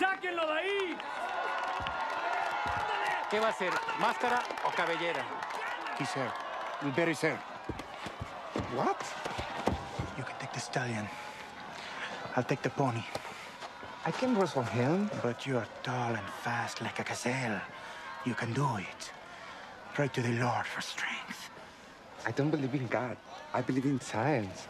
¡Sáquenlo de ahí! ¿Qué va a ser? ¿Máscara o cabellera? He's here. We'll sir. What? You can take the stallion. I'll take the pony. I can wrestle him. But you're tall and fast like a gazelle. You can do it. Pray to the Lord for strength. I don't believe in God. I believe in science.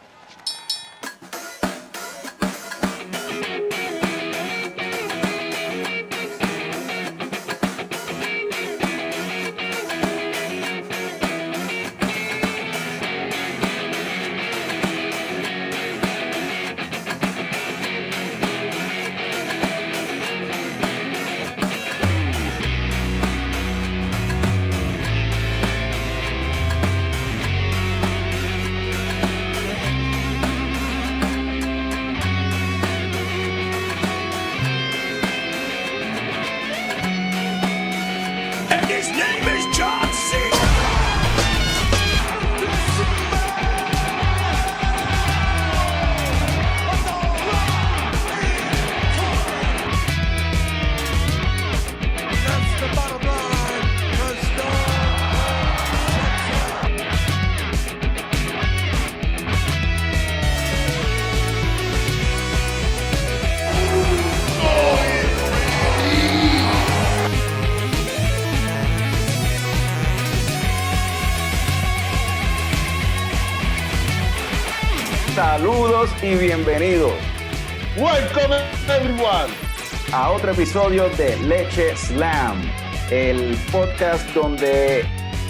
Episodio de Leche Slam, el podcast donde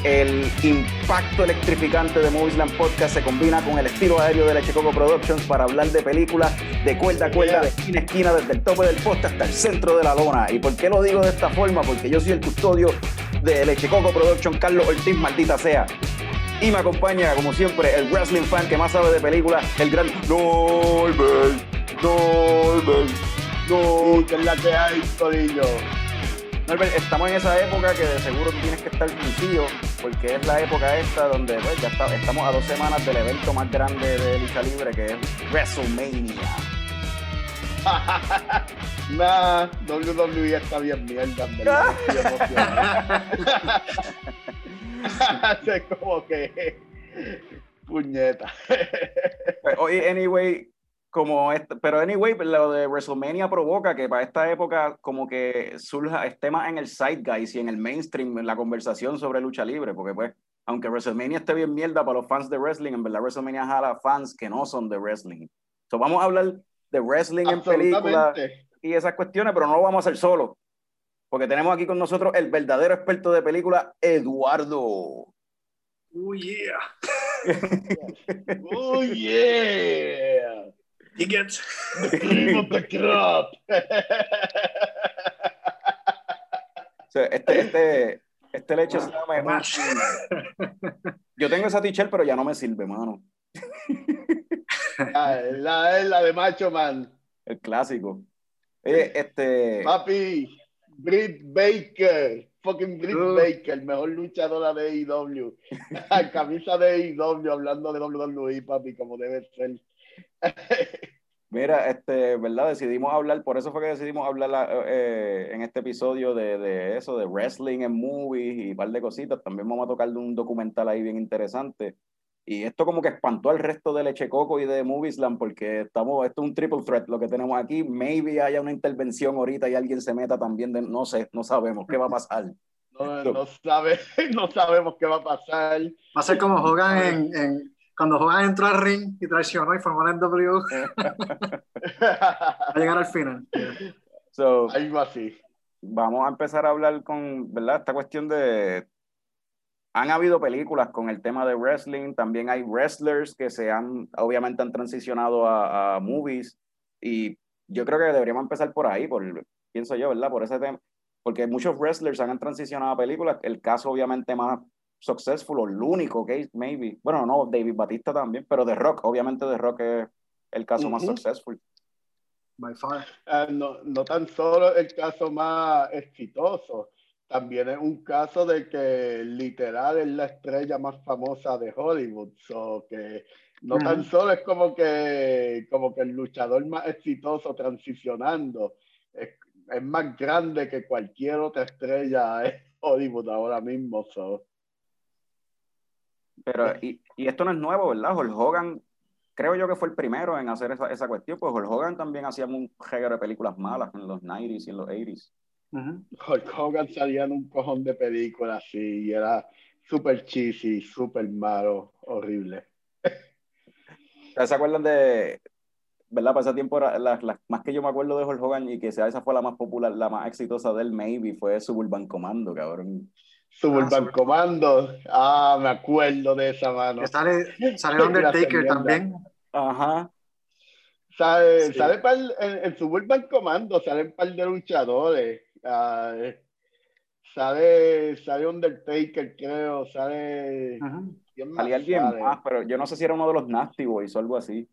el impacto electrificante de Movie Slam Podcast se combina con el estilo aéreo de Leche Coco Productions para hablar de películas de cuerda a cuerda, de esquina a esquina, desde el tope del poste hasta el centro de la lona. ¿Y por qué lo digo de esta forma? Porque yo soy el custodio de Leche Coco Productions, Carlos Ortiz, maldita sea. Y me acompaña, como siempre, el wrestling fan que más sabe de películas, el gran Norbert. Norbert. Uy, que es la que hay, Corillo. Norbert, estamos en esa época que de seguro tú tienes que estar sencillo, porque es la época esta donde pues, ya está- estamos a dos semanas del evento más grande de lucha libre, que es WrestleMania. Nah, WWE está bien mierda, es como que. Puñeta. Pues, Oye, anyway, como este- pero anyway, lo de WrestleMania provoca que para esta época como que surja, esté más en el zeitgeist y en el mainstream en la conversación sobre lucha libre, porque pues, aunque WrestleMania esté bien mierda para los fans de wrestling, en verdad WrestleMania jala fans que no son de wrestling. So, vamos a hablar de wrestling en películas y esas cuestiones, pero no lo vamos a hacer solo, porque tenemos aquí con nosotros el verdadero experto de película, Eduardo. Oh, yeah. Oh, yeah. He gets. The cream of the crop. O sea, este, este, este leche es Match. un- Yo tengo esa t-shirt, pero ya no me sirve, mano. Ah, la, es la de Macho Man. El clásico. Oye, este. Papi, Britt Baker. Fucking Britt Uh. Baker, mejor luchadora de AEW. Camisa de AEW hablando de WWE, papi, como debe ser. Mira, este, ¿verdad? Decidimos hablar, por eso fue que decidimos hablar eh, en este episodio de, de eso, de wrestling en movies y un par de cositas. También vamos a tocar de un documental ahí bien interesante. Y esto como que espantó al resto de Leche Coco y de Moviesland porque estamos, esto es un triple threat lo que tenemos aquí. Maybe haya una intervención ahorita y alguien se meta también de, no sé, no sabemos qué va a pasar. No, no sabe, no sabemos qué va a pasar. Va a ser como Hogan en, en- cuando Hogan entró al ring y traicionó y formó la NW a llegar al final. So, Algo así. vamos a empezar a hablar con, ¿verdad? Esta cuestión de... Han habido películas con el tema de wrestling, también hay wrestlers que se han, obviamente han transicionado a, a movies y yo creo que deberíamos empezar por ahí, por, pienso yo, ¿verdad? Por ese tema, porque muchos wrestlers han transicionado a películas, el caso obviamente más successful o el único que maybe, bueno, no, David Batista también, pero The Rock, obviamente The Rock es el caso más Ujú. successful. By far. Ah, no, no tan solo el caso más exitoso, también es un caso de que literal es la estrella más famosa de Hollywood. So que no tan solo es como que, como que el luchador más exitoso transicionando, es, es más grande que cualquier otra estrella en Hollywood ahora mismo. so. Pero, y, y esto no es nuevo, ¿verdad? Hulk Hogan, creo yo que fue el primero en hacer esa, esa cuestión, pues Hulk Hogan también hacía un género de películas malas en los 90s y en los 80s. Ujú. Hulk Hogan salía en un cojón de películas así y era súper cheesy, súper malo, horrible. ¿Ustedes ¿Se acuerdan de, verdad? Para ese tiempo, era la, la- más que yo me acuerdo de Hulk Hogan y que sea esa fue la más popular, la más exitosa del maybe, fue Suburban Commando, cabrón. Suburban. Commando. Ah, me acuerdo de esa mano. Que sale, sale Undertaker también. Ajá. Sale, Sí. sale pal- en, en Suburban Commando salen un par de luchadores. Ah, sale, sale Undertaker, creo. Sale. Ujú. ¿quién más Salía alguien sale? más, pero yo no sé si era uno de los Nasty Boys o algo así.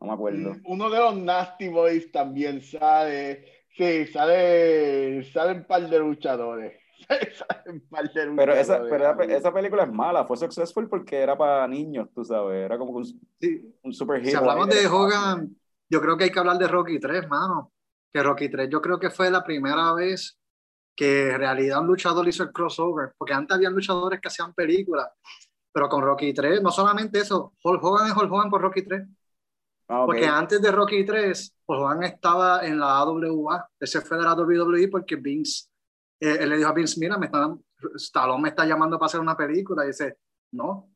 No me acuerdo. Mm, Uno de los Nasty Boys también sale. Sí, sale, sale un par de luchadores. Pero, esa, pero esa, película es mala, fue successful porque era para niños, tú sabes, era como un, Sí, un super Si hablamos de Hogan, yo creo que hay que hablar de Rocky 3, mano. Que Rocky 3 yo creo que fue la primera vez que en realidad un luchador hizo el crossover, porque antes había luchadores que hacían películas, pero con Rocky 3, no solamente eso, Hulk Hogan es Hulk Hogan por Rocky 3, Ah, ok. porque antes de Rocky 3, Hulk Hogan estaba en la AWA, ese fue de la WWE porque Vince, eh, él le dijo a Vince, mira, me están, Stallone me está llamando para hacer una película, y dice, no,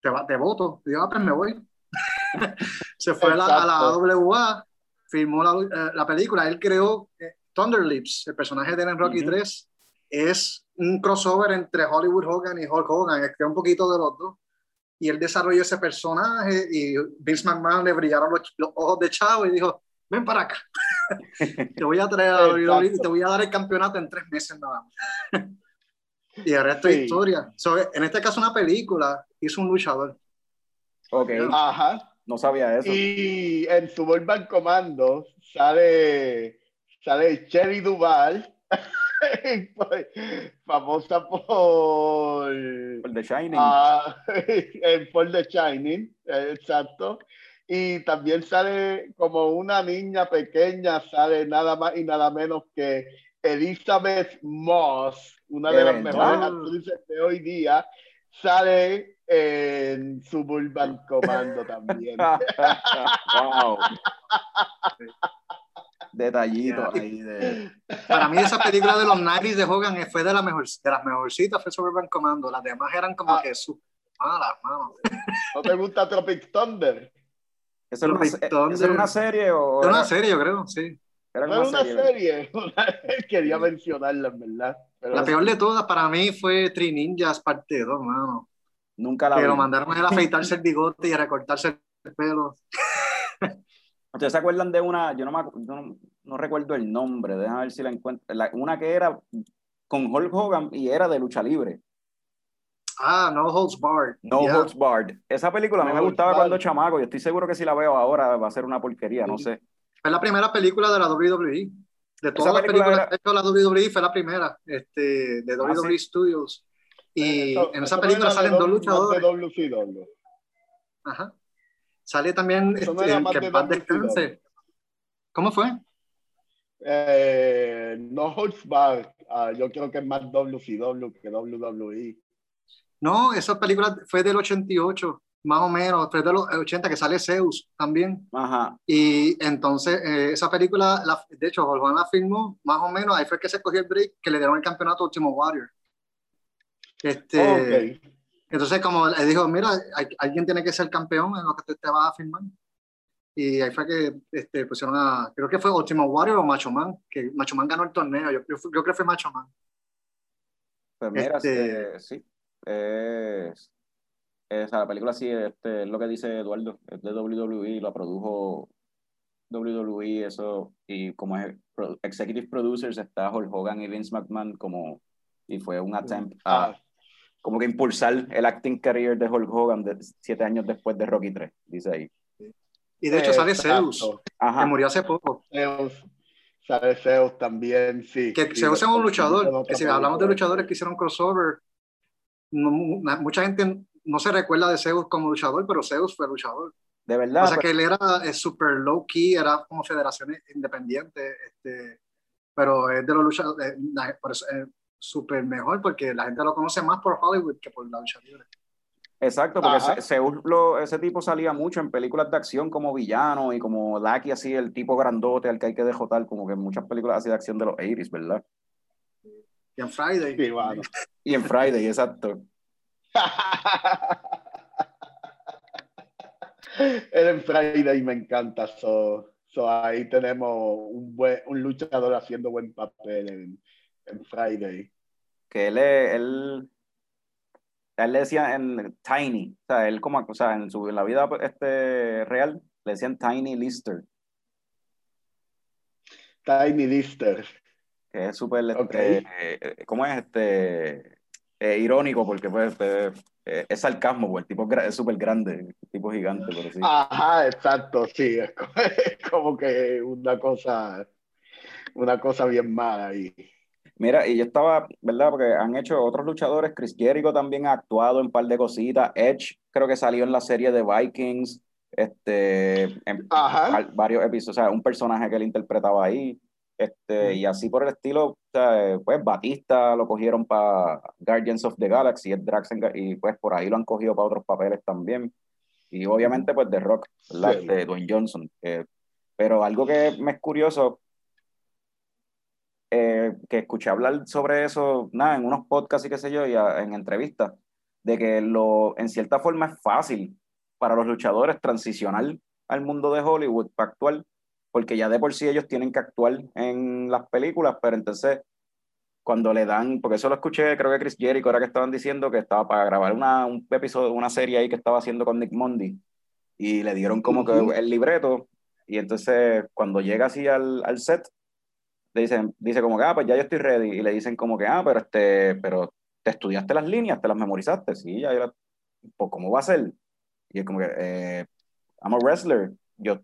te, va, te voto, y yo, ah, pues me voy. Se fue a la, a la filmó la, eh, la película, él creó eh, Thunder Lips, el personaje de él en Rocky Ujú. 3, es un crossover entre Hollywood Hogan y Hulk Hogan, es que un poquito de los dos. Y él desarrolló ese personaje y Vince McMahon le brillaron los, los ojos de chavo y dijo, ven para acá. te voy a traer a WWE y te voy a dar el campeonato en tres meses nada más. y el resto es Sí. historia. So, en este caso una película hizo un luchador. Ok, Ajá. no sabía eso. Y en Suburban Commando sale, sale Cherry Duval, famosa por, El de Shining. ah, en por The Shining, exacto. Y también sale como una niña pequeña, sale nada más y nada menos que Elizabeth Moss, una ¿De las mejores actrices de hoy día, sale en Suburban Commando también. wow. Detallito Yeah. ahí de. Para mí esa película de los 90 de Hogan fue de, la mejor, de las mejorcitas, fue Suburban Commando. Las demás eran como Ah. que su malas, mano. ¿No te gusta Tropic Thunder? ¿Eso era, una, Tropic se- Thunder. ¿eso era una serie o Era una serie, yo creo, sí. era No una es una serie? serie. Quería mencionarla, en verdad. Pero La peor de todas para mí fue Three Ninjas parte 2, mano. Nunca la Que vi. lo mandaron a él a afeitarse el bigote y a recortarse el pelo. ¿Ustedes se acuerdan de una? Yo no, me, yo no, no recuerdo el nombre, déjame ver si la encuentro. La- una que era con Hulk Hogan y era de lucha libre. Ah, No Holds Barred. No Yeah. Holds Barred. Esa película a mí No me gustaba Barred. cuando chamaco y estoy seguro que si la veo ahora va a ser una porquería, no sé. Fue la primera película de la WWE. De todas las película películas era- que ha hecho la WWE fue la primera, este, de WWE Studios. Y Eso- en esa no película de salen dos luchadores. WCW. Ajá. Sale también no este, el más que descanse. ¿Cómo fue? Eh, no Holds Barred. Ah, yo creo que es más WCW que WWE. No, esa película fue del 88, más o menos, fue de los 80 que sale Zeus también. Ajá. Y entonces, eh, esa película, la- de hecho, Hogan la filmó, más o menos, ahí fue que se cogió el break, que le dieron el campeonato a Ultimo Warrior. Este, Ok. Entonces, como le dijo, mira, hay- alguien tiene que ser campeón en lo que tú te vas a filmar. Y ahí fue que este, pusieron a, creo que fue Ultimo Warrior o Macho Man, que Macho Man ganó el torneo, yo, yo, yo creo que fue Macho Man. Pues mira, Este- eh, sí. Es, esa la película sí este, es lo que dice Eduardo, es de WWE, la produjo WWE, eso, y como es pro- executive producers está Hulk Hogan y Vince McMahon como, y fue un attempt a Ah, como que impulsar el acting career de Hulk Hogan de, siete años después de Rocky 3, dice ahí. Y de hecho sale Zeus, exacto. que Ajá. murió hace poco. Zeus. Sale Zeus también, sí. Que sí, Zeus es un luchador, que si hablamos de luchadores que hicieron crossover, no- mucha gente no se recuerda de Zeus como luchador, pero Zeus fue luchador. De verdad, O sea que él era eh, super low key, era como federaciones independientes. Este, pero es de los luchadores, por eso es súper mejor porque la gente lo conoce más por Hollywood que por la lucha libre. Exacto, porque lo- ese tipo salía mucho en películas de acción como villano y como Lucky así, el tipo grandote al que hay que dejotar, como que en muchas películas así de acción de los 80s, ¿verdad? Y en Friday. Sí, mano. Y en Friday, exacto. Él en Friday me encanta. So, so ahí tenemos un, buen, un luchador haciendo buen papel en, en Friday. Que él, él, él le decían en Tiny, o sea, él como, o sea, en, su, en la vida este, real le decían Tiny Lister, Tiny Lister. Que es súper, este, Ok. eh, ¿cómo es? Este, eh, irónico, porque pues, eh, eh, es sarcasmo, porque el tipo es súper grande, el tipo gigante, pero sí. Ajá, exacto, sí. Es como, es como que una cosa, una cosa bien mala ahí. Mira, y yo estaba, ¿verdad? Porque han hecho otros luchadores, Chris Jericho también ha actuado en un par de cositas, Edge creo que salió en la serie de Vikings, este, en Ajá. var- varios episodios, o sea, un personaje que él interpretaba ahí, este, y así por el estilo, pues Batista lo cogieron para Guardians of the Galaxy, el Drax, y pues por ahí lo han cogido para otros papeles también, y obviamente pues The Rock, ¿verdad? Sí. De Dwayne Johnson, eh, pero algo que me es curioso, eh, que escuché hablar sobre eso, nada, en unos podcasts y qué sé yo, y a- en entrevistas, de que lo, en cierta forma es fácil para los luchadores transicionar al mundo de Hollywood para actuar, porque ya de por sí ellos tienen que actuar en las películas, pero entonces cuando le dan, porque eso lo escuché, creo que Chris Jericho era que estaban diciendo que estaba para grabar una, un episodio, una serie ahí que estaba haciendo con Nick Monday, y le dieron como que el libreto, y entonces cuando llega así al, al set, le dicen, dice como que, ah, pues ya yo estoy ready, y le dicen como que, ah, pero este, pero te estudiaste las líneas, te las memorizaste, sí, ya, las- pues ¿cómo va a ser? Y es como que, eh, I'm a wrestler, yo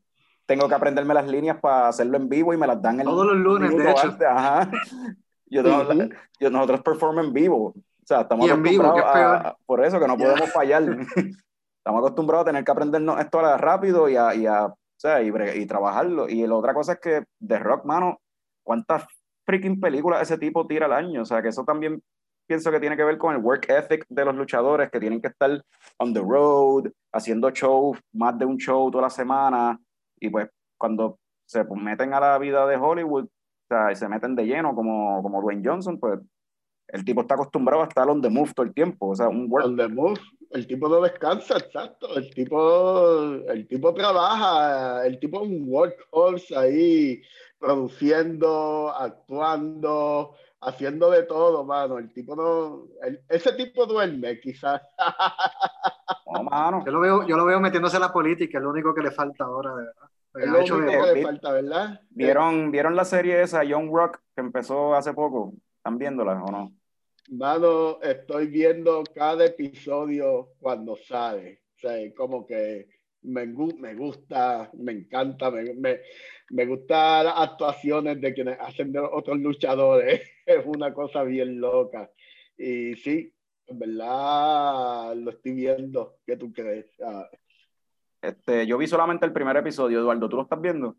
tengo que aprenderme las líneas para hacerlo en vivo y me las dan el Todos los lunes, de hecho. ajá. Yo tengo la- Ujú. yo- nosotros performamos en vivo, o sea, estamos vivo, acostumbrados es a- peor. por eso que no podemos fallar. estamos acostumbrados a tener que aprendernos esto rápido y a, y a- o sea, y, y trabajarlo. Y la otra cosa es que The Rock, mano, ¿cuántas freaking películas ese tipo tira al año? O sea, que eso también pienso que tiene que ver con el work ethic de los luchadores, que tienen que estar on the road, haciendo shows, más de un show toda la semana, y pues cuando se meten a la vida de Hollywood, o sea, y se meten de lleno como, como Dwayne Johnson, pues el tipo está acostumbrado a estar on the move todo el tiempo, o sea, un work On the move. El tipo no descansa, exacto. El tipo, el tipo trabaja, el tipo es un workhorse ahí, produciendo, actuando, haciendo de todo, mano. El tipo no, ese tipo duerme, quizás. Oh, mano. Yo lo veo, yo lo veo metiéndose en la política, es lo único que le falta ahora, de verdad. Es lo hecho único de- que le falta, ¿verdad? ¿Vieron, ¿Vieron la serie esa, Young Rock, que empezó hace poco? ¿Están viéndola o no? Mano, estoy viendo cada episodio cuando sale. O sea, como que me, me gusta, me encanta, me, me, me gusta las actuaciones de quienes hacen de otros luchadores. Es una cosa bien loca. Y sí, en verdad lo estoy viendo. ¿Qué tú crees? Ah, Este, yo vi solamente el primer episodio, Eduardo, ¿tú lo estás viendo?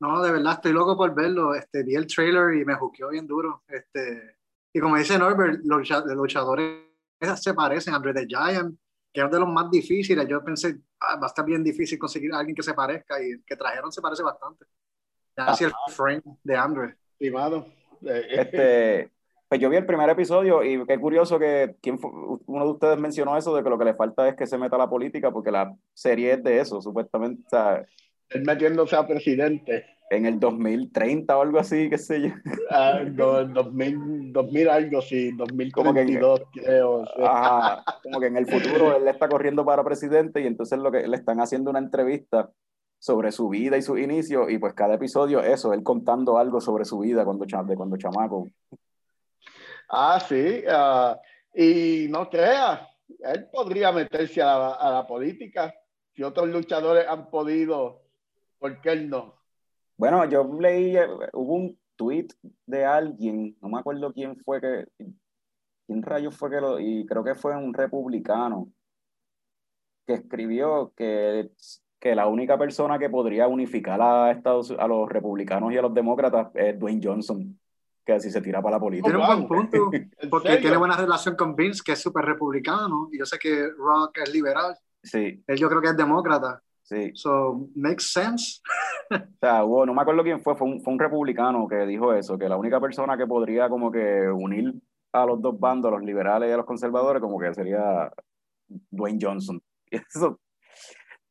No, de verdad, estoy loco por verlo. Este, vi el trailer y me juqueó bien duro. Este, y como dice Norbert, los, lucha- los luchadores se parecen. Andre the Giant, que es uno de los más difíciles. Yo pensé, ah, va a estar bien difícil conseguir a alguien que se parezca y el que trajeron se parece bastante. Así el frame de Andre. Eh, Este, pues yo vi el primer episodio y qué curioso que ¿quién fue? uno de ustedes mencionó eso de que lo que le falta es que se meta a la política porque la serie es de eso, supuestamente, o sea, él metiéndose a presidente. en el 2030 o algo así, qué sé yo. Ah, no, en 2000, 2000 algo, sí, Como que- 2032 creo. sí. Ajá, como que en el futuro él está corriendo para presidente y entonces lo que le están haciendo una entrevista sobre su vida y sus inicios y pues cada episodio eso, él contando algo sobre su vida cuando, de cuando chamaco. Ah, sí. ah, y no creas, él podría meterse a la, a la política. Si otros luchadores han podido, ¿por qué él no? Bueno, yo leí, eh, hubo un tweet de alguien, no me acuerdo quién fue que, quién rayos fue que lo, y creo que fue un republicano, que escribió que, que la única persona que podría unificar a, Estados, a los republicanos y a los demócratas es Dwayne Johnson, que así se tira para la política. Tiene un wow. buen punto, ¿En porque tiene buena relación con Vince, que es súper republicano, y yo sé que Rock es liberal. Sí, Él yo creo que es demócrata. sí. So, makes sense. O sea, hubo- no me acuerdo quién fue, fue un, fue un republicano que dijo eso, que la única persona que podría como que unir a los dos bandos, a los liberales y a los conservadores, como que sería Dwayne Johnson. Y eso.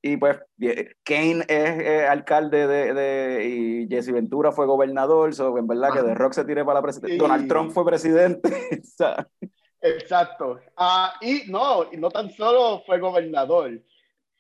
Y pues bien, Kane es eh, alcalde de, de- y Jesse Ventura fue gobernador, so, en verdad que. The Rock se tire para la presidencia. Sí. Donald Trump fue presidente. Exacto. Ah, y no, y no tan solo fue gobernador,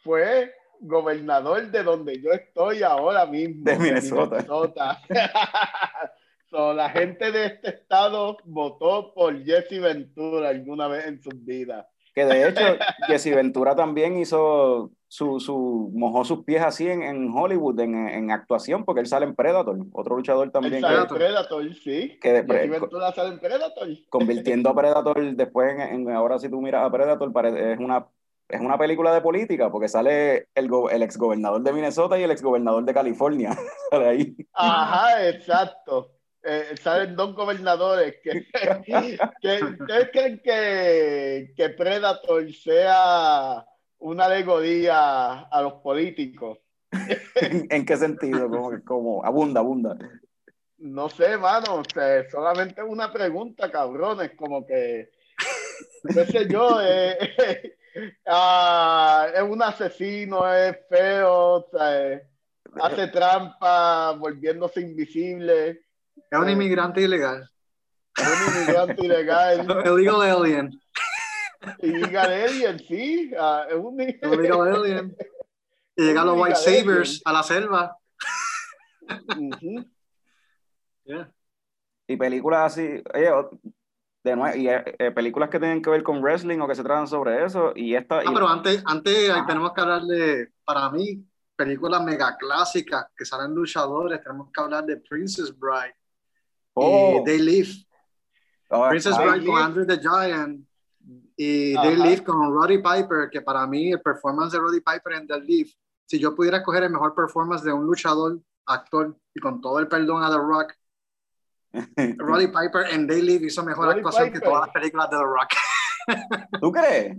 fue gobernador de donde yo estoy ahora mismo. De Minnesota. Minnesota. So, la gente de este estado votó por Jesse Ventura alguna vez en sus vidas. que de hecho Jesse Ventura también hizo su, su mojó sus pies así en, en Hollywood, en, en actuación, porque él sale en Predator, otro luchador Él también. sale que- en Predator, sí. que de- sale en Predator. convirtiendo a Predator después en, en- ahora si tú miras a Predator es una es una película de política porque sale el, go- el exgobernador de Minnesota y el exgobernador de California sale ahí Ajá, exacto. Eh, salen dos gobernadores que, que ustedes creen que, que Predator sea una alegoría a los políticos. ¿En, en qué sentido? Como, que- como abunda, abunda. No sé, mano, o sea, solamente una pregunta, cabrones, como que, qué sé yo, eh, ah, es un asesino, es feo, o sea, hace trampa, volviéndose invisible, Es un inmigrante ilegal. es un inmigrante ilegal. Illegal alien. Illegal alien, sí, ah, es un Illegal alien. Y llegan los White Sabers a la selva. Yeah. y películas así oye, de nuevo y eh, eh, películas que tienen que ver con wrestling o que se tratan sobre eso y esta Ah, y- pero antes, antes Ajá. tenemos que hablar de, para mí, películas mega clásicas que salen luchadores. Tenemos que hablar de Princess Bride Oh, y They Live. oh, Princess ah, They Bride con. Andrew the Giant y Ajá. They Live con Roddy Piper, que para mí el performance de Roddy Piper en They Live, si yo pudiera escoger el mejor performance de un luchador, actor, y con todo el perdón a The Rock, Roddy Piper en They Live hizo mejor Roddy actuación que todas las películas de The Rock. ¿tú crees?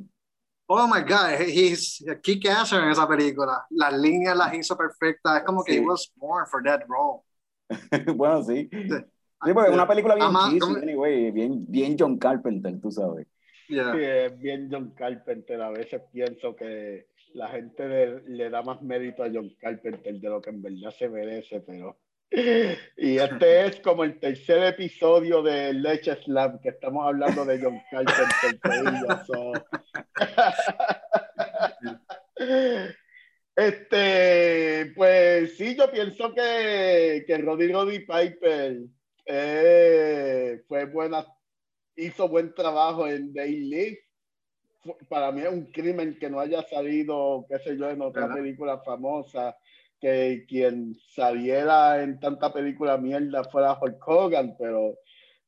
Oh my God, he's a kick-ass en esa película. Las líneas las hizo perfectas. Es como que he was born for that role. bueno sí Sí, porque es una película bien Ama- cheesy, ¿cómo- anyway, bien, bien John Carpenter, tú sabes. Yeah. Sí, es bien John Carpenter. A veces pienso que la gente le, le da más mérito a John Carpenter de lo que en verdad se merece, pero. Y este es como el tercer episodio de Leche Slam, que estamos hablando de John Carpenter. so. Este, pues sí, yo pienso que, que Roddy Roddy Piper eh, fue buena, hizo buen trabajo en Daily. Fu- Para mí es un crimen que no haya salido, qué sé yo, en otra ¿Verdad? película famosa, que quien saliera en tanta película mierda fuera Hulk Hogan, pero,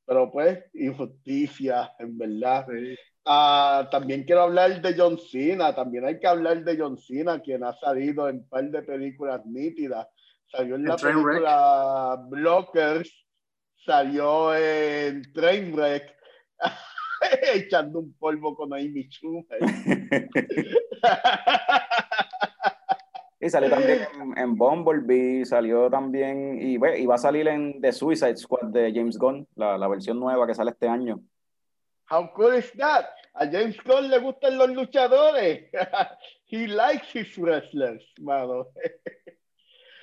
pero pues, injusticia, en verdad. Sí. Ah, también quiero hablar de John Cena, también hay que hablar de John Cena, quien ha salido en un par de películas nítidas. Salió en En la película Blockers, salió en Trainwreck, echando un polvo con Amy Schumer. Y salió también en, en Bumblebee, salió también, y, y va a salir en The Suicide Squad de James Gunn, la, la versión nueva que sale este año. How cool is that? A James Gunn le gustan los luchadores. He likes his wrestlers, mano.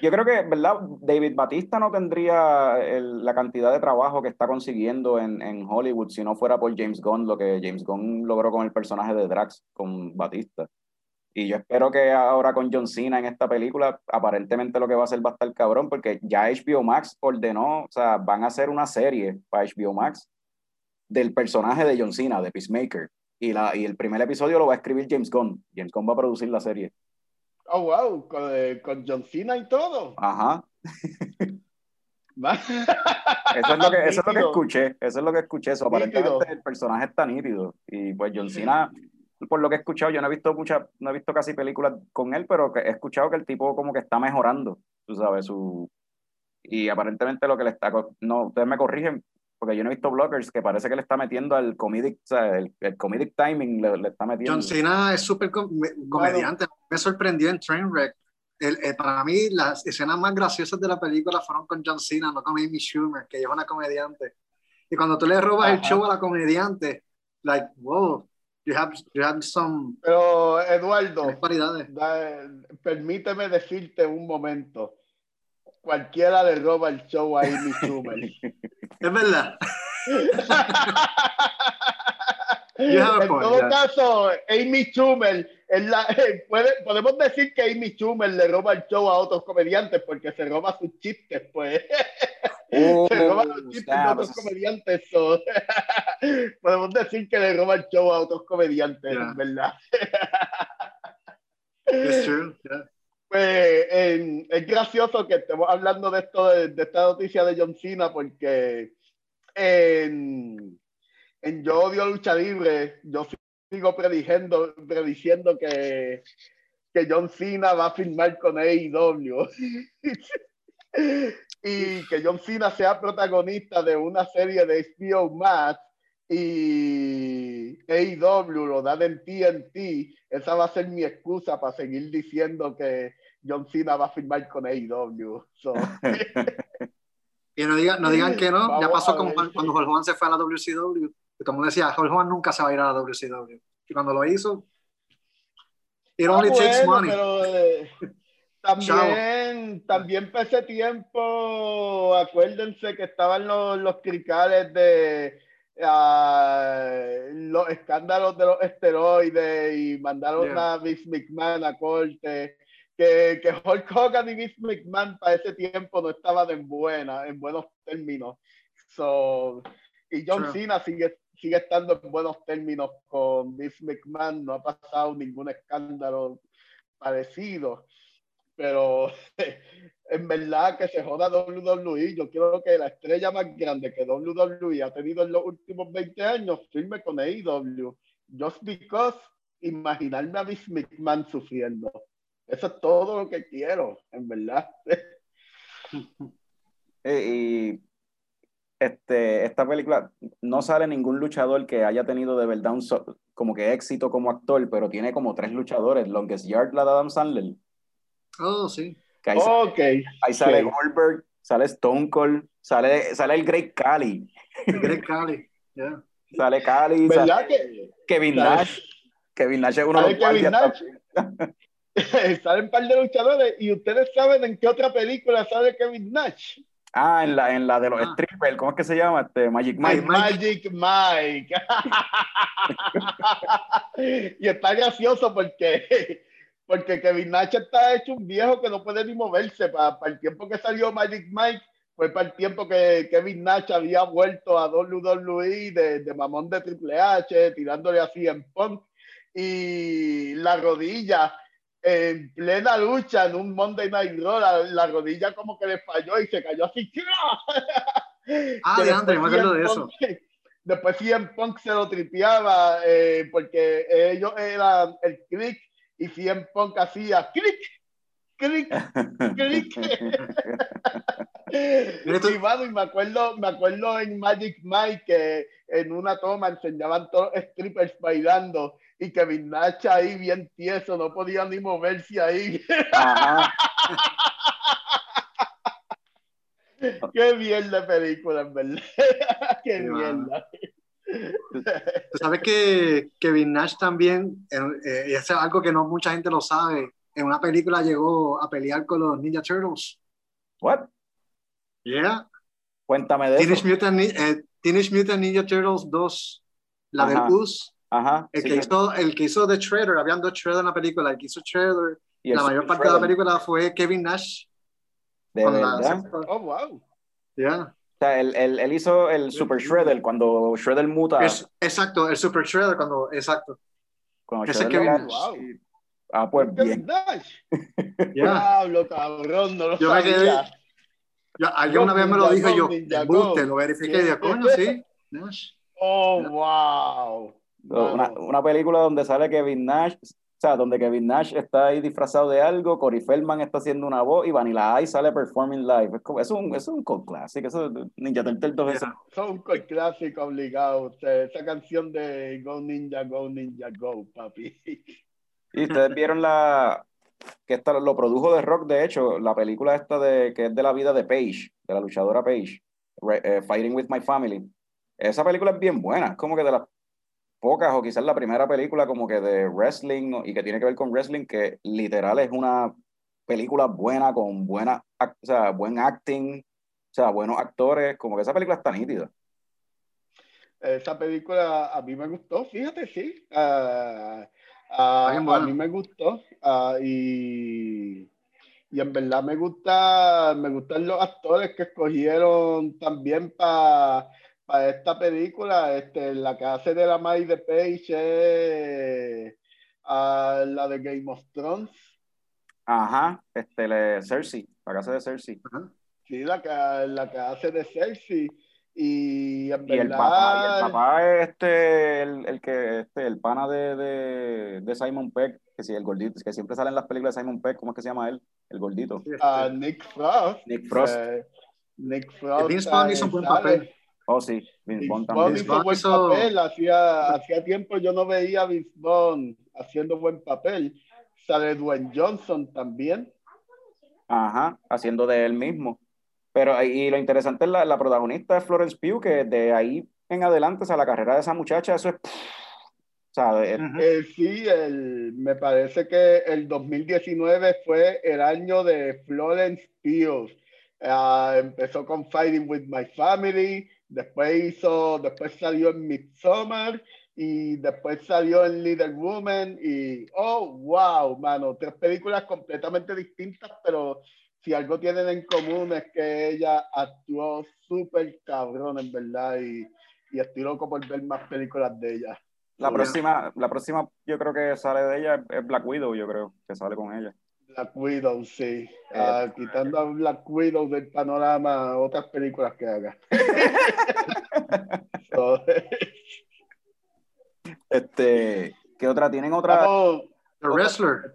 Yo creo que, ¿verdad? David Batista no tendría la cantidad de trabajo que está consiguiendo en, en Hollywood si no fuera por James Gunn, lo que James Gunn logró con el personaje de Drax, con Batista. Y yo espero que ahora con John Cena en esta película, aparentemente lo que va a hacer va a estar cabrón, porque ya HBO Max ordenó, o sea, van a hacer una serie para HBO Max del personaje de John Cena, de Peacemaker. Y, la, y el primer episodio lo va a escribir James Gunn. James Gunn va a producir la serie. Oh, wow, con, eh, con John Cena y todo. Ajá. Eso es lo que, eso es lo que escuché, eso es lo que escuché. Eso, Nítido. aparentemente el personaje está nítido. Y pues John Cena, por lo que he escuchado, yo no he visto muchas, no he visto casi películas con él, pero he escuchado que el tipo como que está mejorando, tú sabes, su y aparentemente lo que le está no, ustedes me corrigen, porque yo no he visto bloggers que parece que le está metiendo al comedic, o sea, el, el comedic timing le, le está metiendo. John Cena es súper com- me- comediante. Me sorprendió en Trainwreck. El, el- para mí, las escenas más graciosas de la película fueron con John Cena, no con Amy Schumer, que ella es una comediante. Y cuando tú le robas el Ajá. show a la comediante, like, wow, you have, you have some Pero, Eduardo, da- permíteme decirte un momento. Cualquiera le roba el show a Amy Schumer. Es verdad. En todo yeah. caso, Amy Schumer, es la- puede- podemos decir que Amy Schumer le roba el show a otros comediantes porque se roba sus chistes, pues. Oh, se roba los chistes de snap. otros comediantes. so, podemos decir que le roba el show a otros comediantes, Yeah. ¿verdad? It's true. yeah. Pues es gracioso que estemos hablando de esto, de, esta noticia de John Cena, porque en, Yo Odio Lucha Libre, yo sigo prediciendo, prediciendo que, que John Cena va a firmar con AEW. y que John Cena sea protagonista de una serie de HBO Max y AEW lo da en TNT, esa va a ser mi excusa para seguir diciendo que John Cena va a firmar con AEW. So, Y no digan, no digan que no, ya Vamos pasó a como ver. cuando Hulk Hogan se fue a la WCW. Que todo el mundo decía, Hulk Hogan nunca se va a ir a la WCW. Y cuando lo hizo, it Ah, only takes bueno, money. pero, eh, también, también para ese tiempo, acuérdense que estaban los, los cricales de ah, los escándalos de los esteroides y mandaron Yeah. a Vince McMahon a corte. Que, que Hulk Hogan y Vince McMahon para ese tiempo no estaban en buena, en buenos términos. So, y John True. Cena sigue, sigue estando en buenos términos con Vince McMahon, no ha pasado ningún escándalo parecido. Pero en verdad que se joda WWE. Yo creo que la estrella más grande que WWE ha tenido en los últimos 20 años firme con AEW. Just because imaginarme a Vince McMahon sufriendo. Eso es todo lo que quiero, en verdad. Eh, y este, esta película no sale ningún luchador que haya tenido de verdad un so- como que éxito como actor, pero tiene como tres luchadores. Longest Yard, la de Adam Sandler. Oh, sí. Que ahí, sale. Goldberg, sale Stone Cold, sale, sale el Great Cali, Greg Cali. Yeah. sale Cali, ¿Verdad sale que Kevin Nash. Kevin Nash es uno de los Kevin Nash? salen un par de luchadores y ustedes saben en qué otra película sale Kevin Nash? Ah, en la, en la de los Ah. strippers, ¿cómo es que se llama? Este, Magic Mike. Magic Mike. y está gracioso porque, porque Kevin Nash está hecho un viejo que no puede ni moverse. Para, el tiempo que salió Magic Mike, fue para el tiempo que Kevin Nash había vuelto a WWE de, de mamón de Triple H, tirándole así en punk. Y la rodilla en plena lucha en un Monday Night Raw, la, la rodilla como que le falló y se cayó así. Ah, de Andre, después me acuerdo de eso. Punk- Después CM Punk se lo tripeaba eh, porque ellos eran el click y CM Punk hacía click, click, click. Y, mano, y me acuerdo, me acuerdo en Magic Mike que en una toma enseñaban todos los strippers bailando y Kevin Nash ahí bien tieso, no podía ni moverse ahí. Ajá. Qué mierda película, en verdad. Qué Sí, mierda. Tú sabes que Kevin Nash también, eh, y eso es algo que no mucha gente lo sabe, en una película llegó a pelear con los Ninja Turtles. What? Yeah. Cuéntame de Teenage eso. Mutant, eh, Teenage Mutant Ninja Turtles 2, la Ajá. del US. Ajá. El, sí, que hizo, el que hizo The Shredder, habían dos Shredder en la película, el que hizo Shredder, y la mayor parte de la película fue Kevin Nash. De con la- verdad. Oh, wow. Yeah. O sea, él, él- él hizo el Super Shredder cuando Shredder muta. Es- exacto, el Super Shredder cuando, exacto. cuando ese Shredder Kevin Nash. Wow. Ah, pues Kevin bien. Nash. Yeah. Diablo, cabrón, no lo Yo me sabía. quedé- Yo, alguien una vez me lo dijo yo, Go. lo verifiqué y dije, coño, sí. Nash. Oh, wow. Una, una película donde sale Kevin Nash, o sea, donde Kevin Nash está ahí disfrazado de algo, Corey Feldman está haciendo una voz y Vanilla Ice sale performing live. Es, como- es un, es un cult classic, eso es Ninja Turtle 2 eso- Son un cult clásico obligado. o sea, esa canción de Go Ninja, Go Ninja, Go, papi. Y ustedes vieron la que esta lo produjo de Rock, de hecho, la película esta de que es de la vida de Paige, de la luchadora Paige, Re- eh, Fighting with My Family. Esa película es bien buena, es como que de las pocas o quizás la primera película como que de wrestling y que tiene que ver con wrestling que literal es una película buena con buena, o sea, buen acting, o sea, buenos actores, como que esa película está nítida. Esa película a mí me gustó, fíjate, sí. Está bien a mí me gustó. ah, y, y en verdad me gusta, me gustan los actores que escogieron también para esta película. Este, la que hace de la May de Page es ah, la de Game of Thrones. Ajá, este, le, Cersei, la casa de Cersei. Sí, la que, la que hace de Cersei. Y en Y el papá, y el papá es este, el, el que, este, el pana de, de, de Simon Peck, que sí, el gordito, que siempre sale en las películas de Simon Peck, ¿cómo es que se llama él? El gordito. Sí, este, a Nick Frost. Nick Frost. Eh, Nick Frost. Vince Vaughn hizo un eh, buen sale. papel. Oh, sí, Vince Vaughn también. Vince hizo buen papel. Hacía, hacía tiempo yo no veía a Vince Vaughn haciendo buen papel. Sale Dwayne Johnson también. Ajá, haciendo de él mismo. Pero, y lo interesante es la, la protagonista es Florence Pugh, que de ahí en adelante, o sea, la carrera de esa muchacha, eso es, o sea, es-. Eh, sí, el, me parece que el 2019 fue el año de Florence Pugh. Ah, empezó con Fighting with My Family, después hizo, después salió en Midsommar y después salió en Little Woman y oh wow, mano, tres películas completamente distintas, pero si algo tienen en común es que ella actuó súper cabrón en verdad y, y estoy loco por ver más películas de ella. la próxima, la próxima yo creo que sale de ella es Black Widow, yo creo, que sale con ella. Black Widow, sí. Ah, quitando a Black Widow del panorama, otras películas que haga. So, Este, ¿qué otra? ¿Tienen otra? estamos, The Wrestler.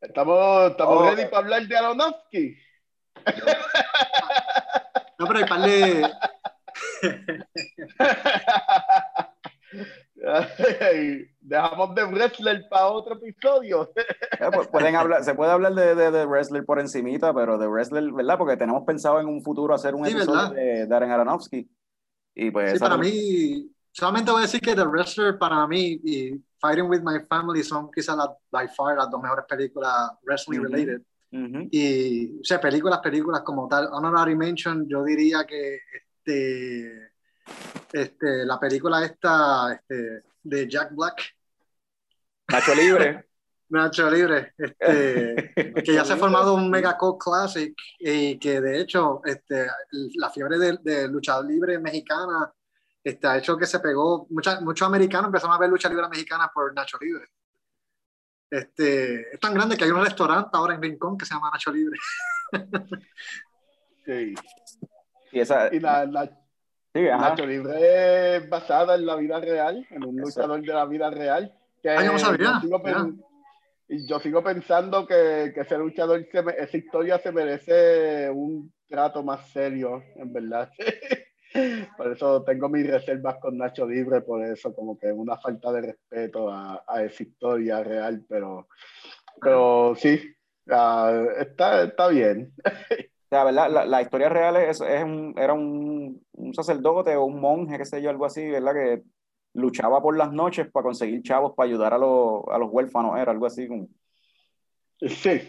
estamos, estamos Oh. ready para hablar de Aronofsky. No, pero hay par de. Dejamos de wrestler para otro episodio. Eh, pues, pueden hablar, se puede hablar de, de, de wrestler por encimita, pero de wrestler, ¿verdad? Porque tenemos pensado en un futuro hacer un Sí, episodio ¿verdad? de Darren Aronofsky. Y pues Sí, para mí, solamente voy a decir que The Wrestler para mí y Fighting with My Family son quizás las, by far las dos mejores películas wrestling related. Y, o sea, películas, películas como tal. Honorary Mention, yo diría que este, este, la película esta este, de Jack Black, Nacho Libre. Nacho Libre, este, que ya se ha formado un mega cult classic y que de hecho este, la fiebre de, de lucha libre mexicana este, ha hecho que se pegó, mucha- muchos americanos empezaron a ver lucha libre mexicana por Nacho Libre. Este, es tan grande que hay un restaurante ahora en Rincón que se llama Nacho Libre. Sí. Y esa, Y la, la- sí, ajá. Nacho Libre es basada en la vida real, en un Eso. luchador de la vida real. Que Ah, yo no sabía, yo y yo sigo pensando que, que ese luchador, se me- esa historia se merece un trato más serio, en verdad. por eso tengo mis reservas con Nacho Libre, por eso como que una falta de respeto a, a esa historia real, pero, pero sí, ah, está, está bien. O sea, ¿verdad? La, la historia real es, es un, era un, un sacerdote o un monje, qué sé yo, algo así, ¿verdad? Que luchaba por las noches para conseguir chavos para ayudar a, los a los huérfanos, era algo así. como- Sí,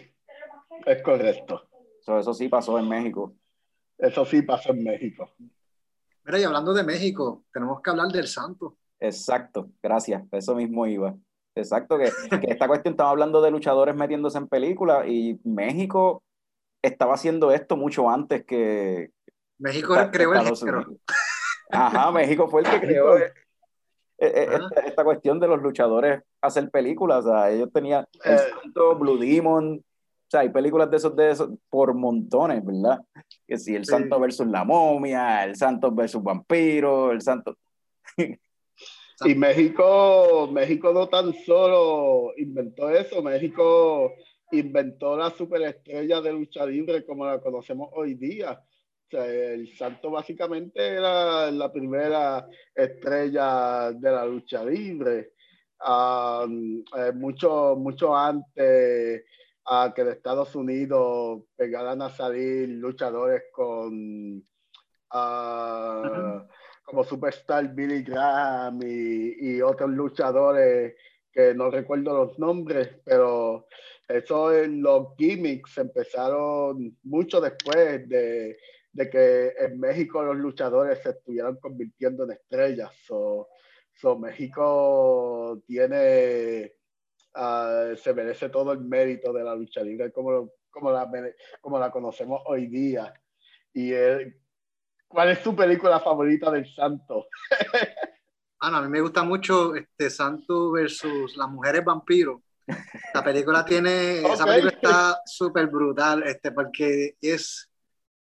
es correcto. Eso, eso sí pasó en México. Eso sí pasó en México. Mira, y hablando de México, tenemos que hablar del Santo. Exacto, gracias, eso mismo iba. Exacto, que, que esta cuestión estaba hablando de luchadores metiéndose en películas y México estaba haciendo esto mucho antes que México esta- creó el género. Ajá, México fue el que creó eh, eh, Ajá. esta, esta cuestión de los luchadores hacer películas. O sea, ellos tenían El Eh. Santo, Blue Demon, o sea, hay películas de esos, de esos por montones, ¿verdad? Que si el Sí. Santo versus la momia, el Santo versus vampiro, el Santo. Y México, México no tan solo inventó eso, México inventó la superestrella de lucha libre como la conocemos hoy día. O sea, el Santo básicamente era la primera estrella de la lucha libre. Um, eh, mucho, mucho antes a que de Estados Unidos pegaran a salir luchadores con ah, como Superstar Billy Graham y, y, otros luchadores que no recuerdo los nombres, pero eso en los gimmicks empezaron mucho después de, de, que en México los luchadores se estuvieran convirtiendo en estrellas. So, so México tiene uh, se merece todo el mérito de la lucha libre como, como, la, como la conocemos hoy día. Y ¿cuál es tu película favorita del Santo? Ana, a mí me gusta mucho este Santo versus las mujeres vampiros. La película tiene, okay. esa película está súper brutal, este, porque es,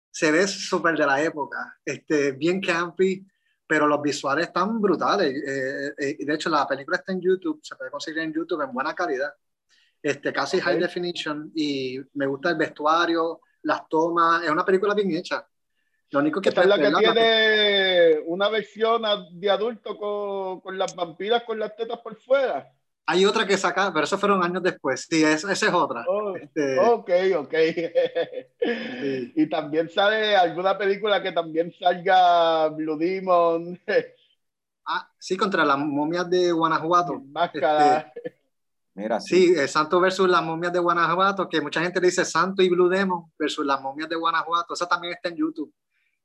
se ve súper de la época, este, bien campy, pero los visuales están brutales. Eh, eh, de hecho, la película está en YouTube, se puede conseguir en YouTube en buena calidad, este, casi high definition, y me gusta el vestuario, las tomas, es una película bien hecha. Lo único que Esta es la que tiene una versión de adulto con, con, las vampiras con las tetas por fuera. Hay otra que saca, pero eso fueron años después. Sí, esa, esa es otra. Oh, este... Ok, ok. sí. Y también sale alguna película que también salga Blue Demon. ah, sí, contra las momias de Guanajuato. Máscara. Este, Mira, sí, sí Santo versus las momias de Guanajuato, que mucha gente dice Santo y Blue Demon versus las momias de Guanajuato. Esa también está en YouTube.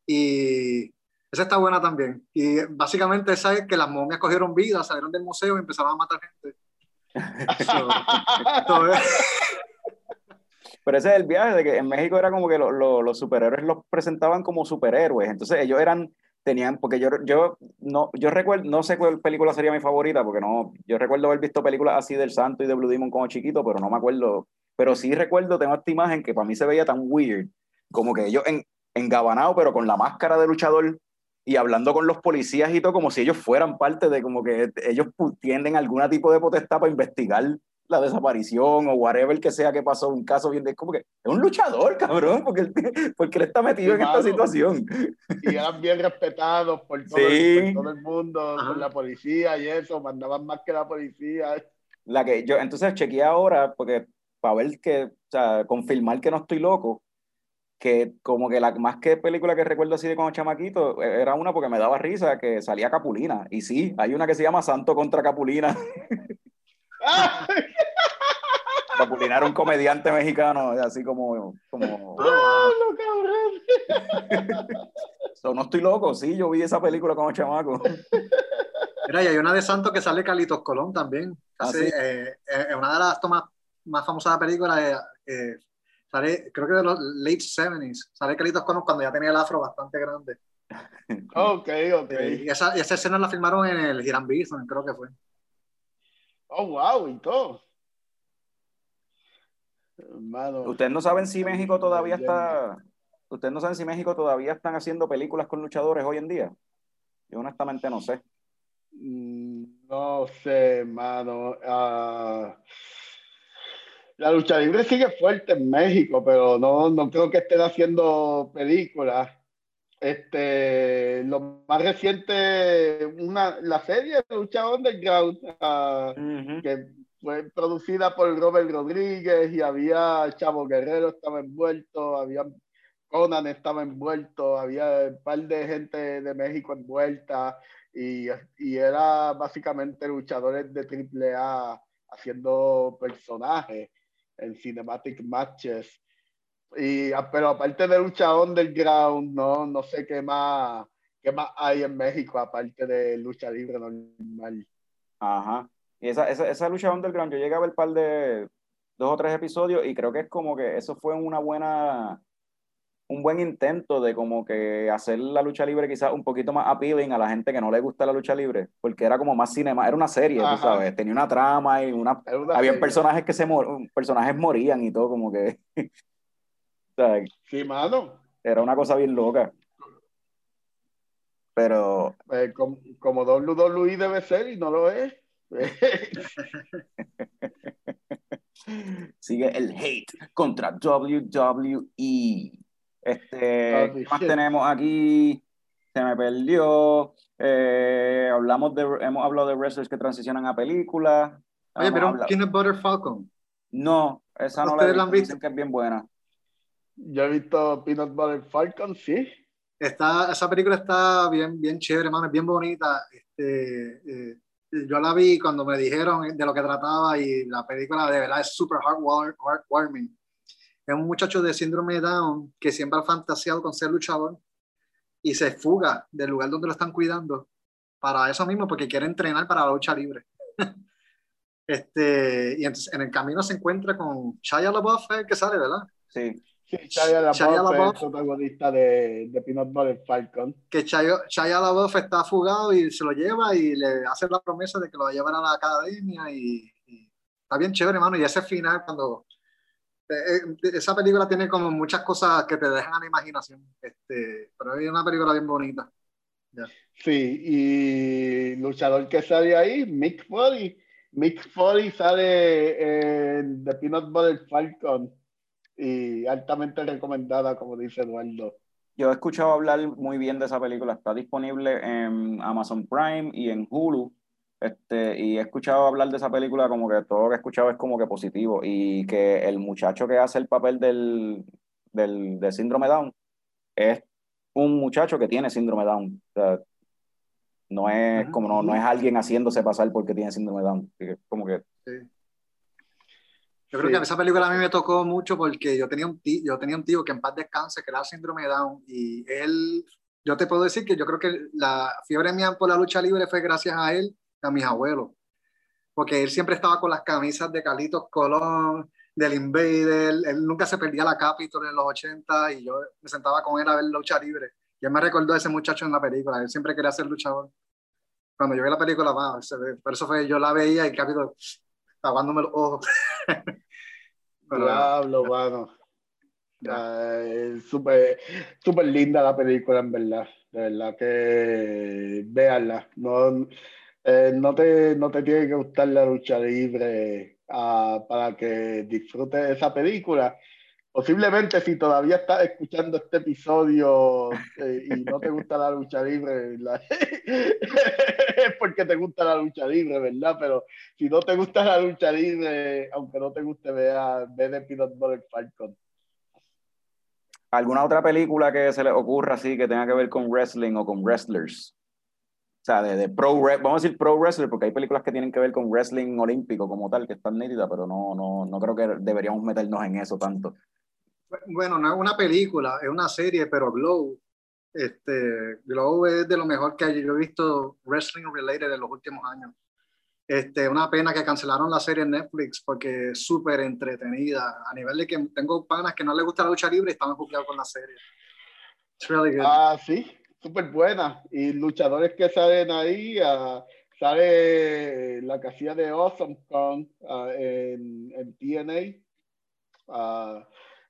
Y esa está buena también. Y básicamente esa es que las momias cogieron vida, salieron del museo y empezaron a matar gente. Pero ese es el viaje de que en México era como que lo, lo, los superhéroes los presentaban como superhéroes. Entonces ellos eran, tenían, porque yo, yo, no, yo recuerdo, no sé cuál película sería mi favorita, porque no, yo recuerdo haber visto películas así del Santo y de Blue Demon como chiquito, pero no me acuerdo. Pero sí recuerdo, tengo esta imagen que para mí se veía tan weird, como que ellos en, engabanado, pero con la máscara de luchador y hablando con los policías y todo, como si ellos fueran parte de como que ellos tienden algún tipo de potestad para investigar la desaparición o whatever que sea que pasó, un caso bien de como que es un luchador, cabrón, porque él, porque él está metido sí, en esta situación. Y eran bien respetados por todo, sí. el, por todo el mundo, Ajá. por la policía y eso, mandaban más que la policía. La que yo, entonces chequeé ahora, porque para ver que, o sea, confirmar que no estoy loco, que como que la más que película que recuerdo así de como chamaquito era una porque me daba risa que salía Capulina y sí hay una que se llama Santo contra Capulina Capulina era un comediante mexicano así como como ¡Oh, no, cabrón! so, no estoy loco sí yo vi esa película como chamaco Mira, y hay una de Santo que sale Calitos Colón también Así, ¿Ah, sí? eh, eh, una de las tomas más famosas de la película eh, Sale, creo que de los late 70s. Sale Carlitos Colón cuando ya tenía el afro bastante grande. Ok, ok. Y esa, y esa escena la filmaron en el Hiram Bison, creo que fue. Oh, wow, y todo. Hermano, Ustedes no saben si México todavía está. Ustedes no saben si México todavía están haciendo películas con luchadores hoy en día. Yo honestamente no sé. Mm, No sé, hermano. Uh, la lucha libre sigue fuerte en México, pero no, no creo que estén haciendo películas. Este, lo más reciente, una, la serie Lucha Underground, uh, uh -huh. que fue producida por Robert Rodríguez y había Chavo Guerrero estaba envuelto, había Conan estaba envuelto, había un par de gente de México envuelta y, y era básicamente luchadores de AAA haciendo personajes en cinematic matches. Y, pero aparte de lucha underground, no, no sé qué más, qué más hay en México aparte de lucha libre normal. Ajá. Y esa, esa, esa lucha underground, yo llegué a ver un par de dos o tres episodios y creo que es como que eso fue una buena un buen intento de como que hacer la lucha libre quizás un poquito más appealing a la gente que no le gusta la lucha libre, porque era como más cinema, era una serie, Ajá. tú sabes, tenía una trama y una, una había personajes que se mor personajes morían y todo como que o sea, sí, mano. Era una cosa bien loca. Pero Eh, com- como, WWE debe ser y no lo es. sigue el hate contra WWE. Este, Ah, ¿qué más shit. tenemos aquí? Se me perdió. Eh, hablamos de, hemos hablado de wrestlers que transicionan a películas. Oye, Hemos pero hablado- Peanut Butter Falcon. No, esa no la he ¿Ustedes la han visto, visto? dicen que es bien buena. Yo he visto Peanut Butter Falcon, sí. Está, esa película está bien, bien chévere, hermano, es bien bonita. Este, eh, yo la vi cuando me dijeron de lo que trataba y la película de verdad es súper heartwar- heartwarming. Es un muchacho de síndrome de Down que siempre ha fantaseado con ser luchador y se fuga del lugar donde lo están cuidando para eso mismo, porque quiere entrenar para la lucha libre. este, y entonces en el camino se encuentra con Shia LaBeouf, el que sale, ¿verdad? Sí. Sí, Shia LaBeouf Shia es LaBeouf. protagonista de, de Peanut Butter Falcon. que Shia, Shia LaBeouf está fugado y se lo lleva y le hace la promesa de que lo va a llevar a la academia y, y está bien chévere, hermano. Y ese final, cuando eh, eh, esa película tiene como muchas cosas que te dejan a la imaginación, este, pero es una película bien bonita. Sí, y luchador que sale ahí, Mick Foley. Mick Foley sale en The Peanut Butter Falcon y altamente recomendada, como dice Eduardo. Yo he escuchado hablar muy bien de esa película. Está disponible en Amazon Prime y en Hulu. Este, y he escuchado hablar de esa película como que todo lo que he escuchado es como que positivo. Y que el muchacho que hace el papel del, del, del síndrome Down es un muchacho que tiene síndrome Down. O sea, no es como no, no es alguien haciéndose pasar porque tiene síndrome Down. Que como que Yo creo Sí. que esa película a mí me tocó mucho porque yo tenía un tío, yo tenía un tío que en paz descanse, que era síndrome Down, y él, yo te puedo decir que yo creo que la fiebre mía por la lucha libre fue gracias a él, a mis abuelos, porque él siempre estaba con las camisas de Carlitos Colón, del Invader, él nunca se perdía la Capitol en los 80 y yo me sentaba con él a ver lucha libre. Y él me recordó a ese muchacho en la película, él siempre quería ser luchador. Cuando yo vi la película, wow, por eso fue, yo la veía y Capitol tapándome los ojos. Pero- Diablo, mano. Ah, es Súper súper linda la película, en verdad. De verdad que véanla. No, eh, no, te, no te tiene que gustar la lucha libre ah, para que disfrutes esa película. Posiblemente si todavía estás escuchando este episodio eh, y no te gusta la lucha libre, es porque te gusta la lucha libre, ¿verdad? Pero si no te gusta la lucha libre, aunque no te guste, vea, ve de Peanut Falcon. ¿Alguna otra película que se les ocurra así que tenga que ver con wrestling o con wrestlers? O sea, de, de pro, vamos a decir pro wrestler, porque hay películas que tienen que ver con wrestling olímpico como tal, que están nítidas, pero no, no, no creo que deberíamos meternos en eso tanto. Bueno, no es una película, es una serie, pero Glow, este, Glow es de lo mejor que yo he visto wrestling related en los últimos años. Este, una pena que cancelaron la serie en Netflix porque es súper entretenida, a nivel de que tengo panas que no les gusta la lucha libre y estaban jugados con la serie. It's really good. Ah, sí, súper buena. Y luchadores que salen ahí, ah, sale la casilla de Awesome Con ah, en, en TNA. Ah,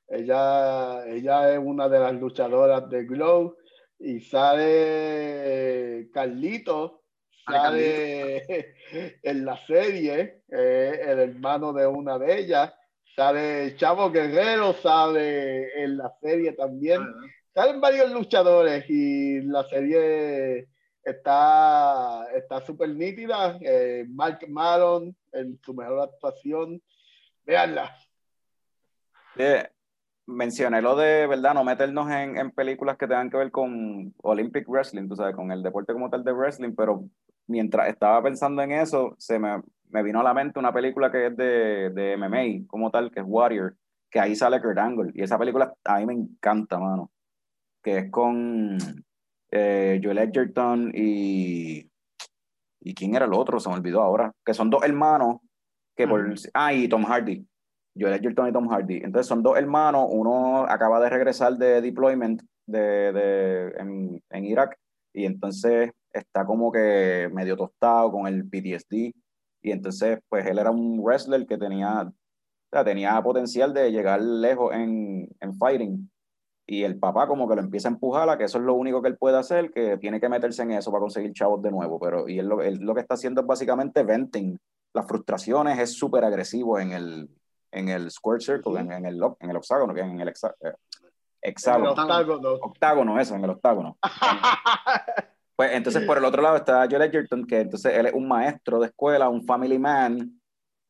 ella, ella es una de las luchadoras de Glow. Y sale Carlito, Sale sale en la serie, eh, el hermano de una de ellas, sale Chavo Guerrero, sale en la serie también salen varios luchadores y la serie está está súper nítida. Eh, Mark Maron en su mejor actuación. Veanla. Mencioné lo de, ¿verdad? No meternos en, en películas que tengan que ver con Olympic Wrestling, tú sabes, con el deporte como tal de wrestling, pero mientras estaba pensando en eso, se me, me vino a la mente una película que es de, de MMA, como tal, que es Warrior, que ahí sale Kurt Angle, y esa película a mí me encanta, mano, que es con eh, Joel Edgerton y... ¿Y quién era el otro? Se me olvidó ahora. Que son dos hermanos que por... Ah, y Tom Hardy. Joel Edgerton y Tom Hardy. Entonces son dos hermanos, uno acaba de regresar de deployment de, de, en, en Irak y entonces está como que medio tostado con el PTSD y entonces pues él era un wrestler que tenía, o sea, tenía potencial de llegar lejos en, en fighting y el papá como que lo empieza a empujar a que eso es lo único que él puede hacer, que tiene que meterse en eso para conseguir chavos de nuevo, pero y él lo, él lo que está haciendo es básicamente venting las frustraciones, es súper agresivo en el, en el square circle, en, en el, en el hexágono, que en el hexa- eh, El hexágono, octágono. octágono, eso, en el octágono. Pues entonces por el otro lado está Joel Edgerton, que entonces él es un maestro de escuela, un family man,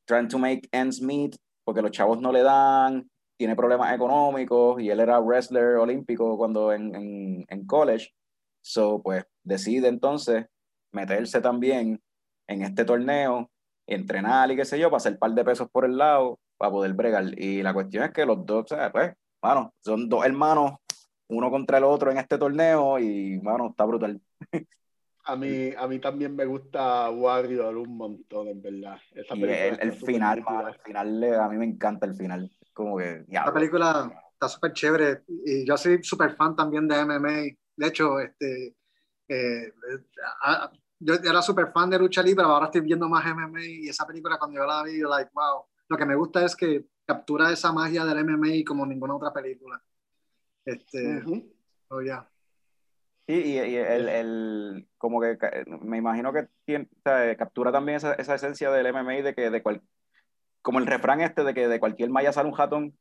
trying to make ends meet, porque los chavos no le dan, tiene problemas económicos y él era wrestler olímpico cuando en, en, en college. So, pues decide entonces meterse también en este torneo, entrenar y qué sé yo, para hacer un par de pesos por el lado, para poder bregar. Y la cuestión es que los dos, o sea, pues, mano, son dos hermanos, uno contra el otro en este torneo y, mano, está brutal. A mí, a mí también me gusta Warrior un montón, en verdad. Esa Y el, el final, mano, el final, a mí me encanta el final. Como que, ya. La película está súper chévere y yo soy súper fan también de MMA. De hecho, este, eh, ah, yo era súper fan de lucha libre, pero ahora estoy viendo más MMA y esa película cuando yo la vi, yo like, wow. Lo que me gusta es que captura esa magia del MMA como ninguna otra película. Este, Ujú. oh, yeah. Sí, y, y el, el- como que me imagino que tiene- o sea, captura también esa, esa esencia del MMA de que de cual, como el refrán este de que de cualquier malla sale un jatón,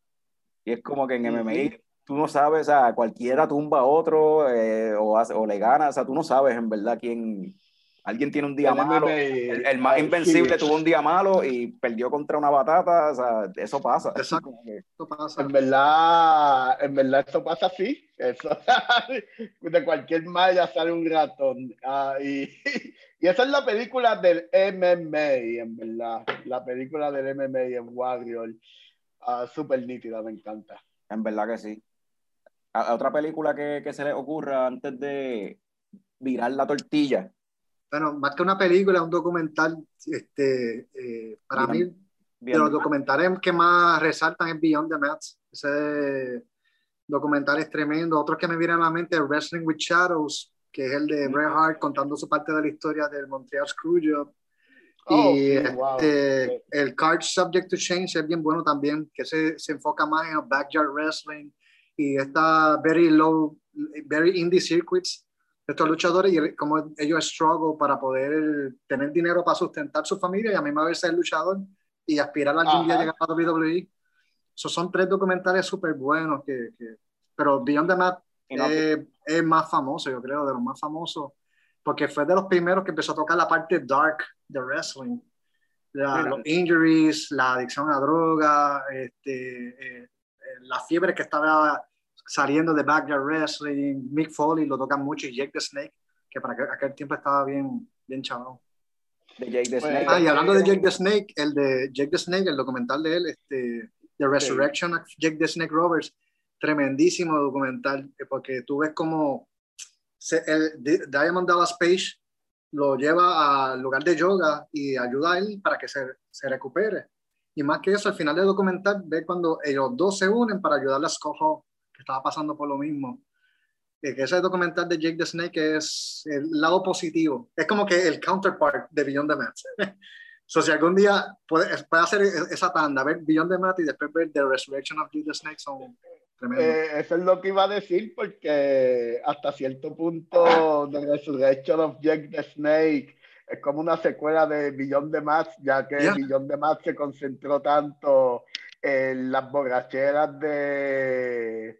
y es como que en MMA tú no sabes, o sea, cualquiera tumba a otro eh, o, o le gana, o sea, tú no sabes en verdad quién, alguien tiene un día El malo, MMA, el, el más invencible tuvo un día malo y perdió contra una batata, o sea, eso pasa. Exacto. Como que- Esto pasa. En verdad, en verdad esto pasa así. Eso, de cualquier malla sale un ratón. Ah, y, y esa es la película del MMA, en verdad. La película del MMA en Warrior. Ah, Súper nítida, me encanta. En verdad que sí. A- a otra película que, que se le ocurra antes de virar la tortilla. Bueno, más que una película, un documental, este, eh, para Bien. mí, de Bien, los documentales que más resaltan es Beyond the Mats. Ese documental es tremendo. Otro que me viene a la mente es Wrestling with Shadows, que es el de Bret Hart contando su parte de la historia del Montreal Screwjob. Oh, y sí, wow. este, el Card Subject to Change es bien bueno también, que se, se enfoca más en el backyard wrestling y está very low, very indie circuits. Estos luchadores y como ellos struggle para poder tener dinero para sustentar su familia y a mí me vez ser luchador y aspirar algún día a llegar a la WWE. Esos son tres documentales súper buenos, que, que- pero Beyond the no- es, es más famoso, yo creo, de los más famosos, porque fue de los primeros que empezó a tocar la parte dark de wrestling. La- los injuries, la adicción a droga, este, eh, eh, la fiebre que estaba saliendo de backyard wrestling, Mick Foley lo tocan mucho y Jake the Snake, que para aquel, aquel tiempo estaba bien, bien chaval. de Jake the Pues, Snake. Ah, y hablando de Jake the Snake, el de Jake the Snake, el documental de él, este, The Resurrection of Jake the Snake Roberts, tremendísimo documental, eh, porque tú ves como se- el Di- Diamond Dallas Page lo lleva al lugar de yoga y ayuda a él para que se, se recupere. Y más que eso, al final del documental, ve cuando ellos dos se unen para ayudar a Scott Hall, que estaba pasando por lo mismo. Eh, que ese documental de Jake the Snake es el lado positivo. Es como que el counterpart de Beyond the Mat. so, si algún día puede, puede hacer e- esa tanda, ver Beyond the Mat y después ver The Resurrection of Jake the Snake, son tremendos. Eh, eso es lo que iba a decir, porque hasta cierto punto The Resurrection of Jack the Snake es como una secuela de Beyond the Mask, ya que Yeah. Beyond the Mask se concentró tanto en las borracheras de,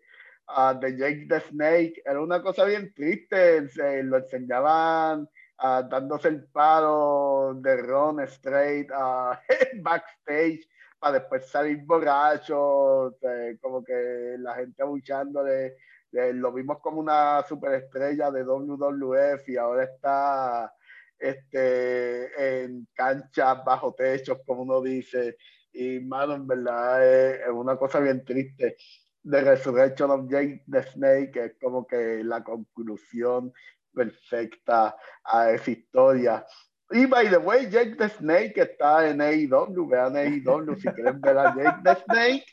ah, de Jake the Snake. Era una cosa bien triste, lo enseñaban ah, dándose el paro de Ron Straight ah, backstage para después salir borrachos, eh, como que la gente abuchándole. eh, lo vimos como una superestrella de WWF y ahora está este, en canchas bajo techos, como uno dice. Y, mano, en verdad es, es una cosa bien triste. The Resurrection of Jake the Snake es como que la conclusión perfecta a esa historia. Y by the way, Jake the Snake está en AEW, vean AEW si quieren ver a Jake the Snake.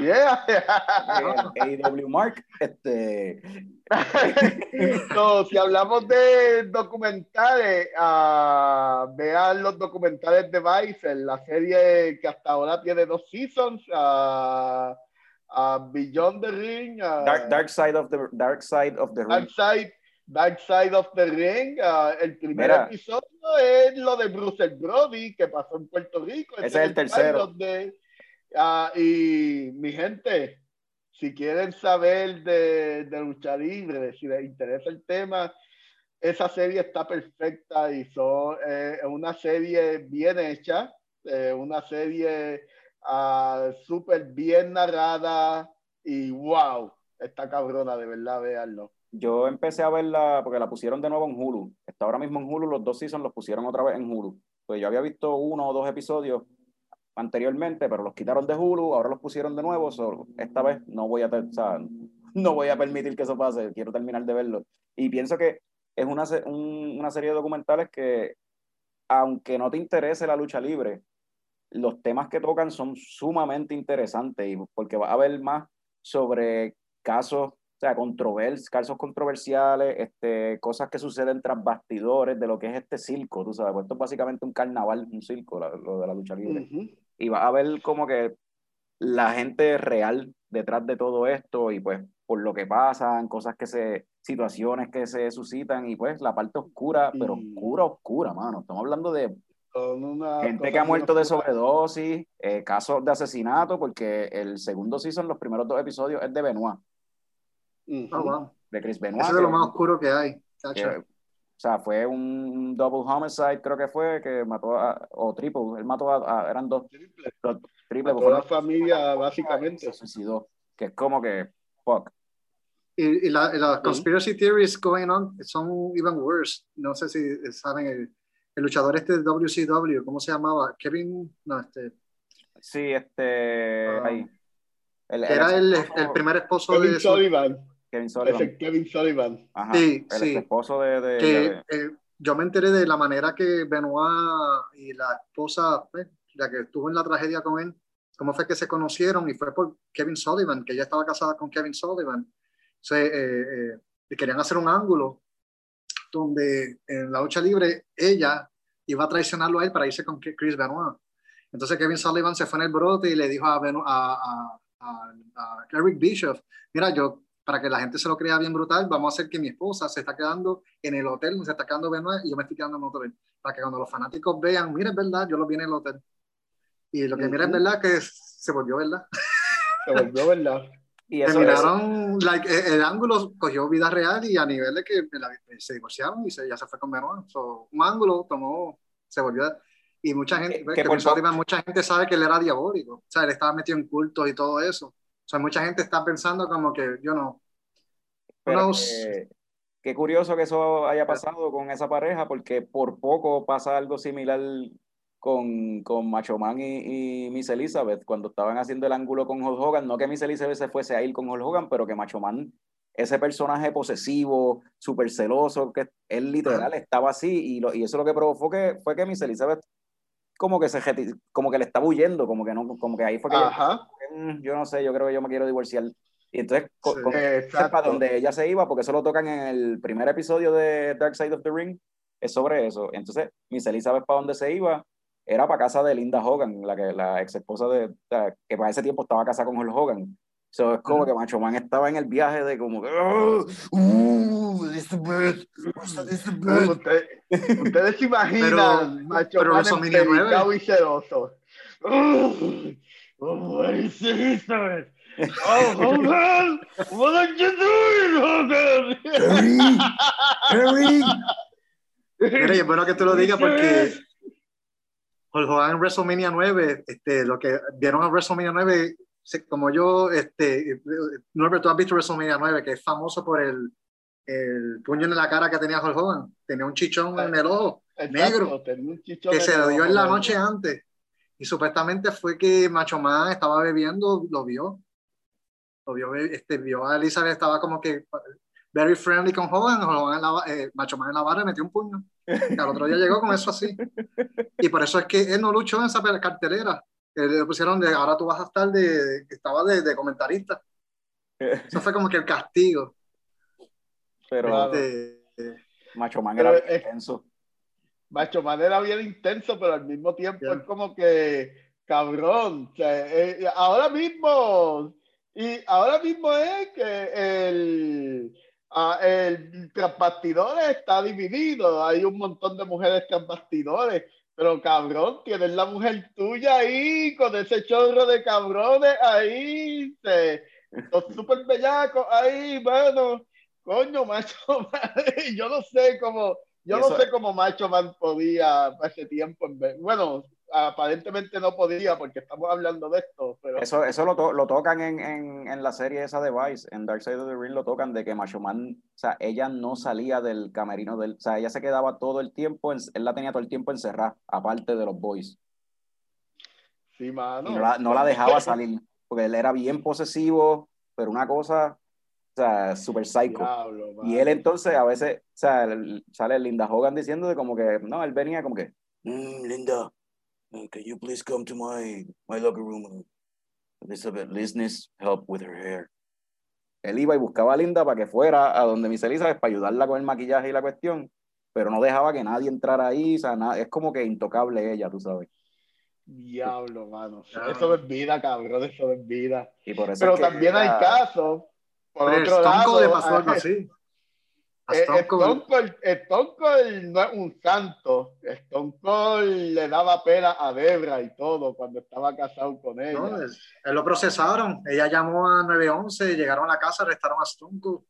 Yeah. el AEW Mark, este, No, si hablamos de documentales, ah, vean los documentales de Vice, la serie que hasta ahora tiene dos seasons. ah, a Beyond the Ring, a Dark, Dark Side of the Dark Side of the Ring. Dark Side, Dark Side of the Ring. el primer Mira. episodio es lo de Bruce Brody que pasó en Puerto Rico. Ese es el tercero. y mi gente, si quieren saber de, de lucha libre, si les interesa el tema, esa serie está perfecta y son eh, una serie bien hecha, eh, una serie ah, súper bien narrada y wow, está cabrona, de verdad, véanlo. Yo empecé a verla porque la pusieron de nuevo en Hulu. Está ahora mismo en Hulu, los dos seasons los pusieron otra vez en Hulu. Pues yo había visto uno o dos episodios anteriormente, pero los quitaron de Hulu, ahora los pusieron de nuevo. so, esta vez no voy a, no voy a permitir que eso pase. Quiero terminar de verlo. Y pienso que es una, una serie de documentales que, aunque no te interese la lucha libre, los temas que tocan son sumamente interesantes y porque va a haber más sobre casos, o sea, controvers, casos controversiales, este, cosas que suceden tras bastidores de lo que es este circo, tú sabes, pues esto es básicamente un carnaval, un circo, la- lo de la lucha libre. Ujú. Y va a ver como que la gente real detrás de todo esto y pues por lo que pasan, cosas que se, situaciones que se suscitan y pues la parte oscura, pero Y- oscura, oscura, mano. Estamos hablando de una gente que ha muerto de sobredosis, eh, casos de asesinato, porque el segundo season, los primeros dos episodios, es de Benoit, Ujú. Oh, wow. de Chris Benoit. Eso es de lo más oscuro que hay. que, o sea, fue un double homicide, creo que fue, que mató a, o triple, él mató a, a- eran dos, Triple. dos triple, Toda la familia, se básicamente. suicidó, que es como que, fuck. Y, y la- las Sí. conspiracy theories going on son even worse. No sé si saben el, el luchador este de WCW, ¿cómo se llamaba? Kevin, no, este, Sí, este, Ah. ahí. El, era el, esposo- el primer esposo Kevin de su- Sullivan. Kevin Es Sullivan. el Kevin Sullivan. Ajá, Sí, el sí. esposo de, de- que de- eh, yo me enteré de la manera que Benoit y la esposa, pues, la que estuvo en la tragedia con él, cómo fue que se conocieron y fue por Kevin Sullivan, que ella estaba casada con Kevin Sullivan. Eh, eh, y querían hacer un ángulo donde en la lucha libre ella iba a traicionarlo a él para irse con Chris Benoit. Entonces Kevin Sullivan se fue en el brote y le dijo a, Beno- a, a, a- Eric Bischoff, mira, yo, para que la gente se lo crea bien brutal, vamos a hacer que mi esposa se está quedando en el hotel, se está quedando Benoit y yo me estoy quedando en otro hotel. Para que cuando los fanáticos vean, mira, es verdad, yo lo vi en el hotel. Y lo que mira es verdad que se volvió verdad. Se volvió verdad. Y eso, eso- Terminaron, like, eh, el ángulo cogió vida real y a nivel de que la- se divorciaron y se, ya se fue con Benoit. So, un ángulo tomó, se volvió. Y mucha gente, Que- pues, que que por mucha gente sabe que él era diabólico. O sea, él estaba metido en cultos y todo eso. O sea, mucha gente está pensando como que, yo no. Que- qué curioso que eso haya pasado con esa pareja, porque por poco pasa algo similar con, con Macho Man y, y Miss Elizabeth cuando estaban haciendo el ángulo con Hulk Hogan. No que Miss Elizabeth se fuese a ir con Hulk Hogan, pero que Macho Man, ese personaje posesivo, súper celoso, que él literal estaba así, y, lo, y eso lo que provocó que, fue que Miss Elizabeth como que se como que le estaba huyendo, como que no, como que ahí fue que ella- Ajá. "Mm, yo no sé, yo creo que yo me quiero divorciar. Y entonces, con- Exacto. para donde ella se iba, porque eso lo tocan en el primer episodio de Dark Side of the Ring, es sobre eso. Entonces, Miss Elizabeth para donde se iba era para casa de Linda Hogan, la, que, la ex esposa de, que para ese tiempo estaba casada con Hulk Hogan. So, es como que Macho Man estaba en el viaje de como que, "Oh, uh, Elizabeth". Usted- ustedes se imaginan Pero- Macho pero Man WrestleMania nueve. empedicado y celoso. Oh, what is? Oh, Hogan, what are you doing, Hogan? Harry, Mira, y es bueno que tú lo digas porque Hulk Hogan en WrestleMania 9, este, lo que vieron a WrestleMania 9, se- como yo, este, Norbert, tú has visto WrestleMania 9, que es famoso por el, el puño en la cara que tenía Hulk Hogan. Tenía un chichón en el ojo Exacto, Negro. un que se lo dio en la noche antes. Y supuestamente fue que Macho Man estaba bebiendo, lo vio. Lo vio, este, vio a Elizabeth, estaba como que very friendly con Hogan. Hogan en la eh, Macho Man en la barra metió un puño. Y al otro día llegó con eso así. Y por eso es que él no luchó en esa cartelera. Eh, Le pusieron de ahora tú vas a estar de, que estaba de, de comentarista. Eso fue como que el castigo. Pero Claro. de- Macho Man Pero era bien es- intenso. Macho Man era bien intenso, pero al mismo tiempo es como que cabrón. o sea, eh, ahora mismo Y ahora mismo es que el, ah, el tras bastidores está dividido. Hay un montón de mujeres tras bastidores. Pero cabrón, tienes la mujer tuya ahí, con ese chorro de cabrones ahí, se, los super bellacos ahí, bueno, coño, macho, yo no sé cómo, yo no sé cómo Macho Man podía para ese tiempo, en vez- bueno, aparentemente no podía porque estamos hablando de esto, pero Eso, eso lo, to- lo tocan en, en, en la serie esa de Vice, en Dark Side of the Ring lo tocan de que Macho Man, o sea, ella no salía del camerino del, o sea, ella se quedaba todo el tiempo, en- él la tenía todo el tiempo encerrada, aparte de los boys, sí, mano. no la, no la dejaba salir, porque él era bien posesivo, pero una cosa, o sea, super psycho. Diablo, Y él entonces a veces, o sea, sale Linda Hogan diciendo de como que, no, él venía como que, "Mm, Linda, can you please come to my, my locker room? Elizabeth, Lizness, help with her hair. Él iba y buscaba a Linda para que fuera a donde Miss Elizabeth para ayudarla con el maquillaje y la cuestión, pero no dejaba que nadie entrara ahí, o sea, nada, es como que intocable ella, tú sabes. Diablo, mano. Diablo. Eso es vida, cabrón, eso es vida. Y por eso Pero es que también hay casos, por Pero otro Stone lado, le pasó algo así. Eh, Stone Cold- Cold, Stone Cold no es un santo. Stone Cold le daba pena a Debra y todo cuando estaba casado con ella. No, es- él lo procesaron. Ella llamó a 911, llegaron a la casa, arrestaron a Stone Cold.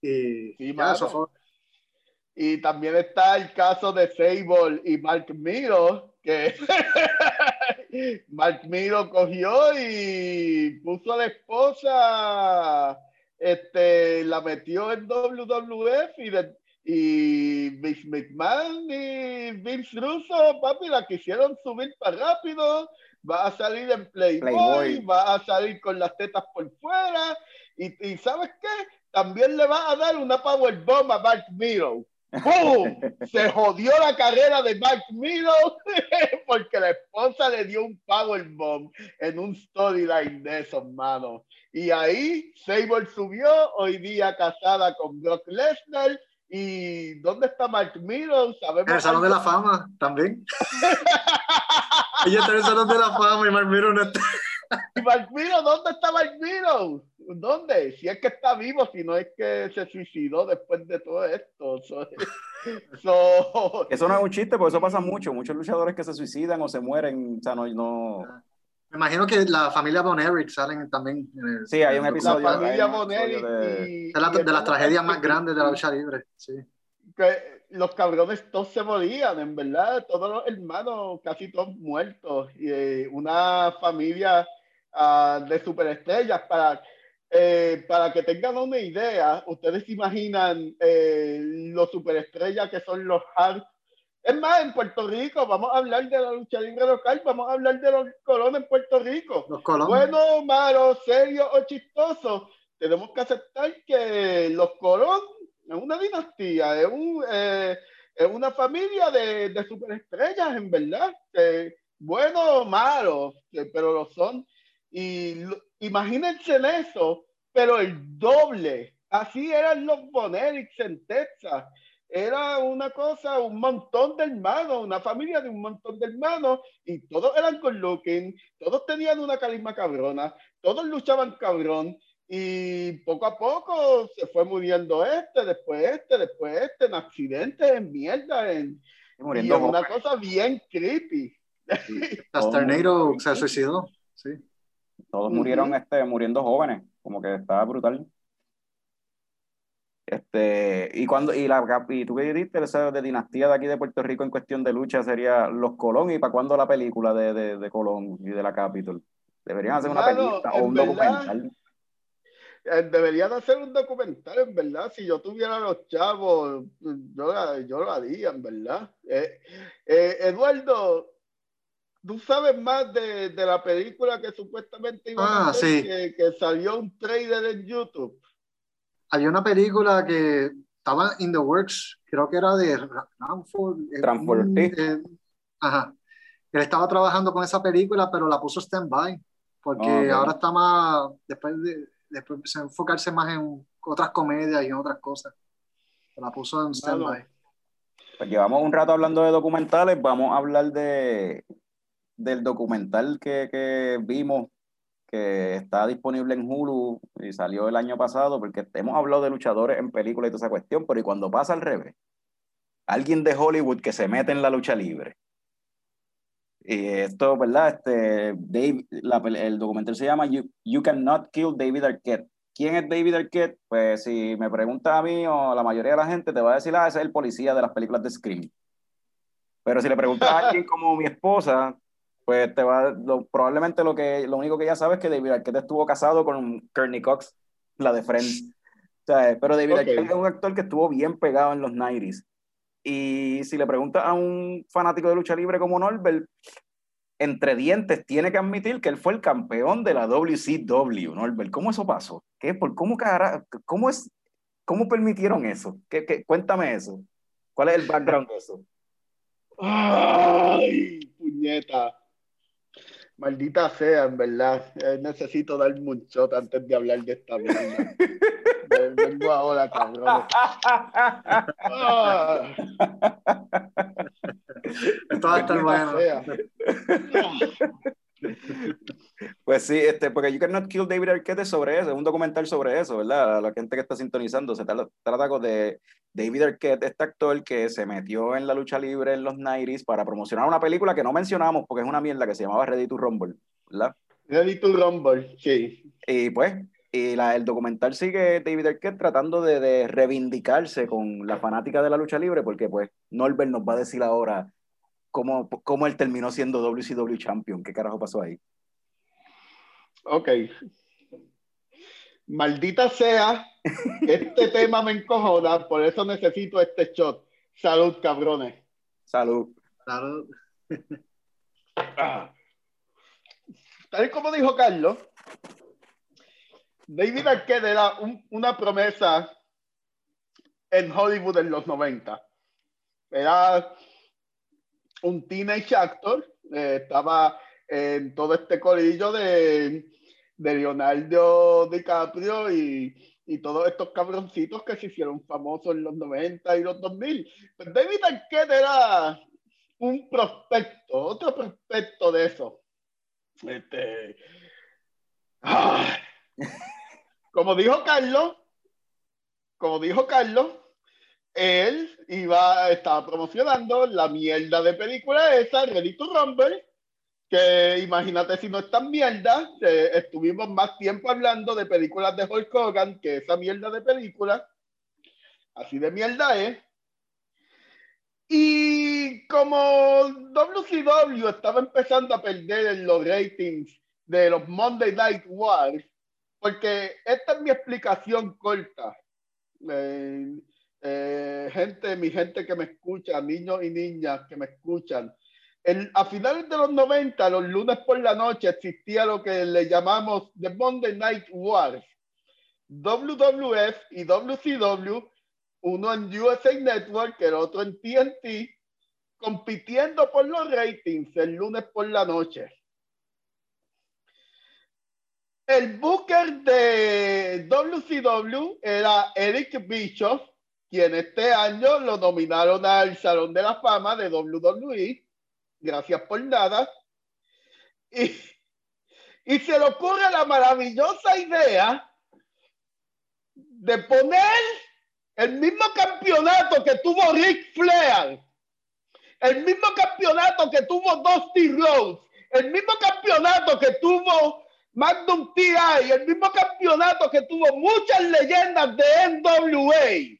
Y Sí, ya, eso fue. Y también está el caso de Sable y Mark Miro, que Mark Miro cogió y puso a la esposa, este, la metió en WWF y, de- y Vince McMahon y Vince Russo, papi, la quisieron subir para rápido, va a salir en Playboy, Playboy. va a salir con las tetas por fuera, y, y ¿sabes qué? También le va a dar una powerbomb a Mark Miro. ¡Pum! Se jodió la carrera de Mark Miro porque la esposa le dio un powerbomb en un storyline de esos, mano. Y ahí Sable subió, hoy día casada con Brock Lesnar. ¿Y dónde está Mark Miro? Sabemos En el Salón de la Fama también. Ella está en el Salón de la Fama y Mark Miro no está. ¿Y Mark Miro? ¿Dónde está Mark Miro? ¿Dónde? Si es que está vivo, si no es que se suicidó después de todo esto. So- so- Eso no es un chiste, porque eso pasa mucho. Muchos luchadores que se suicidan o se mueren, o sea, no, no, Me imagino que la familia Von Erich salen también. en el- Sí, hay un la episodio- documental. familia Bonelli episodio de- Es la- de las tragedias más grandes de la lucha libre. Sí. que los cabrones todos se morían, en verdad, todos los hermanos, casi todos muertos, y eh, una familia ah, de superestrellas para, eh, para que tengan una idea, ustedes se imaginan eh, los superestrellas que son los Hart. Es más, en Puerto Rico, vamos a hablar de la lucha libre local, vamos a hablar de los colones en Puerto Rico. Los colonos. Bueno, malo, serio o chistoso, tenemos que aceptar que los Colón es una dinastía, es, un, eh, es una familia de, de superestrellas, en verdad. que bueno o malo, que- pero lo son. Y lo- imagínense en eso, pero el doble. Así eran los Bonelix en Texas. Era una cosa, un montón de hermanos, una familia de un montón de hermanos, y todos eran con looking, todos tenían una carisma cabrona, todos luchaban cabrón, y poco a poco se fue muriendo este, después este, después este, en accidentes, en mierda, en, y muriendo en una cosa bien creepy. Hasta Tornado se suicidó. Sí. Todos murieron este, muriendo jóvenes, como que estaba brutal. Este, y cuando, y la y tú que dijiste, esa de dinastía de aquí de Puerto Rico en cuestión de lucha sería los Colón, y para cuándo la película de, de, de Colón y de la Capitol. Deberían hacer una película o un verdad, documental. Eh, Deberían hacer un documental, en verdad. Si yo tuviera los chavos, yo, la- yo lo haría, en verdad. Eh, eh, Eduardo, tú sabes más de, de la película que supuestamente iba a Ah, hacer, sí. que, que salió un trailer en YouTube. Había una película que estaba in the works, creo que era de Ramford. eh, eh, ajá. Él estaba trabajando con esa película, pero la puso stand-by, porque Ah, ok. ahora está más, después de, después empezó a enfocarse más en otras comedias y en otras cosas. La puso en stand-by. Pues llevamos un rato hablando de documentales, vamos a hablar de del documental que, que vimos que está disponible en Hulu y salió el año pasado, porque hemos hablado de luchadores en películas y toda esa cuestión, pero y cuando pasa al revés, alguien de Hollywood que se mete en la lucha libre. Y esto, ¿verdad? Este, Dave, el documental se llama you, you Cannot Kill David Arquette. ¿Quién es David Arquette? Pues si me preguntas a mí o la mayoría de la gente, te va a decir, ah, ese es el policía de las películas de Scream. Pero si le preguntas a alguien como mi esposa, pues te va, lo, probablemente lo, que, lo único que ella sabe es que David Arquette estuvo casado con Courtney Cox, la de Friends. O sea, pero David Ok. Arquette es un actor que estuvo bien pegado en los 90s. Y si le preguntas a un fanático de lucha libre como Norbert, entre dientes tiene que admitir que él fue el campeón de la WCW, Norbert. ¿Cómo eso pasó? ¿Qué? ¿Por cómo, cara, cómo, es, ¿Cómo permitieron eso? ¿Qué, qué? Cuéntame eso. ¿Cuál es el background de eso? Ay, puñeta. Maldita sea, en verdad. Eh, necesito dar un shot antes de hablar de esta mierda. Ven- Vengo ahora, cabrón. Ah, Esto va a estar maldita bueno. Pues sí, este, porque You Cannot Kill David Arquette es sobre eso, es un documental sobre eso, ¿verdad? La gente que está sintonizando, se trata, de David Arquette, este actor que se metió en la lucha libre en los 90s para promocionar una película que no mencionamos porque es una mierda que se llamaba Ready to Rumble, ¿verdad? Ready to Rumble, sí. Y pues, y la, el documental sigue David Arquette tratando de, de reivindicarse con la fanática de la lucha libre, porque pues Norbert nos va a decir ahora cómo, cómo él terminó siendo WCW Champion, qué carajo pasó ahí. Ok. Maldita sea, este tema me encojona, por eso necesito este shot. Salud, cabrones. Salud. Claro. Ah. Tal y como dijo Carlos, David Arquette era un- una promesa en Hollywood en los 90. Era un teenage actor, eh, estaba en todo este corillo de, de Leonardo DiCaprio y, y todos estos cabroncitos que se hicieron famosos en los 90 y los 2000. Pues David Arquette era un prospecto, otro prospecto de eso. Este, ah, como dijo Carlos, como dijo Carlos, él iba, estaba promocionando la mierda de película esa, Ready to Rumble, que imagínate si no es tan mierda, estuvimos más tiempo hablando de películas de Hulk Hogan que esa mierda de película, así de mierda es. Y como WCW estaba empezando a perder los ratings de los Monday Night Wars, porque esta es mi explicación corta. Eh, eh, gente, mi gente que me escucha, niños y niñas que me escuchan. El- a finales de los 90, los lunes por la noche, existía lo que le llamamos The Monday Night Wars. WWF y WCW uno en USA Network, el otro en TNT, compitiendo por los ratings el lunes por la noche. El booker de WCW era Eric Bischoff, quien este año lo nominaron al Salón de la Fama de WWE. Gracias por nada. Y, se le ocurre la maravillosa idea de poner el mismo campeonato que tuvo Ric Flair, el mismo campeonato que tuvo Dusty Rhodes, el mismo campeonato que tuvo Magnum TI, el mismo campeonato que tuvo muchas leyendas de NWA.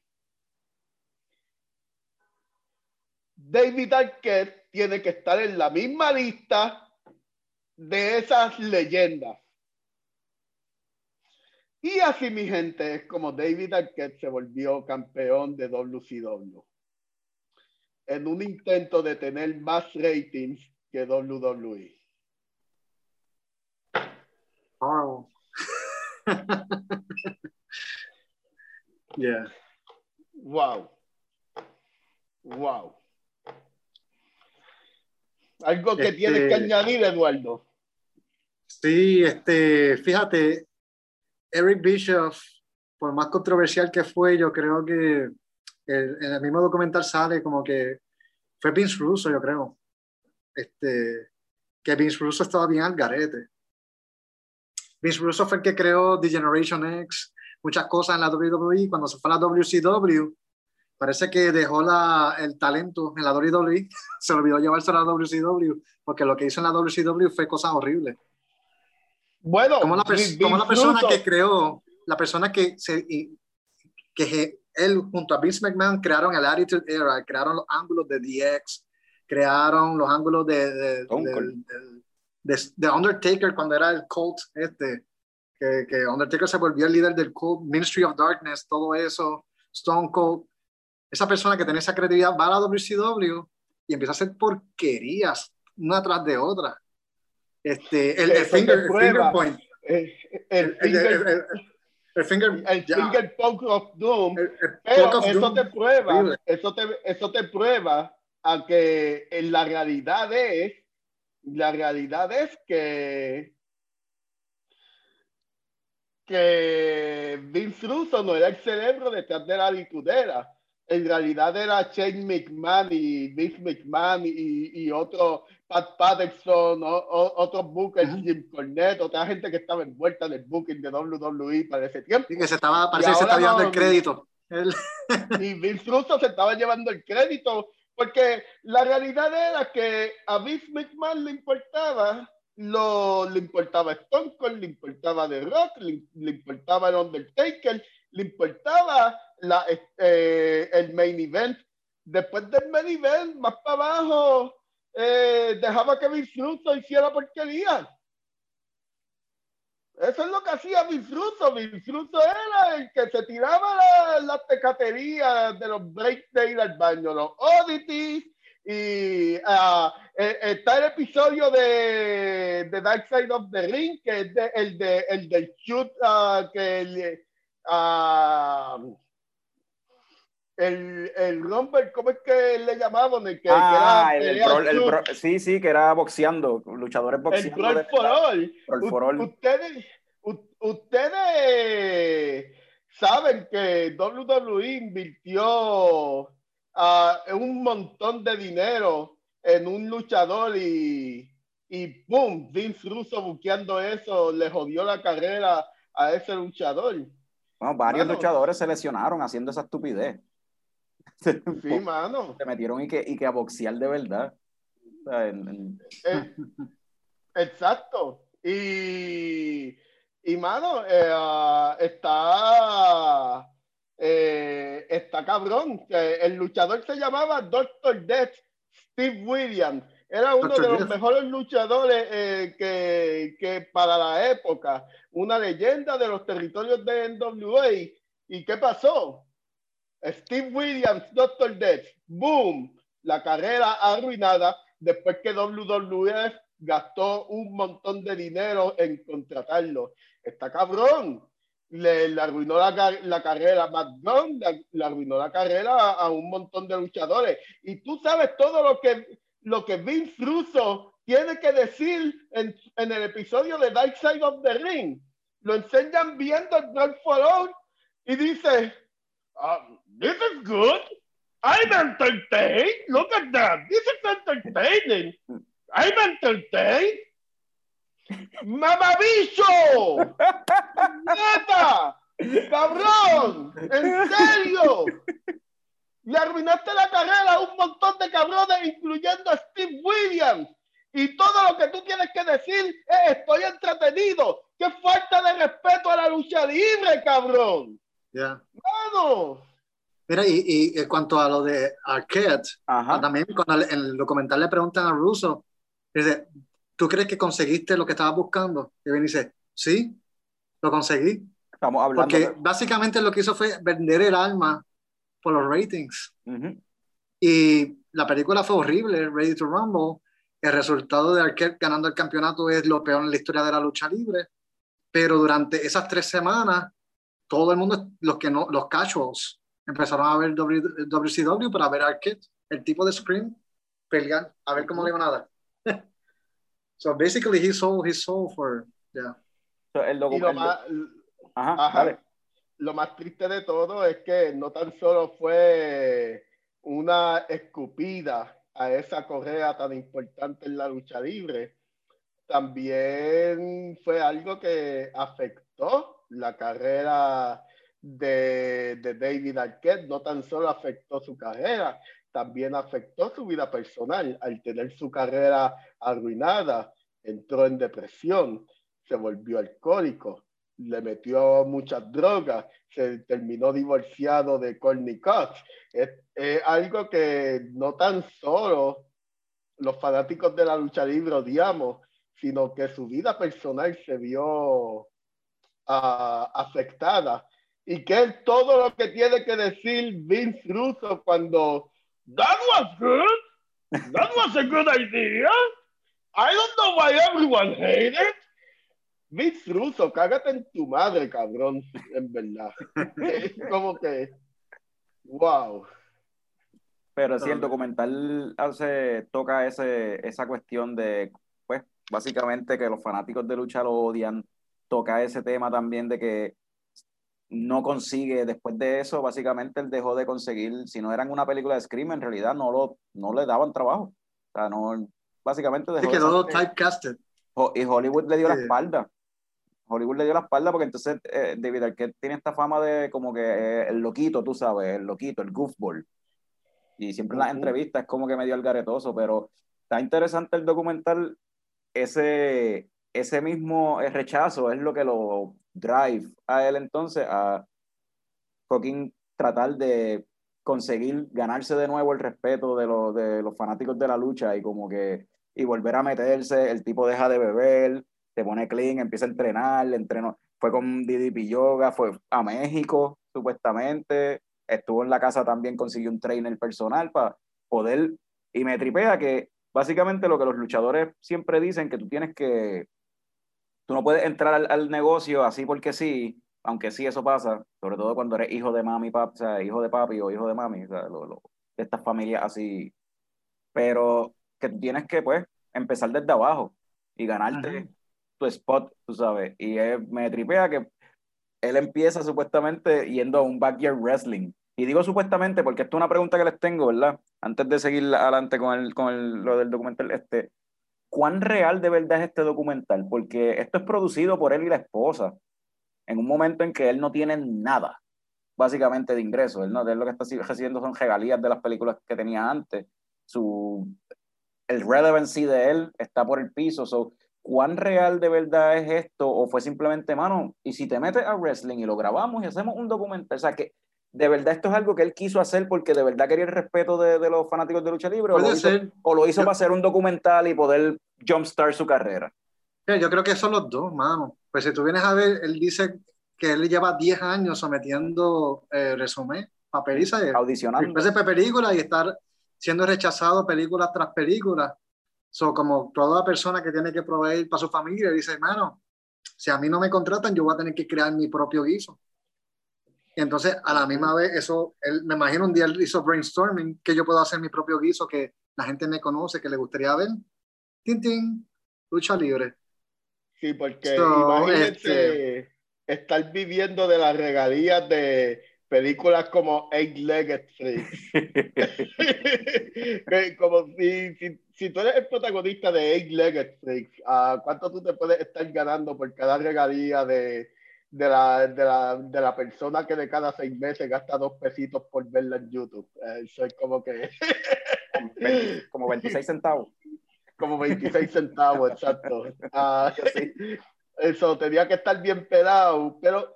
David Arquette tiene que estar en la misma lista de esas leyendas. Y así, mi gente, es como David Arquette se volvió campeón de WCW. En un intento de tener más ratings que. WWE. Yeah. Wow. Wow. Algo que Este- tienes que añadir, Eduardo. Sí, este, fíjate, Eric Bischoff, por más controversial que fue, yo creo que el- en el mismo documental sale como que fue Vince Russo, yo creo. Este, que Vince Russo estaba bien al garete. Vince Russo fue el que creó The Generation X, muchas cosas en la WWE. Cuando se fue a la WCW, parece que dejó la, el talento en la WWE, se olvidó llevarse a la WCW, porque lo que hizo en la WCW fue cosas horribles. Bueno, Como la, como la persona que creó, la persona que, se, y- que él junto a Vince McMahon crearon el Attitude Era, crearon los ángulos de DX, crearon los ángulos de, de, de- de Undertaker cuando era el cult este, que, que Undertaker se volvió el líder del cult, Ministry of Darkness, todo eso, Stone Cold. Esa persona que tiene esa credibilidad va a la WCW y empieza a hacer porquerías una tras de otra. Este, el, el finger, finger point. eh, el, El, el- finger, el- el- finger, finger poke of doom Pero of eso Doom, te prueba, eso te, eso te prueba a que en la realidad es, la realidad es que que Vince Russo no era el cerebro detrás de la litudera. En realidad era Shane McMahon y Vince McMahon y, y otro Pat Patterson, o, o- otros bookers. Jim Cornette, otra gente que estaba envuelta en el booking de WWE para ese tiempo. Sí, que se estaba, parece que se está llevando no- el crédito. Y Vince Russo se estaba llevando el crédito porque la realidad era que a Vince McMahon le importaba lo, le importaba Stone Cold, le importaba The Rock, le, le importaba el Undertaker, le importaba la, eh, el main event. Después del main event, más para abajo, eh, dejaba que Vince Russo hiciera porquería. Eso es lo que hacía. Vince Russo era el que se tiraba la- las tecaterías de los breaks de ir al baño, los oddities. Y eh, está el episodio de, de Dark Side of the Ring, que es de- el, de, el del shoot ah, que ah, el, el Rumble, ¿cómo es que le llamaban? El que, Ah, que el, era el bro- el bro- sí, sí, que era boxeando, luchadores el boxeando. Brawl de for. All. Ustedes, ustedes saben que WWE invirtió ah, un montón de dinero en un luchador y, y ¡pum! Vince Russo buqueando eso le jodió la carrera a ese luchador. Bueno, varios luchadores se lesionaron haciendo esa estupidez. Sí, mano. Se metieron y que, y que a boxear de verdad. O sea, en- en- Eh, exacto. Y, y mano, eh, ah, está, eh, está cabrón. que El luchador se llamaba Dr. Death, Steve Williams. Era uno de los Death. mejores luchadores eh, que, que para la época, una leyenda de los territorios de NWA. ¿Y qué pasó? Steve Williams, Dr. Death, boom, la carrera arruinada después que WWF gastó un montón de dinero en contratarlo. Está cabrón. Le, arruinó la, la carrera a Matt le, arruinó la carrera a, un montón de luchadores. Y tú sabes todo lo que, lo que Vince Russo tiene que decir en, en el episodio de Dark Side of the Ring. Lo enseñan viendo el Brawl for All y dice, um, this is good. I'm entertained. Look at that. This is entertaining. I'm entertained. ¡Mamabicho! ¡Neta! ¡Cabrón! ¿En serio? Le arruinaste la carrera a un montón de cabrones, incluyendo a Steve Williams. Y todo lo que tú tienes que decir es estoy entretenido. ¡Qué falta de respeto a la lucha libre, cabrón! Ya. ¡Mano! Mira, y, y en cuanto a lo de Arquette, Ajá. también cuando en el documental le preguntan a Russo, dice, ¿tú crees que conseguiste lo que estabas buscando? Y y dice, sí, lo conseguí. Estamos hablando. Porque de- básicamente lo que hizo fue vender el alma por los ratings. Ujú. Y la película fue horrible, Ready to Rumble. El resultado de Arquette ganando el campeonato es lo peor en la historia de la lucha libre. Pero durante esas tres semanas, todo el mundo, los que no, los casuals, empezaron a ver W- WCW para ver a Arquette, el tipo de Scream, pelear, a ver cómo le iban a dar. so basically, he sold his soul for, yeah. So, el Y lo documento. más, Ajá, Ajá. dale. lo más triste de todo es que no tan solo fue una escupida a esa correa tan importante en la lucha libre, también fue algo que afectó la carrera de, David Arquette, no tan solo afectó su carrera, también afectó su vida personal al tener su carrera arruinada, entró en depresión, se volvió alcohólico, le metió muchas drogas, se terminó divorciado de Courtney Cox. Es, es algo que no tan solo los fanáticos de la lucha libre odiamos, sino que su vida personal se vio ah, afectada. Y que es todo lo que tiene que decir Vince Russo cuando That was good. That was a good idea. I don't know why everyone hated it. Vince Russo, cágate en tu madre, cabrón, en verdad. Es como que, wow. Pero sí, el documental hace, toca ese, esa cuestión de, pues, básicamente que los fanáticos de lucha lo odian. Toca ese tema también de que no consigue, después de eso, básicamente él dejó de conseguir, si no eran una película de Scream, en realidad no, lo, no le daban trabajo. O sea, no, básicamente dejó Sí, de quedó salir. typecasted. Y Hollywood le dio la espalda. Hollywood le dio la espalda porque entonces eh, David Arquette tiene esta fama de como que eh, el loquito, tú sabes, el loquito, el goofball. Y siempre en las Ujú. entrevistas es como que medio algaretoso, pero está interesante el documental. Ese, ese mismo eh, rechazo es lo que lo drive a él entonces a fucking tratar de conseguir ganarse de nuevo el respeto de, los de los fanáticos de la lucha y como que y volver a meterse, el tipo deja de beber, se pone clean, empieza a entrenar, entrenó, fue con DDP Yoga, fue a México supuestamente, estuvo en la casa también, consiguió un trainer personal para poder, y me tripea que básicamente lo que los luchadores siempre dicen, que tú tienes que, tú no puedes entrar al, al negocio así porque sí, aunque sí eso pasa, sobre todo cuando eres hijo de mami, papi, o sea, hijo de papi o hijo de mami, o sea, lo- lo- de estas familias así, pero que tú tienes que, pues, empezar desde abajo y ganarte Ujú. tu spot, tú sabes, y es- me tripea que él empieza supuestamente yendo a un backyard wrestling, y digo supuestamente porque esto es una pregunta que les tengo, ¿verdad? Antes de seguir adelante con, el, con el- lo del documental, este, ¿cuán real de verdad es este documental? Porque esto es producido por él y la esposa, en un momento en que él no tiene nada, básicamente, de ingresos. Él, no, él lo que está recibiendo son regalías de las películas que tenía antes. Su, el relevancy de él está por el piso. So, ¿Cuán real de verdad es esto? ¿O fue simplemente, mano, y si te metes a wrestling y lo grabamos y hacemos un documental? O sea, que de verdad esto es algo que él quiso hacer porque de verdad quería el respeto de, de los fanáticos de lucha libre. ¿O lo hizo, o lo hizo Yo- para hacer un documental y poder jumpstart su carrera? Sí, Yo creo que son los dos, mano. Pues si tú vienes a ver, él dice que él lleva 10 años sometiendo eh, resumen, papeliza, Audicionando. después de películas y estar siendo rechazado película tras película. So, como toda persona que tiene que proveer para su familia, dice, hermano, si a mí no me contratan, yo voy a tener que crear mi propio guiso. Y entonces, a la misma vez, eso, él, me imagino un día él hizo brainstorming, que yo puedo hacer mi propio guiso, que la gente me conoce, que le gustaría ver. Tin, tin, lucha libre. Sí, porque So, imagínense este- estar viviendo de las regalías de películas como Eight Legged Freaks. Como si, si, si tú eres el protagonista de Eight Legged Freaks, ¿a ¿cuánto tú te puedes estar ganando por cada regalía de, de, la, de, la, de la persona que de cada seis meses gasta dos pesitos por verla en YouTube? Eh, Eso es como que como 26 centavos. como 26 centavos, exacto. Ah, Eso tenía que estar bien pelado, pero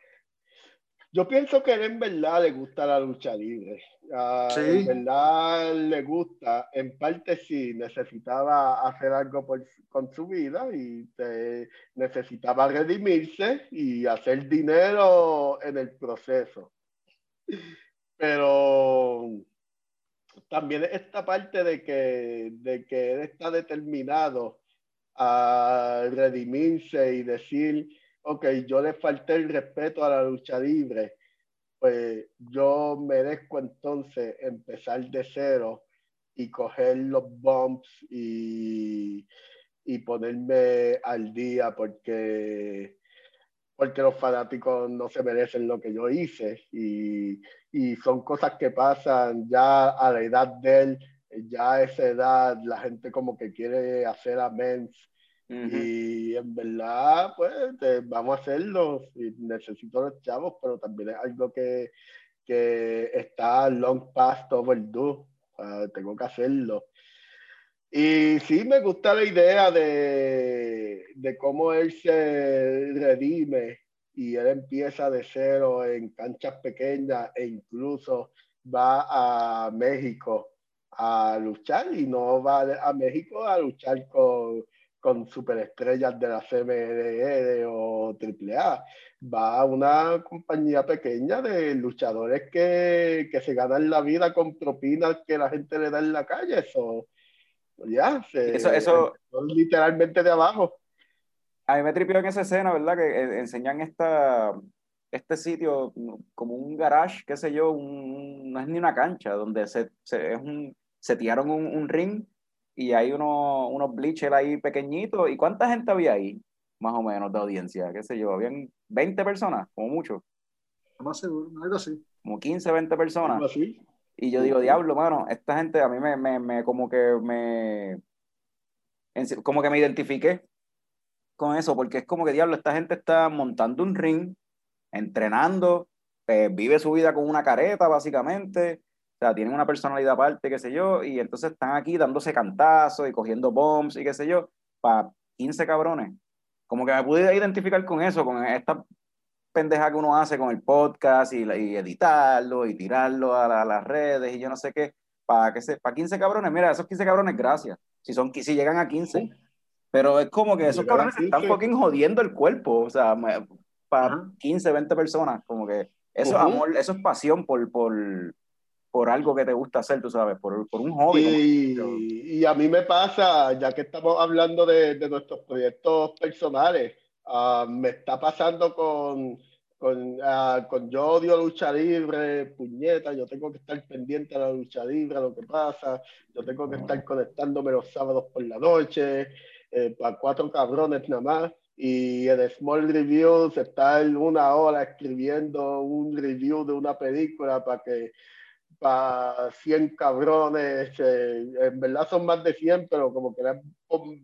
yo pienso que él en verdad le gusta la lucha libre. Ah, Sí. En verdad le gusta. En parte sí, necesitaba hacer algo por- con su vida y te- necesitaba redimirse y hacer dinero en el proceso. Pero también esta parte de que, de que él está determinado a redimirse y decir, ok, yo le falté el respeto a la lucha libre, pues yo merezco entonces empezar de cero y coger los bumps y, y ponerme al día porque, porque los fanáticos no se merecen lo que yo hice y, y son cosas que pasan ya a la edad de él, ya a esa edad la gente como que quiere hacer amends Ujú. Y en verdad, pues eh, vamos a hacerlo. Y necesito los chavos, pero también es algo que, que está long past overdue. Ah, tengo que hacerlo. Y sí, me gusta la idea de, de cómo él se redime y él empieza de cero en canchas pequeñas e incluso va a México a luchar y no va a México a luchar con, con superestrellas de la CMLL o AAA. Va a una compañía pequeña de luchadores que, que se ganan la vida con propinas que la gente le da en la calle. Eso, ya, se, Eso- eso- son literalmente de abajo. A mí me tripió en esa escena, ¿verdad? Que eh, enseñan esta, este sitio como un garage, qué sé yo, un- no es ni una cancha, donde se, se, es un, se tiraron un, un ring y hay uno, unos bleachers ahí pequeñitos. ¿Y cuánta gente había ahí? Más o menos de audiencia, qué sé yo, habían 20 personas, como mucho, más seguro, algo así. como 15, 20 personas. Algo así. Y yo digo, diablo, mano, esta gente a mí me, me, me como que me, como que me identifiqué con eso, porque es como que, diablo, esta gente está montando un ring, entrenando, eh, vive su vida con una careta, básicamente, o sea, tienen una personalidad aparte, qué sé yo, y entonces están aquí dándose cantazos y cogiendo bombs y qué sé yo, para 15 cabrones. Como que me pude identificar con eso, con esta pendeja que uno hace con el podcast y, y editarlo y tirarlo a, la- a las redes y yo no sé qué, para que se, para 15 cabrones, mira, esos 15 cabrones, gracias, si son si llegan a 15, pero es como que esos cabrones están 15. fucking jodiendo el cuerpo, o sea, para Ajá. 15, 20 personas, como que eso es amor, eso es pasión por, por, por algo que te gusta hacer, tú sabes, por, por un hobby. como- Y, y a mí me pasa, ya que estamos hablando de, de nuestros proyectos personales, ah, me está pasando con, con, ah, con yo odio lucha libre, puñeta, yo tengo que estar pendiente a la lucha libre, a lo que pasa, yo tengo que estar conectándome los sábados por la noche, eh, para cuatro cabrones nada más. Y en Small Reviews estar una hora escribiendo un review de una película para que para 100 cabrones, eh, en verdad son más de 100, pero como que eran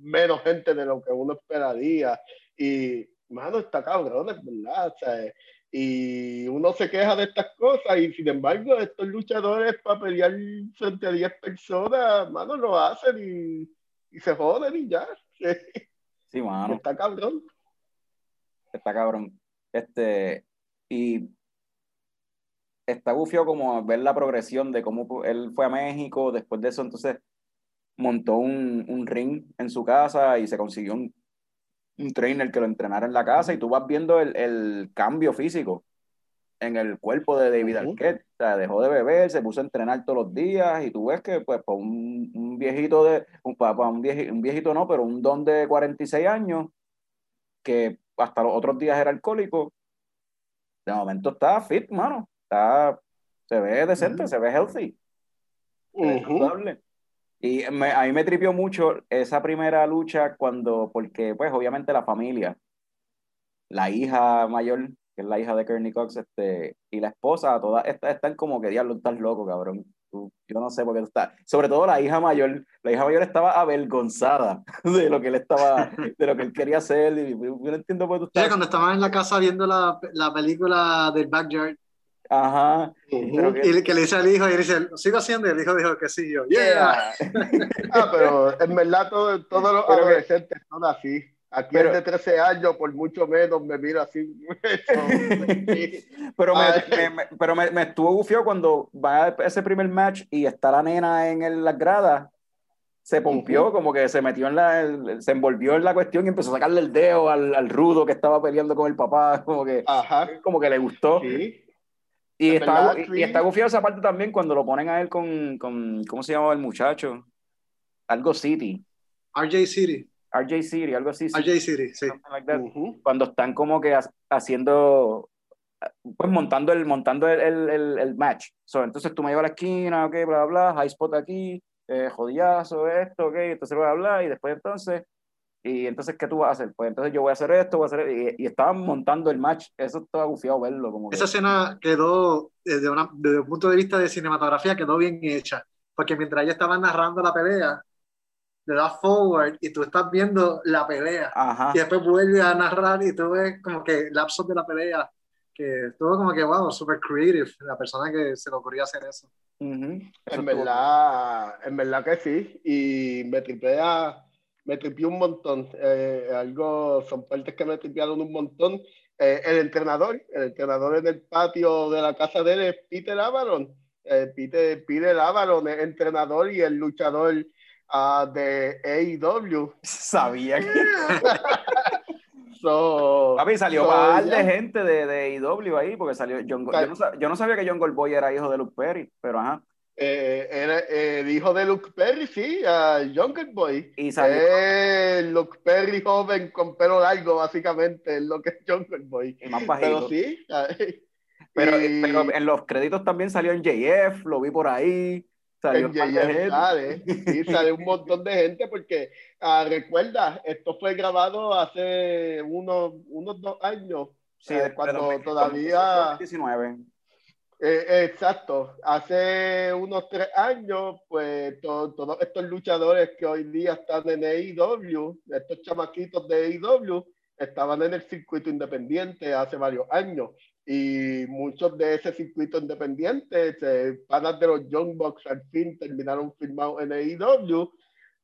menos gente de lo que uno esperaría. Y, mano, está cabrón, es verdad. o sea, y uno se queja de estas cosas y sin embargo estos luchadores para pelear frente a 10 personas, mano, lo hacen y, y se joden y ya. Sí, mano. Está cabrón. Está cabrón. Este, y está gufio como ver la progresión de cómo él fue a México, después de eso entonces montó un, un ring en su casa y se consiguió un, un trainer que lo entrenara en la casa y tú vas viendo el, el cambio físico en el cuerpo de David. Arquette. O sea, dejó de beber, se puso a entrenar todos los días y tú ves que pues para un, un viejito de, un, para un, vieji- un viejito no, pero un don de 46 años que hasta los otros días era alcohólico, de momento está fit, mano. Está, se ve decente, se ve healthy, Ujú. saludable. Y me- a mí me tripió mucho esa primera lucha cuando, porque pues obviamente la familia, la hija mayor, que es la hija de Kearney Cox, este, y la esposa, todas está- están como que diablo, estás loco, cabrón. Tú- yo no sé por qué tú estás. Sobre todo la hija mayor, la hija mayor estaba avergonzada de lo que él estaba, de lo que él quería hacer. Y yo no entiendo por qué tú Sí, estás. cuando estaban en la casa viendo la, la película del Backyard, Ajá. Ujú. Pero que- y que le dice al hijo, y él dice, ¿lo sigo haciendo? Y el hijo dijo que sí, yo, yeah. Yeah. Ah, pero en verdad todo- todos los Pero que- adolescentes son así. Aquí Pero- el de 13 años, por mucho menos, me mira así. Pero, me, me- me- pero me, me estuvo gufio cuando va a ese primer match y está la nena en el- las gradas. Se pompió, como que se metió en la. el- se envolvió en la cuestión y empezó a sacarle el dedo al, al rudo que estaba peleando con el papá. Como que, Ajá, como que le gustó. sí. Y Es está, verdad, y, está gufiado esa parte también cuando lo ponen a él con, con. ¿Cómo se llamaba el muchacho? Algo City. RJ City, RJ City, algo así. RJ City, sí. like cuando están como que ha- haciendo, pues montando el, montando el, el, el- el match. So, entonces tú me llevas a la esquina, ok, bla, bla, bla, high spot aquí, eh, jodillazo, esto, ok, entonces bla, bla, y después entonces, y entonces, ¿qué tú vas a hacer? Pues entonces yo voy a hacer esto, voy a hacer, y, y estaban montando el match, eso estaba bufiado verlo, como que, Esa escena quedó, desde, una- desde un punto de vista de cinematografía, quedó bien hecha. Porque mientras ella estaba narrando la pelea, le das forward y tú estás viendo la pelea. Ajá. Y después vuelve a narrar y tú ves como que lapsos de la pelea. Que todo como que, wow, super creative. La persona que se le ocurrió hacer eso. Ujú. Eso En estuvo- verdad, en verdad que sí. Y me tripea, me tripió un montón. Eh, algo, son partes que me tripearon un montón. Eh, el entrenador, el entrenador en el patio de la casa de él es Peter Avalon. Eh, Peter, Peter Avalon es entrenador y el luchador ah, de AEW. Sabía que. So, Papi, salió so, ya. de gente de, de IW ahí, porque salió John yo, no, yo no sabía que John Goldboy era hijo de Luke Perry, pero ajá. Eh, era eh, el hijo de Luke Perry, sí, a Jungle Boy. Y salió. Eh, Luke Perry joven con pelo largo, básicamente, es lo que es Jungle Boy. Y más Pero bajito. sí. Pero, y pero en los créditos también salió en JF, lo vi por ahí. Salió en JF sale, sí, sale un montón de gente porque, ah, recuerda, esto fue grabado hace unos, unos dos años. Sí, eh, cuando 2018, todavía- 2019. Eh, exacto, hace unos tres años, pues to- todos estos luchadores que hoy día están en AEW, estos chamaquitos de AEW, estaban en el circuito independiente hace varios años. Y muchos de ese circuito independiente, eh, panas de los Young Bucks al fin terminaron firmados en AEW.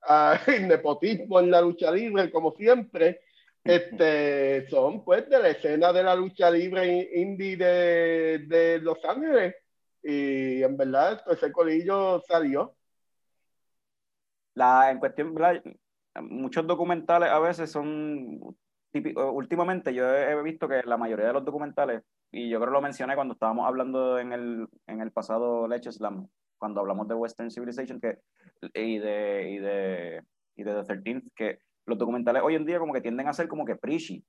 Ah, y nepotismo en la lucha libre, como siempre. Este, son pues de la escena de la lucha libre in- indie de, de Los Ángeles. Y en verdad, pues, ese colillo salió. La, en cuestión, muchos documentales a veces son típicos. Últimamente yo he visto que la mayoría de los documentales, y yo creo que lo mencioné cuando estábamos hablando en el, en el pasado Leche Slam, cuando hablamos de Western Civilization que, y, de, y, de, y de The 13th, que los documentales hoy en día como que tienden a ser como que preachy,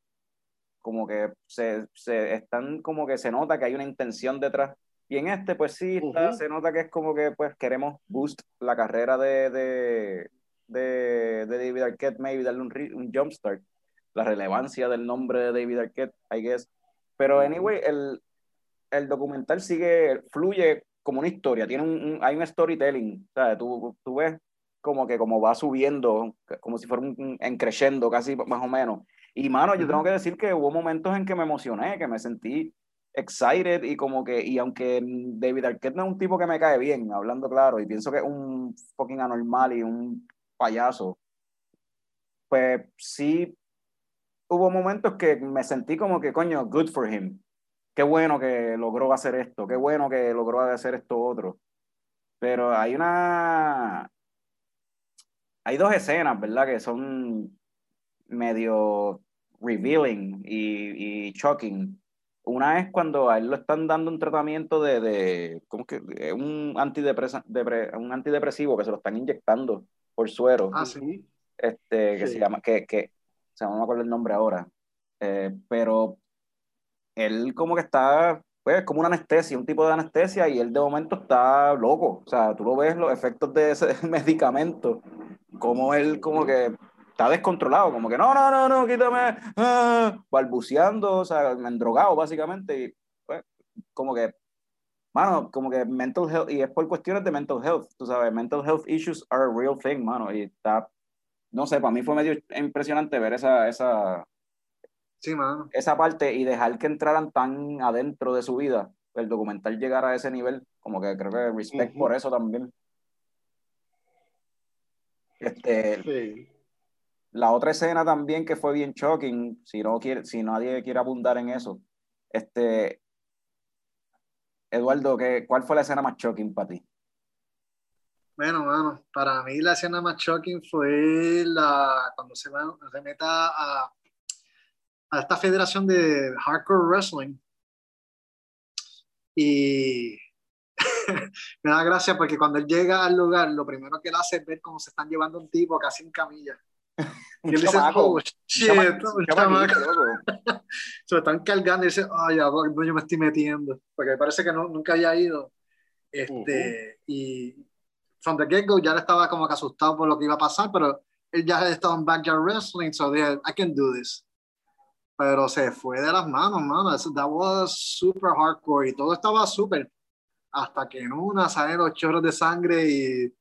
como que se, se están como que se nota que hay una intención detrás. Y en este, pues sí, está- se nota que es como que pues queremos boost la carrera de, de, de, de David Arquette, maybe darle un, un jumpstart, la relevancia del nombre de David Arquette, I guess. Pero anyway, el, el documental sigue, fluye como una historia, tiene un, un- hay un storytelling, ¿sabes? Tú, tú ves como que como va subiendo, como si fuera un, un encreciendo casi más o menos. Y mano, yo tengo que decir que hubo momentos en que me emocioné, que me sentí excited y como que, y aunque David Arquette no es un tipo que me cae bien, hablando claro, y pienso que es un fucking anormal y un payaso, pues sí hubo momentos que me sentí como que, coño, good for him. Qué bueno que logró hacer esto, qué bueno que logró hacer esto otro. Pero hay una... Hay dos escenas, ¿verdad? Que son medio revealing y, y shocking. Una es cuando a él lo están dando un tratamiento de, de ¿cómo que? De un, antidepresa, depre- un antidepresivo que se lo están inyectando por suero Ah, sí. este, que Sí. se llama, que, que, o sea, no me acuerdo el nombre ahora, eh, pero él como que está, pues, como una anestesia, un tipo de anestesia, y él de momento está loco, o sea, tú lo ves, los efectos de ese medicamento, como él como que está descontrolado, como que no, no, no, no, quítame, ah", balbuceando, o sea, endrogado básicamente, y pues, como que, mano, como que mental health, y es por cuestiones de mental health, tú sabes, mental health issues are a real thing, mano, y está no sé, para mí fue medio impresionante ver esa, esa, Sí, mano. esa parte y dejar que entraran tan adentro de su vida, el documental llegar a ese nivel, como que creo que respect por eso también. Este, Sí. la otra escena también que fue bien shocking, si no quiere, si nadie quiere abundar en eso, este, Eduardo, ¿qué, ¿cuál fue la escena más shocking para ti? Bueno, mano, para mí la escena más shocking fue la cuando se, va, se meta a, a esta federación de hardcore wrestling y me da gracia porque cuando él llega al lugar, lo primero que él hace es ver cómo se están llevando un tipo casi en camilla. Y él dice, oh, shit, chama- un un chamaco". chamaquito, loco. se lo están cargando y dice, ay, ya, ¿dónde yo me estoy metiendo? Porque parece que no, nunca había ido. Este, Y from the get-go ya le estaba como que asustado por lo que iba a pasar, pero él ya estaba en Backyard Wrestling, so dije, I can do this. Pero se fue de las manos, mano. Eso- That was super hardcore y todo estaba súper. Hasta que en una salen los chorros de sangre y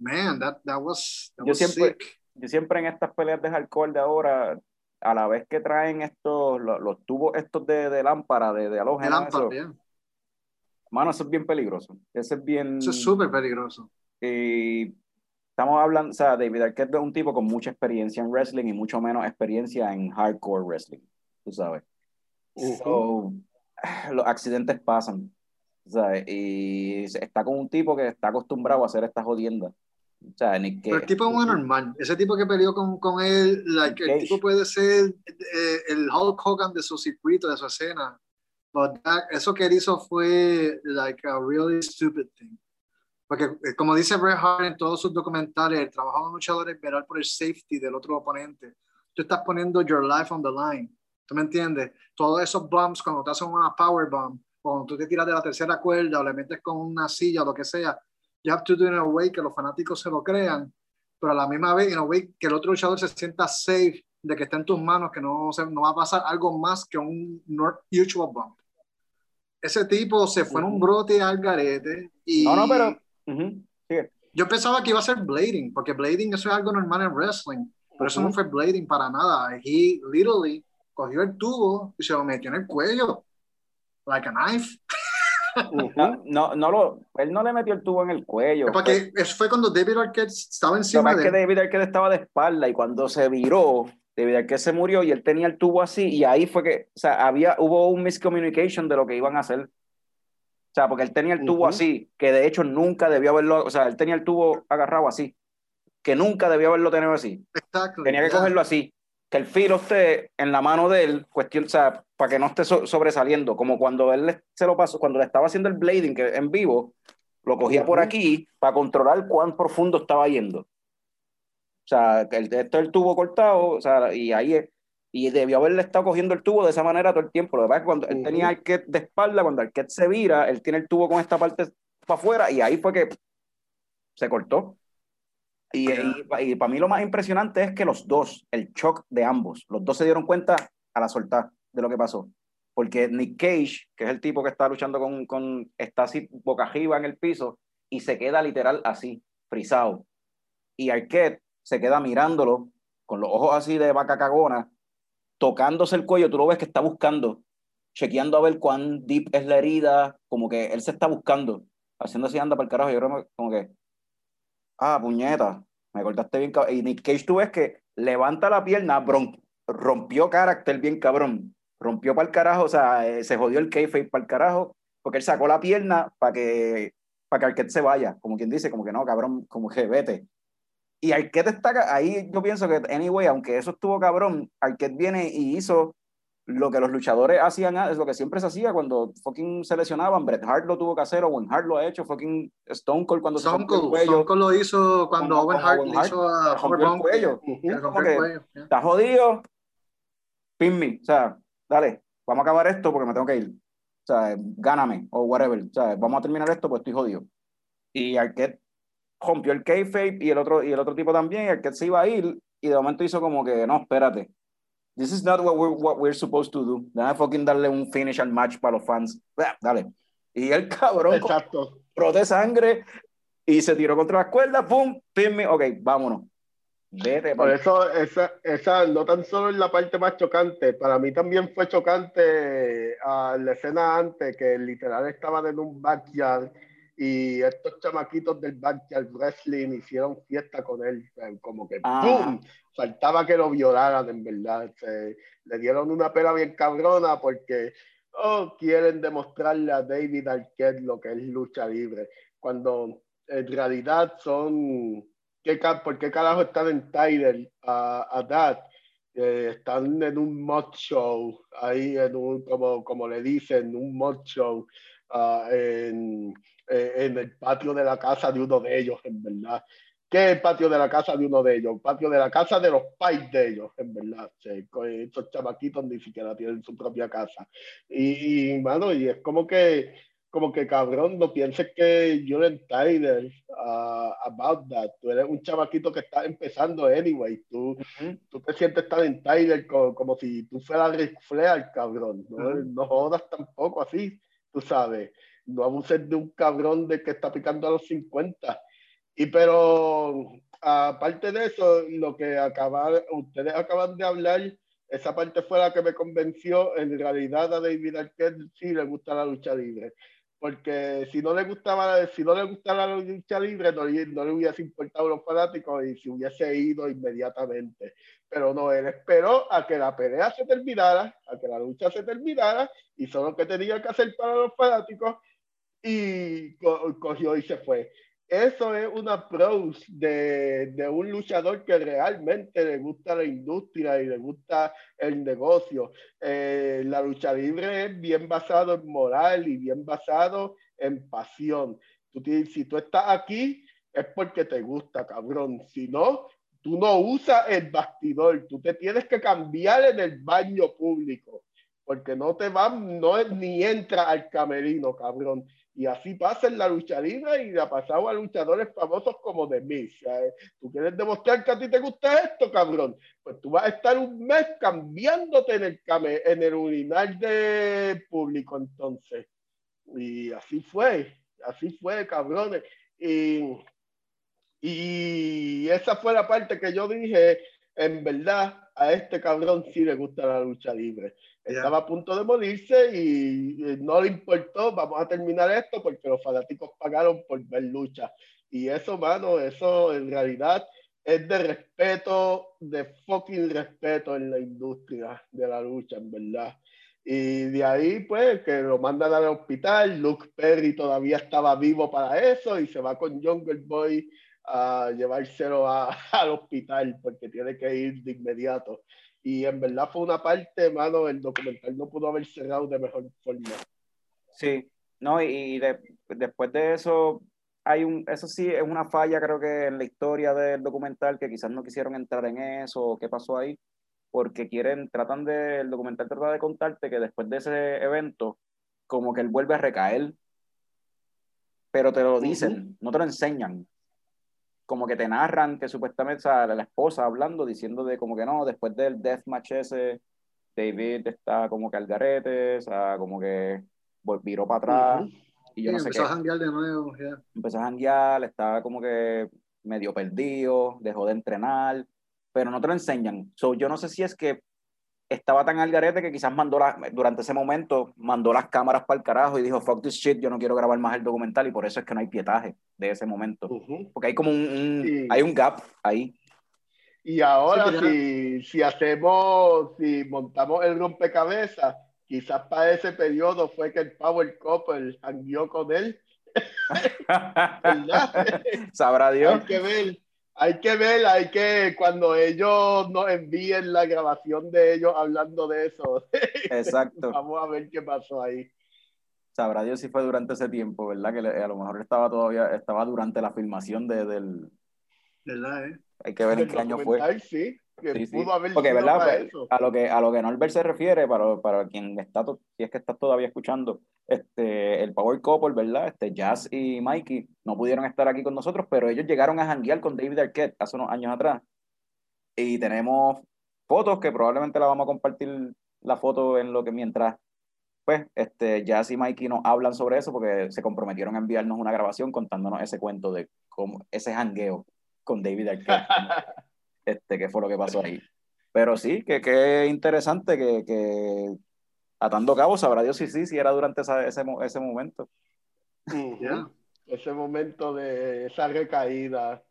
Man, that, that was, that Yo was siempre- sick. Yo siempre en estas peleas de hardcore de ahora, a la vez que traen estos, los, los tubos estos de, de lámpara, de, de halógeno, Ampar, eso, mano, eso es bien peligroso. Ese es bien... Eso es súper peligroso. Y estamos hablando, o sea, David Arquette es un tipo con mucha experiencia en wrestling y mucho menos experiencia en hardcore wrestling, tú sabes. So, los accidentes pasan, ¿sabes? Y está con un tipo que está acostumbrado a hacer estas jodiendas. O sea. Pero el tipo es un normal. Ese tipo que peleó con, con él, like, el Cage. tipo puede ser eh, el Hulk Hogan de su circuito, de su escena. But that- eso que él hizo fue like a really stupid thing. Porque eh, como dice Bret Hart en todos sus documentales, el trabajo de un luchador es velar por el safety del otro oponente. Tú estás poniendo your life on the line. ¿Tú me entiendes? Todos esos bumps, cuando te hacen una power bomb, cuando tú te tiras de la tercera cuerda o le metes con una silla o lo que sea, you have to do it in a way que los fanáticos se lo crean, pero a la misma vez, in a way que el otro luchador se sienta safe de que está en tus manos, que no, se- no va a pasar algo más que un usual bump. Ese tipo se fue en un brote al garete y No, no, pero... ujú, sigue. yo pensaba que iba a ser blading, porque blading eso es algo normal en wrestling, pero eso no fue blading para nada. He literally cogió el tubo y se lo metió en el cuello, like a knife. No, no, no lo, él no le metió el tubo en el cuello. Porque eso fue cuando David Arquette estaba Lo encima más de que. David Arquette estaba de espalda y cuando se viró, David Arquette se murió y él tenía el tubo así y ahí fue que, o sea, había, hubo un miscommunication de lo que iban a hacer. O sea, porque él tenía el tubo Ujú. así, que de hecho nunca debió haberlo, o sea, él tenía el tubo agarrado así, que nunca debió haberlo tenido así. Exactly, Tenía que cogerlo así, que el filo esté en la mano de él, cuestión, o sea, para que no esté so- sobresaliendo, como cuando él se lo pasó, cuando le estaba haciendo el blading que en vivo, lo cogía por Ujú. aquí para controlar cuán profundo estaba yendo. O sea, que el, esto el tubo cortado, o sea, y ahí es- y debió haberle estado cogiendo el tubo de esa manera todo el tiempo. Lo que pasa es que cuando él tenía Arquette de espalda, cuando Arquette se vira, él tiene el tubo con esta parte para afuera y ahí fue que se cortó. Y, y, para mí lo más impresionante es que los dos, el shock de ambos, los dos se dieron cuenta a la soltar de lo que pasó. Porque Nick Cage, que es el tipo que está luchando con, con está así boca arriba en el piso y se queda literal así, frisado. Y Arquette se queda mirándolo con los ojos así de vaca cagona, tocándose el cuello, tú lo ves que está buscando, chequeando a ver cuán deep es la herida, como que él se está buscando, haciendo así anda para el carajo, yo creo como que, ah, puñeta, me cortaste bien cabrón. Y Nick Cage tú ves que levanta la pierna, bron- rompió carácter bien cabrón, rompió para el carajo, o sea, eh, se jodió el kayfabe para el carajo, porque él sacó la pierna para que, para que Arquette se vaya, como quien dice, como que no, cabrón, como que vete. Y Arquette está ahí, yo pienso que, anyway, aunque eso estuvo cabrón, Arquette viene y hizo lo que los luchadores hacían, es lo que siempre se hacía cuando fucking se lesionaban. Bret Hart lo tuvo que hacer, Owen Hart lo ha hecho, fucking Stone Cold cuando se Stone rompió el Cold, cuello. Stone Cold lo hizo cuando Owen Hart Owen le Hart hizo a rompió Robert el cuello. Le rompió el cuello, yeah. Está jodido, pin me, o sea, dale, vamos a acabar esto porque me tengo que ir. O sea, gáname o whatever. O sea, vamos a terminar esto porque estoy jodido. Y Arquette rompió el kayfabe y el otro y el otro tipo también, y Arquette se iba a ir y de momento hizo como que, no, espérate. This is not what we're, what we're supposed to do. Déjame fucking darle un finish al match para los fans. Ah, Dale. Y el cabrón Exacto. brote sangre y se tiró contra las cuerdas, pum, pin me, ok, vámonos. Vete, Por eso, esa, esa no tan solo es la parte más chocante, para mí también fue chocante a la escena antes, que literal estaban en un backyard y estos chamaquitos del backyard wrestling hicieron fiesta con él, eh, como que Ajá. ¡pum! Faltaba que lo violaran, en verdad. Se- le dieron una pela bien cabrona porque oh, quieren demostrarle a David Arquette lo que es lucha libre, cuando en realidad son ¿qué, ¿por qué carajo están en Tidal a, a Dad? Eh, están en un mod show, ahí en un, como, como le dicen, un mod show ah, en, eh, en el patio de la casa de uno de ellos, en verdad. ¿Qué es el patio de la casa de uno de ellos? El patio de la casa de los pais de ellos, en verdad. Estos chamaquitos ni siquiera tienen su propia casa. Y, y mano, y es como que como que cabrón, no pienses que you're entitled uh, about that. Tú eres un chamaquito que está empezando anyway. Tú, Ujú. tú te sientes tan entitled como, como si tú fueras Ric Flair, cabrón. No, Ujú. no jodas tampoco así, tú sabes. No abuses de un cabrón de que está picando a los 50. Y pero aparte de eso, lo que acabar, ustedes acaban de hablar, esa parte fue la que me convenció. En realidad a David Arquette sí le gusta la lucha libre. Porque si no le gustaba, si no le gustaba la lucha libre, no, no le hubiese importado a los fanáticos y se hubiese ido inmediatamente. Pero no, él esperó a que la pelea se terminara, a que la lucha se terminara, hizo lo que tenía que hacer para los fanáticos y co- cogió y se fue. Eso es un approach de, un luchador que realmente le gusta la industria y le gusta el negocio. Eh, la lucha libre es bien basado en moral y bien basado en pasión. Tú si tú estás aquí es porque te gusta, cabrón. Si no, tú no usas el bastidor, tú te tienes que cambiar en el baño público, porque no te van, no ni entra al camerino, cabrón. Y así pasa en la lucha y ha pasado a luchadores famosos como The Miz. ¿sabes? Tú quieres demostrar que a ti te gusta esto, cabrón. Pues tú vas a estar un mes cambiándote en el, en el urinal de público entonces. Y así fue, así fue, cabrones. Y, y esa fue la parte que yo dije, en verdad, a este cabrón sí le gusta la lucha libre. Estaba a punto de morirse y no le importó, vamos a terminar esto porque los fanáticos pagaron por ver lucha. Y eso, mano, eso en realidad es de respeto, de fucking respeto en la industria de la lucha, en verdad. Y de ahí, pues, que lo mandan al hospital. Luke Perry todavía estaba vivo para eso y se va con Jungle Boy a llevárselo a- al hospital porque tiene que ir de inmediato. Y en verdad fue una parte, mano, el documental no pudo haber cerrado de mejor forma. Sí, no, y, de- después de eso, hay un, eso sí es una falla, creo que en la historia del documental, que quizás no quisieron entrar en eso, o qué pasó ahí, porque quieren, tratan de, el documental trata de contarte que después de ese evento, como que él vuelve a recaer, pero te lo dicen, no te lo enseñan. Como que te narran que supuestamente, o sea, la esposa hablando, diciendo de como que no, después del deathmatch ese, David está como que al garete, o sea, como que vol- viró para atrás Ujú. y yo Sí, no sé empezó qué. a janguear de nuevo. ya. Empezó a janguear, estaba como que medio perdido, dejó de entrenar, pero no te lo enseñan. So, yo no sé si es que estaba tan al garete que quizás mandó la- durante ese momento mandó las cámaras para el carajo y dijo, fuck this shit, yo no quiero grabar más el documental y por eso es que no hay pietaje de ese momento. Ujú. Porque hay como un, un- Sí. hay un gap ahí. Y ahora, Sí, que ya- si, si hacemos, si montamos el rompecabezas, quizás para ese periodo fue que el Power Couple jangueó con él, ¿verdad? Sabrá Dios. hay que ver, hay que ver, hay que, cuando ellos nos envíen la grabación de ellos hablando de eso, Exacto. vamos a ver qué pasó ahí. Sabrá Dios si fue durante ese tiempo, ¿verdad? Que le- a lo mejor estaba todavía, estaba durante la filmación de, del... ¿Verdad, eh? Hay que ver en qué año fue. Sí, que Sí, sí. pudo haber Porque, sido ¿verdad? para Pues, eso. a lo que a lo que Norbert se refiere, para, para quien está, si es que estás todavía escuchando, este, el Power Couple, ¿verdad? Este, Jazz y Mikey no pudieron estar aquí con nosotros, pero ellos llegaron a janguear con David Arquette hace unos años atrás. Y tenemos fotos que probablemente la vamos a compartir la foto en lo que mientras pues este Jazz y Mikey nos hablan sobre eso porque se comprometieron a enviarnos una grabación contándonos ese cuento de cómo ese jangueo con David Arquette este, qué fue lo que pasó ahí. Pero sí, que, que interesante que, que atando cabos, sabrá Dios si sí, si era durante esa- ese, ese momento. Ya. Ese momento de esa recaída.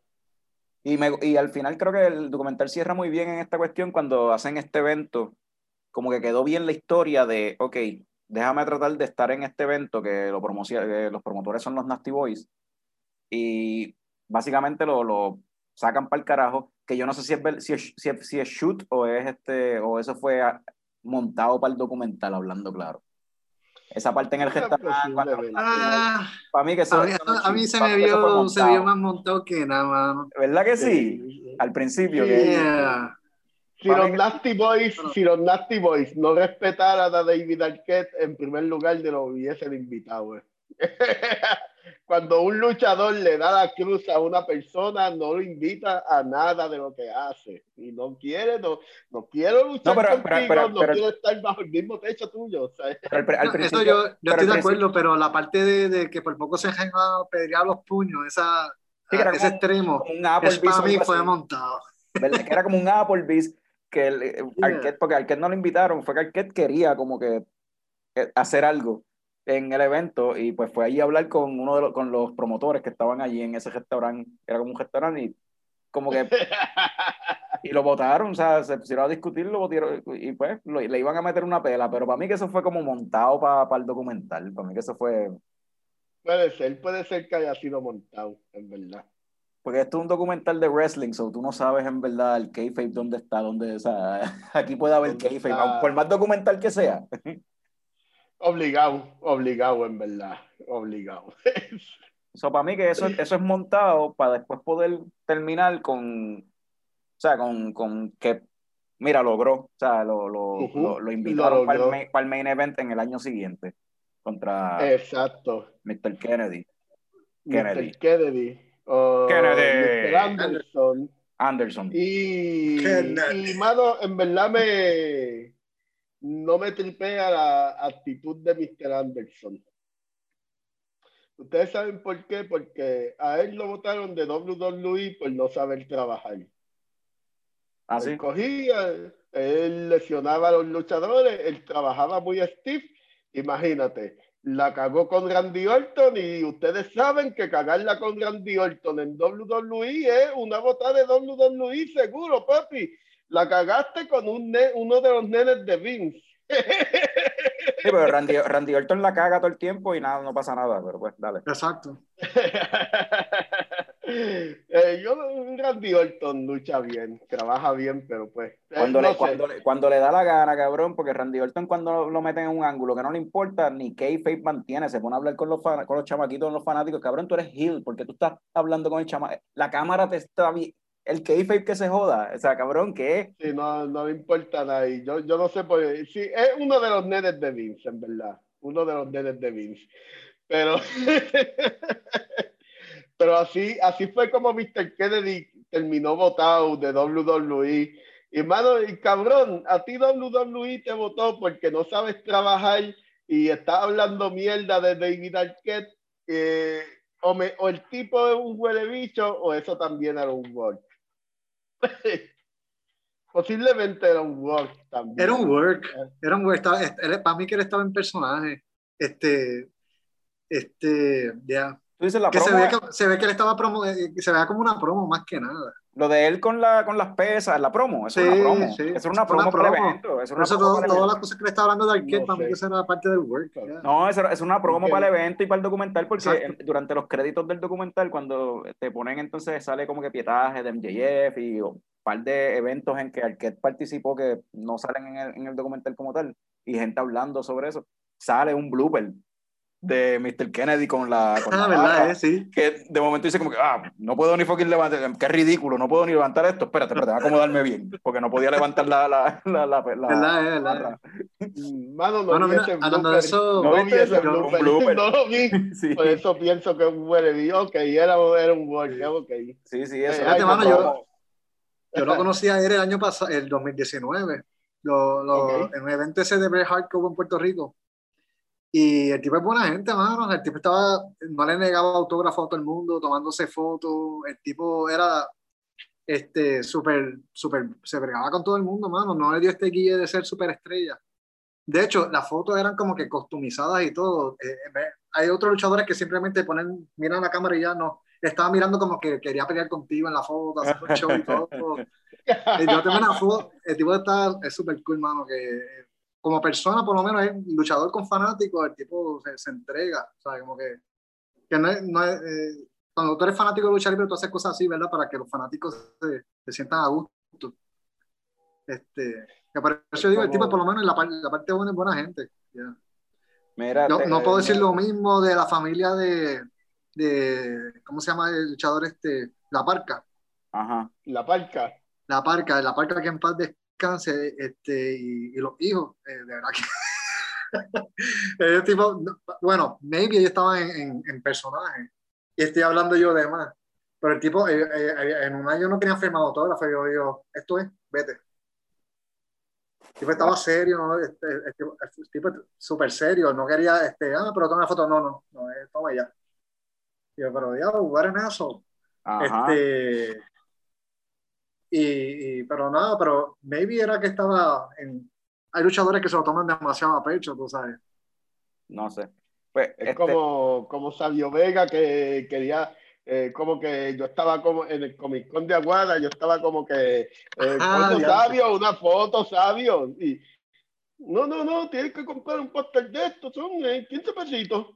Y, me, y al final creo que el documental cierra muy bien en esta cuestión cuando hacen este evento, como que quedó bien la historia de, ok, déjame tratar de estar en este evento que, lo promocia- que los promotores son los Nasty Boys y básicamente lo, lo sacan para el carajo, que yo no sé si es, si es, si es, si es shoot o es este, o eso fue ah, montado para el documental, hablando claro. Esa parte en el Ah, restaurante. Ah, para mí que eso, a mí, eso no a mí se me vio, se vio más montado que nada, mano. ¿Verdad que sí? Al principio. Sí. que- Yeah. Si los, Nasty Boys, si los Nasty Boys no respetaran a David Arquette, en primer lugar de lo hubiesen invitado. Cuando un luchador le da la cruz a una persona, no lo invita a nada de lo que hace. Y no quiere, no, no quiero luchar No, pero- contigo, pero- pero- no pero- quiero estar bajo el mismo techo tuyo. al, Eso yo, yo estoy de acuerdo, pero la parte de, de que por poco se han a pelear los puños, esa, Sí, era ese extremo, un Applebee's para mí fue así. montado. ¿verdad? Que era como un Applebee's que el, eh, Arquette, porque Arquette no lo invitaron, fue que Arquette quería como que eh, hacer algo en el evento y pues fue allí a hablar con uno de los, con los promotores que estaban allí en ese restaurante, era como un restaurante y como que y lo votaron, o sea, se pusieron a discutir, lo votaron y pues lo- le iban a meter una pela, pero para mí que eso fue como montado para el documental, para mí que eso fue, Puede ser, puede ser que haya sido montado, en verdad. porque esto es un documental de wrestling, so tú no sabes en verdad el kayfabe dónde está, dónde, o sea, aquí puede haber ¿Dónde kayfabe, por más documental que sea. Obligado, obligado, en verdad. Obligado. So, para mí que eso, eso es montado para después poder terminar con, o sea, con, con que, mira, logró, o sea, lo, lo, lo, lo invitaron lo para, el para el main event en el año siguiente contra Exacto. Mr. Kennedy, Kennedy. Mr. Kennedy. Kennedy. Mr. Anderson. Anderson. Y, Kennedy. y, mano, en verdad me no me tripea la actitud de Mr. Anderson. Ustedes saben por qué, porque a él lo votaron de WWE por no saber trabajar. Así. Él cogía, él lesionaba a los luchadores, él trabajaba muy stiff. Imagínate, la cagó con Randy Orton y ustedes saben que cagarla con Randy Orton en WWE es una botada de WWE seguro, papi. La cagaste con un ne- uno de los nenes de Vince. Sí, pero Randy, Randy Orton la caga todo el tiempo y nada, no pasa nada, pero pues dale. Exacto. Eh, yo, Randy Orton lucha bien, trabaja bien, pero pues. eh, Cuando, no le, cuando, le, cuando le da la gana, cabrón, porque Randy Orton cuando lo, lo meten en un ángulo que no le importa, ni kayfabe mantiene, se pone a hablar con los, fan- con los chamaquitos, los fanáticos, cabrón, tú eres heel, porque tú estás hablando con el chama La cámara te está vi- el kayfabe que se joda, o sea, cabrón, ¿qué? Sí, no, no le importa nada. Y yo, yo no sé por qué. Sí, es uno de los nenes de Vince, en verdad. Uno de los nenes de Vince. Pero, pero así, así fue como Mr. Kennedy terminó votado de WWE. Y mano, y cabrón, a ti WWE te votó porque no sabes trabajar y estás hablando mierda de David Arquette. eh, o, me- el tipo es un huele bicho o eso también era un work. Posiblemente era un work también. Era un work, era un work. Estaba, él- para mí que él estaba en personaje. Este, este, ya. Tú dices la Que se promo, ve que, se ve que él estaba promo, eh, se vea como una promo más que nada. lo de él con, la, con las pesas, la promo, eso es Sí, una promo, sí, eso era una promo para evento, eso era eso promo todo- todas las cosas que le estaba hablando de Arquette, No para mí eso era parte del work. ya. No, eso es una promo Ok. para el evento y para el documental, porque en- durante los créditos del documental, cuando te ponen entonces, sale como que pietaje de MJF y un par de eventos en que Arquette participó que no salen en el, en el documental como tal, y gente hablando sobre eso, sale un blooper de Mr. Kennedy con la. Con Ah, la verdad, eh, sí. Que de momento dice como que, ah, no puedo ni fucking levantar, qué ridículo, no puedo ni levantar esto, espérate, espérate, voy a acomodarme bien, porque no podía levantar la, la, la, la, la- Verdad, eh. Mano, no Bueno, vi mira, ese hablando de eso, No No vi ese blooper. No lo vi. Sí. Por eso pienso que es un huele Ok, era, era un work. Ok. Sí, sí, eso. Eh, Fíjate, ay, mano, no, yo- no. yo lo conocí a él el año pasado, el 2019, lo, lo- Ok. en un evento ese de Bret Hart que hubo en Puerto Rico. Y el tipo es buena gente, mano. El tipo estaba, no le negaba autógrafo a todo el mundo, tomándose fotos. El tipo era este súper, súper, se bregaba con todo el mundo, mano. No le dio este guille de ser superestrella. De hecho, las fotos eran como que costumizadas y todo. Eh, eh, hay otros luchadores que simplemente ponen, miran la cámara y ya no. Estaba mirando como que quería pelear contigo en la foto, hacer un show y todo. Eh, Yo tengo una foto, el tipo está, es súper cool, mano, que como persona, por lo menos, es luchador con fanáticos, el tipo se, se entrega, ¿sabes? Como que, que no es, no es, eh, cuando tú eres fanático de luchar libre, tú haces cosas así, ¿verdad? Para que los fanáticos se, se sientan a gusto. Este, que por eso yo digo, el tipo, por lo menos, en la, la parte buena es buena gente. ya. Mira, No, te- no puedo decir lo mismo de la familia de, de, ¿cómo se llama el luchador este? La Parca. Ajá. La parca. la parca, la parca que en paz descanse, este, y, y los hijos, eh, de verdad que. Ellos tipo, no, bueno, maybe ellos estaban en, en, en personaje, y estoy hablando yo de más, pero el tipo, eh, eh, en un año no tenía firmado autógrafo, yo digo, esto es, vete. El tipo estaba serio, ¿no? Este, el tipo, el tipo súper serio, no quería, este, ah, pero toma una foto, no, no, no, eh, toma ya. Yo, pero diablo, what an asshole. Este, y, y- pero nada, pero maybe era que estaba en. Hay luchadores que se lo toman demasiado a pecho, tú sabes. No sé. Pues, Es este, como, como Sabio Vega que quería, eh, como que yo estaba como en el Comic Con de Aguada, yo estaba como que, eh, Ah, foto sabio, una foto sabio. Y, no, no, no, tienes que comprar un póster de estos, son eh, 15 pesitos.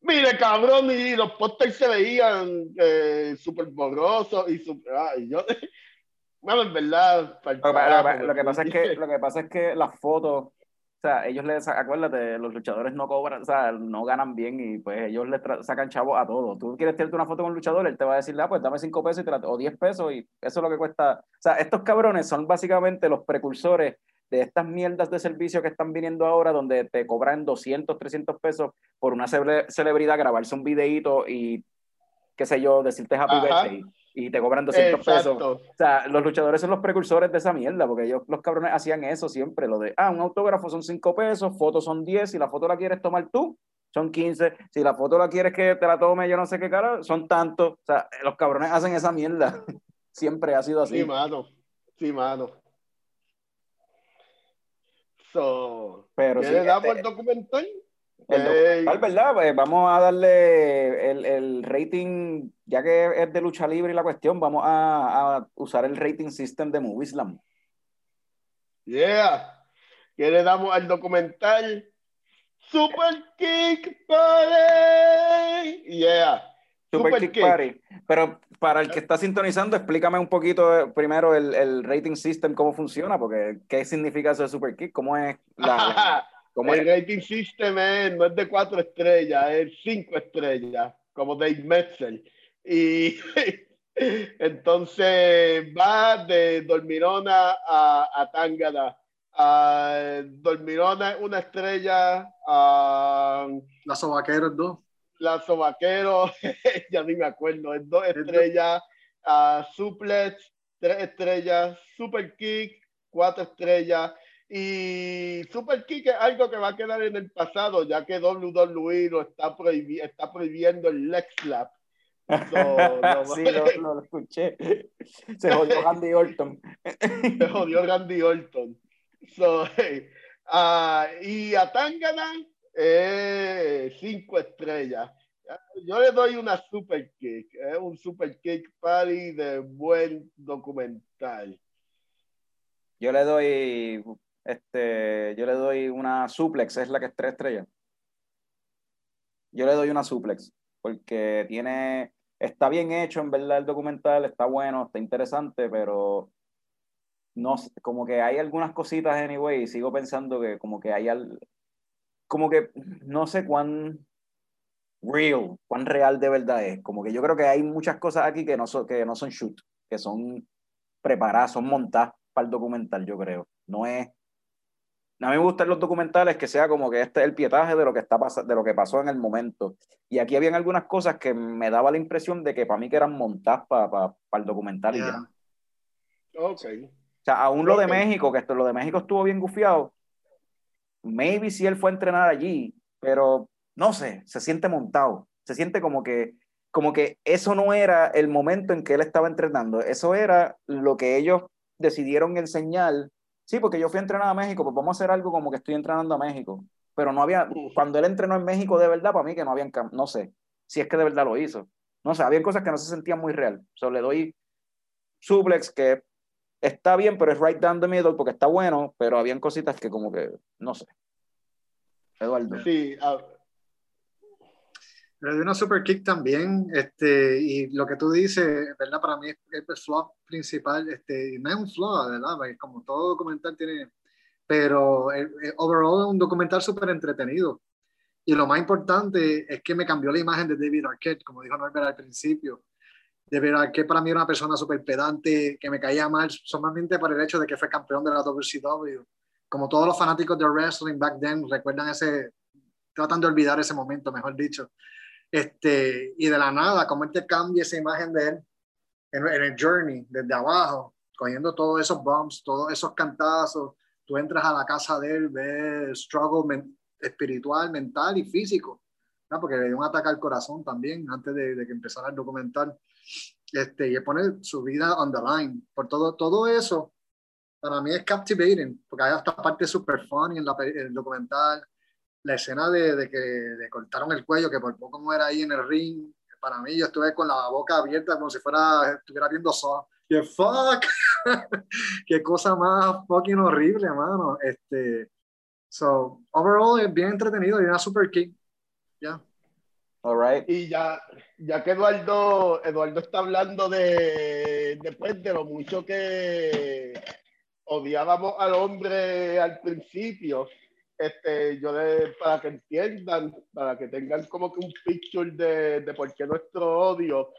Mire, cabrón, y los pósters se veían eh, súper borrosos y ay, yo, bueno, en verdad, Lo que, lo que lo que pasa es que, lo que pasa es que las fotos, o sea, ellos les, acuérdate, los luchadores no cobran, o sea, no ganan bien y pues ellos le sacan chavos a todo. Tú quieres tirarte una foto con un luchador, él te va a decir, ah, pues dame 5 pesos y te la- o 10 pesos y eso es lo que cuesta. O sea, estos cabrones son básicamente los precursores de estas mierdas de servicio que están viniendo ahora, donde te cobran 200, 300 pesos por una cele- celebridad, grabarse un videíto y, qué sé yo, decirte happy Ajá. birthday y te cobran 200 pesos. Exacto. O sea, los luchadores son los precursores de esa mierda, porque ellos, los cabrones, hacían eso siempre, lo de, ah, un autógrafo son 5 pesos, fotos son 10, si la foto la quieres tomar tú, son 15, si la foto la quieres que te la tome yo no sé qué cara, son tantos. O sea, los cabrones hacen esa mierda. siempre ha sido así. Sí, mano. Sí, mano. Pero ¿qué sí, le damos este- al documental? El documental, ¿verdad? Pues vamos a darle el, el rating, ya que es de lucha libre y la cuestión, vamos a, a usar el rating system de Movieslam. Yeah. ¿Qué le damos al documental? Super Kick Party. Yeah. Super, Kick, Party. Pero para el que está sintonizando, explícame un poquito eh, primero el, el rating system, cómo funciona, porque qué significa eso de Super Kick, cómo es la... la- cómo el es- rating system es- no es de cuatro estrellas, es cinco estrellas, como Dave Metzel. Y entonces va de Dormirona a, a Tángana. A Dormirona es una estrella, a Las sobaqueros dos. Lazo Vaquero, ya ni me acuerdo, es dos estrellas, a Suplex, tres estrellas, Super Kick, cuatro estrellas. Y Super Kick es algo que va a quedar en el pasado, ya que WWE lo está, prohibi- está prohibiendo el slap. So, no- sí, lo, escuché. Se jodió Randy Orton. se jodió Randy Orton. So, hey, ah, y a Tangana, eh, cinco estrellas. Yo le doy una super kick, eh, un super kick party de buen documental. Yo le doy, este, yo le doy una suplex, es la que es tres estrellas. Yo le doy una suplex, porque tiene, está bien hecho en verdad el documental, está bueno, está interesante, pero no, como que hay algunas cositas anyway, y sigo pensando que como que hay al, como que no sé cuán real, cuán real de verdad es. Como que yo creo que hay muchas cosas aquí que no son, que no son shoot, que son preparadas, son montadas para el documental, yo creo. No es. A mí me gustan los documentales que sea como que este es el pietaje de lo que está pas- de lo que pasó en el momento. Y aquí habían algunas cosas que me daba la impresión de que para mí que eran montadas para el documental y Yeah. ya. Ok. O sea, aún lo de. México, que esto, lo de México estuvo bien gufiado. Maybe si él fue a entrenar allí, pero no sé, se siente montado. Se siente como que, como que eso no era el momento en que él estaba entrenando. Eso era lo que ellos decidieron enseñar. Sí, porque yo fui a entrenar a México, pues vamos a hacer algo como que estoy entrenando a México. Pero no había, cuando él entrenó en México de verdad, para mí que no habían, no sé, si es que de verdad lo hizo. No sé, habían cosas que no se sentían muy real. So, le doy suplex que está bien, pero es right down the middle porque está bueno, pero habían cositas que como que, no sé. Eduardo. Sí, ah, Le doy una super kick también, este, y lo que tú dices, ¿verdad? Para mí es el flaw principal, este, no es un flaw, ¿verdad? Porque como todo documental tiene, pero el, el overall es un documental súper entretenido. Y lo más importante es que me cambió la imagen de David Arquette, como dijo Norbert al principio. David Arquette para mí era una persona súper pedante, que me caía mal solamente por el hecho de que fue campeón de la WCW. Como todos los fanáticos de wrestling back then recuerdan ese, tratan de olvidar ese momento, mejor dicho. Este, y de la nada, cómo él te cambia esa imagen de él en, el journey, desde abajo, cogiendo todos esos bumps, todos esos cantazos. Tú entras a la casa de él, ves struggle espiritual, mental y físico. porque le dio un ataque al corazón también antes de, de que empezara el documental. Este, y él pone su vida on the line. Por todo, todo eso, para mí es captivating, porque hay hasta parte super funny en, la, en el documental. La escena de, de que le cortaron el cuello, que por poco muera ahí en el ring. Para mí, yo estuve con la boca abierta como si fuera, estuviera viendo Saw. Y fuck, qué cosa más fucking horrible, mano. Este, so, overall es bien entretenido y una super kick. Ya. All right. Y ya, ya que Eduardo, Eduardo está hablando de, después de lo mucho que odiábamos al hombre al principio, este, yo para que entiendan, para que tengan como que un picture de, de por qué nuestro odio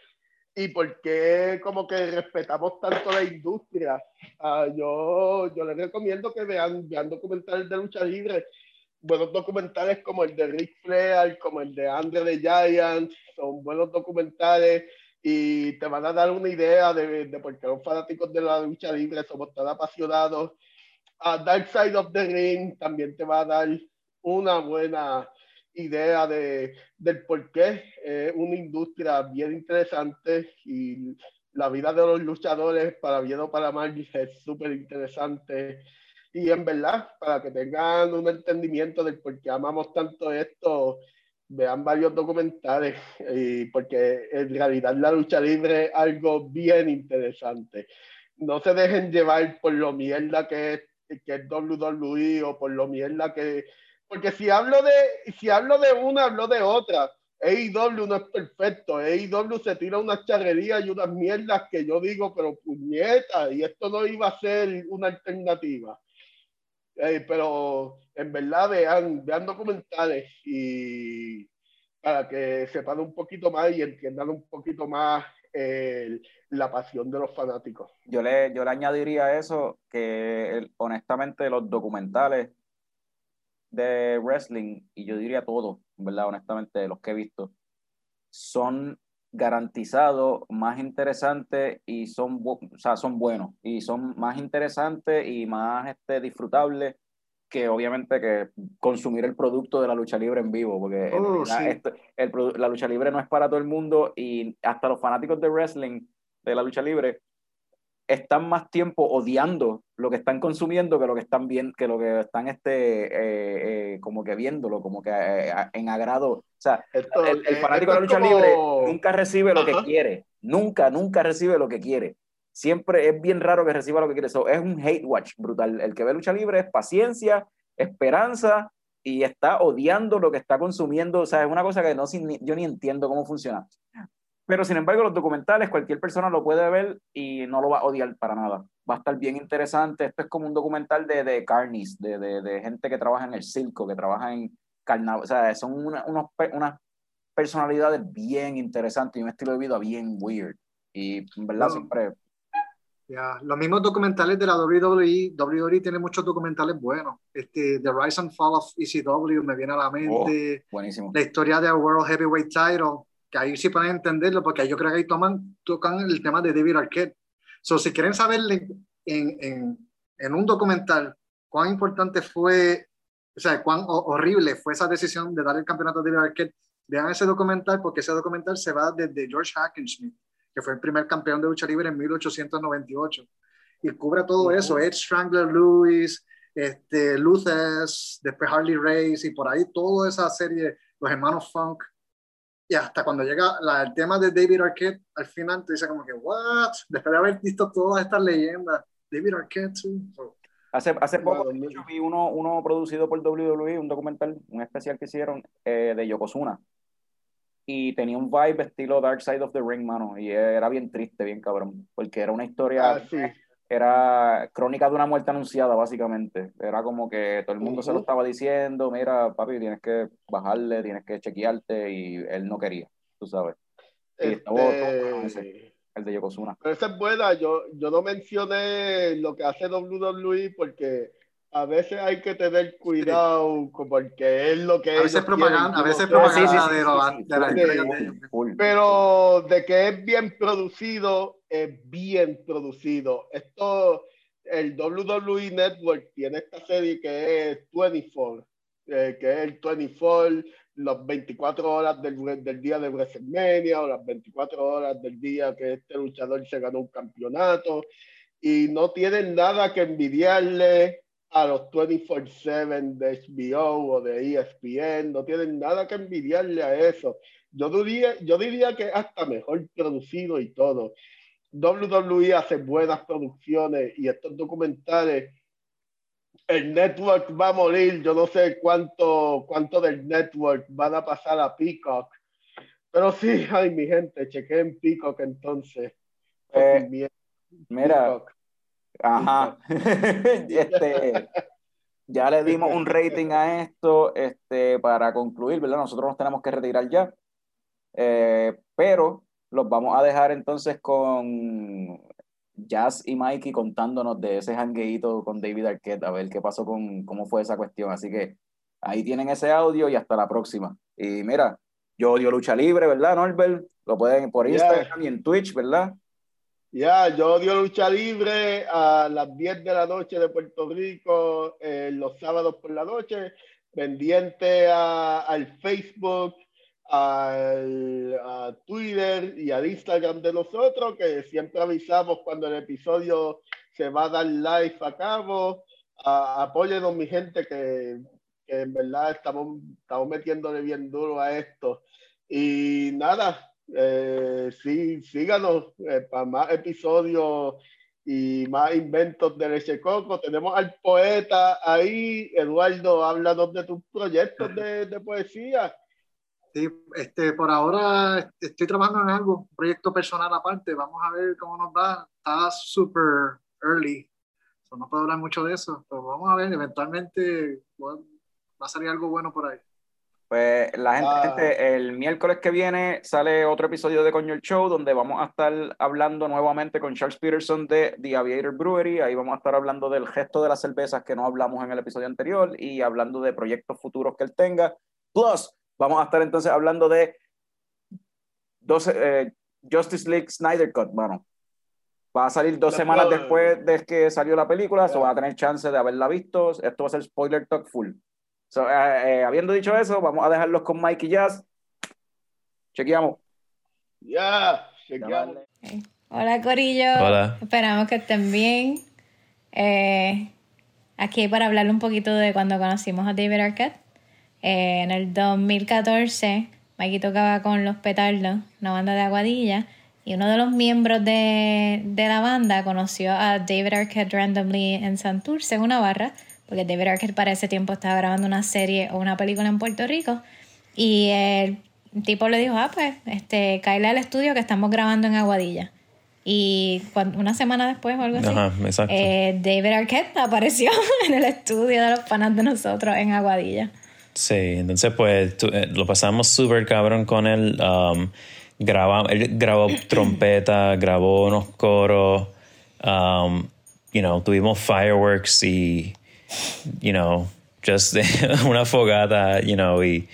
y por qué como que respetamos tanto la industria. Ah, yo, yo les recomiendo que vean, vean documentales de lucha libre buenos documentales como el de Rick Flair, como el de Andre the Giant, son buenos documentales y te van a dar una idea de, de por qué los fanáticos de la lucha libre somos tan apasionados. A Dark Side of the Ring también te va a dar una buena idea de, del por qué es una industria bien interesante y la vida de los luchadores, para bien o para mal, es súper interesante. Y en verdad, para que tengan un entendimiento del por qué amamos tanto esto, vean varios documentales, y porque en realidad la lucha libre es algo bien interesante. No se dejen llevar por lo mierda que es, que es WWE o por lo mierda que... Porque si hablo de, si hablo de una, hablo de otra. AEW no es perfecto. AEW se tira unas charrerías y unas mierdas que yo digo, pero puñeta, y esto no iba a ser una alternativa. Eh, pero en verdad vean, vean documentales y para que sepan un poquito más y entiendan un poquito más el- la pasión de los fanáticos. Yo le, yo le añadiría eso que honestamente los documentales de wrestling, y yo diría todos, ¿verdad? Honestamente, los que he visto, son garantizados más interesantes y son, o sea, son buenos y son más interesantes y más este, disfrutables que obviamente que consumir el producto de la lucha libre en vivo, porque Oh, realidad sí. esto- el la lucha libre no es para todo el mundo y hasta los fanáticos de wrestling, de la lucha libre, están más tiempo odiando lo que están consumiendo que lo que están viendo, que lo que están este, eh, eh, como que viéndolo, como que eh, en agrado. O sea, Esto- el, el fanático de la lucha libre nunca recibe lo que quiere. Nunca, nunca recibe lo que quiere. Siempre es bien raro que reciba lo que quiere. So, es un hate watch brutal. El que ve lucha libre es paciencia, esperanza y está odiando lo que está consumiendo. O sea, es una cosa que no, yo ni entiendo cómo funciona. Pero sin embargo, los documentales, cualquier persona lo puede ver y no lo va a odiar para nada. Va a estar bien interesante. Esto es como un documental de, de carnies, de, de, de gente que trabaja en el circo, que trabaja en carnaval. O sea, son una- unos, unas personalidades bien interesantes y un estilo de vida bien weird. Y en verdad No. siempre... Ya, Los mismos documentales de la WWE, WWE tiene muchos documentales buenos. Este, The Rise and Fall of ECW me viene a la mente. Buenísimo. La historia de World Heavyweight Title, que ahí sí pueden entenderlo, porque yo creo que ahí toman, tocan el tema de David Arquette. So, si quieren saber en, en, en un documental cuán importante fue, o sea, cuán ho- horrible fue esa decisión de dar el campeonato a David Arquette, vean ese documental, porque ese documental se va desde George Hackenschmidt, que fue el primer campeón de lucha libre en 1898, y cubre todo eso, Ed Strangler Lewis, este, Luces, después Harley Race, y por ahí toda esa serie, los hermanos Funk, y hasta cuando llega la- el tema de David Arquette, al final te dice como que, what? Después de haber visto todas estas leyendas, David Arquette. So, Hace, hace poco hecho, vi uno, uno producido por WWE, un documental, un especial que hicieron eh, de Yokozuna. Y tenía un vibe estilo Dark Side of the Ring, mano. Y era bien triste, bien cabrón. Porque era una historia, Ah, sí. Era crónica de una muerte anunciada, básicamente. Era como que todo el mundo se lo estaba diciendo, mira, papi, tienes que bajarle, tienes que chequearte. Y él no quería, tú sabes. Y estaba todo ese, Este, el de Yokozuna. pero esa es buena. Yo, yo no mencioné lo que hace WWE porque a veces hay que tener cuidado con- porque es lo que a veces propaganda, a veces sí, sí, propaganda de, lo- sí, la. Pero de que es bien producido, es bien producido. Esto, el WWE Network tiene esta serie que es 24, eh, que es el 24 las 24 horas del, del día de WrestleMania o las 24 horas del día que este luchador se ganó un campeonato y no tienen nada que envidiarle a los 24/7 de HBO o de ESPN, no tienen nada que envidiarle a eso. Yo diría, yo diría que hasta mejor producido y todo. WWE hace buenas producciones y estos documentales, el network va a morir, yo no sé cuánto, cuánto del network van a pasar a Peacock, pero sí, ay mi gente, chequé en Peacock entonces. Eh, Mira, Mira, Peacock. Ajá. este, ya le dimos un rating a esto este, para concluir, ¿verdad? Nosotros nos tenemos que retirar ya. Eh, pero los vamos a dejar entonces con Jazz y Mikey contándonos de ese jangueíto con David Arquette, a ver qué pasó con cómo fue esa cuestión. Así que ahí tienen ese audio y hasta la próxima. Y mira, yo odio lucha libre, ¿verdad, Norbert? Lo pueden por Yeah. Instagram y en Twitch, ¿verdad? Ya, yo odio lucha libre a las 10 de la noche de Puerto Rico, eh, los sábados por la noche, pendiente a- al Facebook, al, a Twitter y al Instagram de nosotros, que siempre avisamos cuando el episodio se va a dar live a cabo. A, apóyenos, mi gente, que, que en verdad estamos, estamos metiéndole bien duro a esto. Y nada, eh, sí, síganos eh, para más episodios y más inventos de Leche Coco. Tenemos al poeta ahí. Eduardo, háblanos de tus proyectos de, de poesía. Sí, este, por ahora estoy trabajando en algo, un proyecto personal aparte. Vamos a ver cómo nos va. Está súper early. So, no puedo hablar mucho de eso, pero vamos a ver. Eventualmente va a salir algo bueno por ahí. Pues la gente, Ah. gente, el miércoles que viene sale otro episodio de Coño el Show donde vamos a estar hablando nuevamente con Charles Peterson de The Aviator Brewery. Ahí vamos a estar hablando del gesto de las cervezas que no hablamos en el episodio anterior y hablando de proyectos futuros que él tenga. Plus, vamos a estar entonces hablando de 12, eh, Justice League Snyder Cut, bueno. Va a salir dos La semanas después de que salió la película, so Ya. va a tener chance de haberla visto. Esto va a ser spoiler talk full. So, eh, eh, habiendo dicho eso, vamos a dejarlos con Mike y Jazz. Chequeamos. Ya, chequeamos. Hola Corillo. Hola. Esperamos que estén bien. Eh, aquí para hablarle un poquito de cuando conocimos a David Arquette. Eh, en el 2014, Mikey tocaba con Los Petardos, una banda de Aguadilla, y uno de los miembros de, de la banda conoció a David Arquette randomly en Santurce, en una barra, porque David Arquette para ese tiempo estaba grabando una serie o una película en Puerto Rico, y el tipo le dijo, ah, pues, este, cáele al estudio que estamos grabando en Aguadilla. Y una semana después o algo así, Ajá, eh, David Arquette apareció en el estudio de los panas de nosotros en Aguadilla. Sí, entonces pues eh, lo pasamos súper cabrón con él. Um, graba- él grabó trompeta, grabó unos coros, um, you know, tuvimos fireworks y, you know, just una fogata, you know, y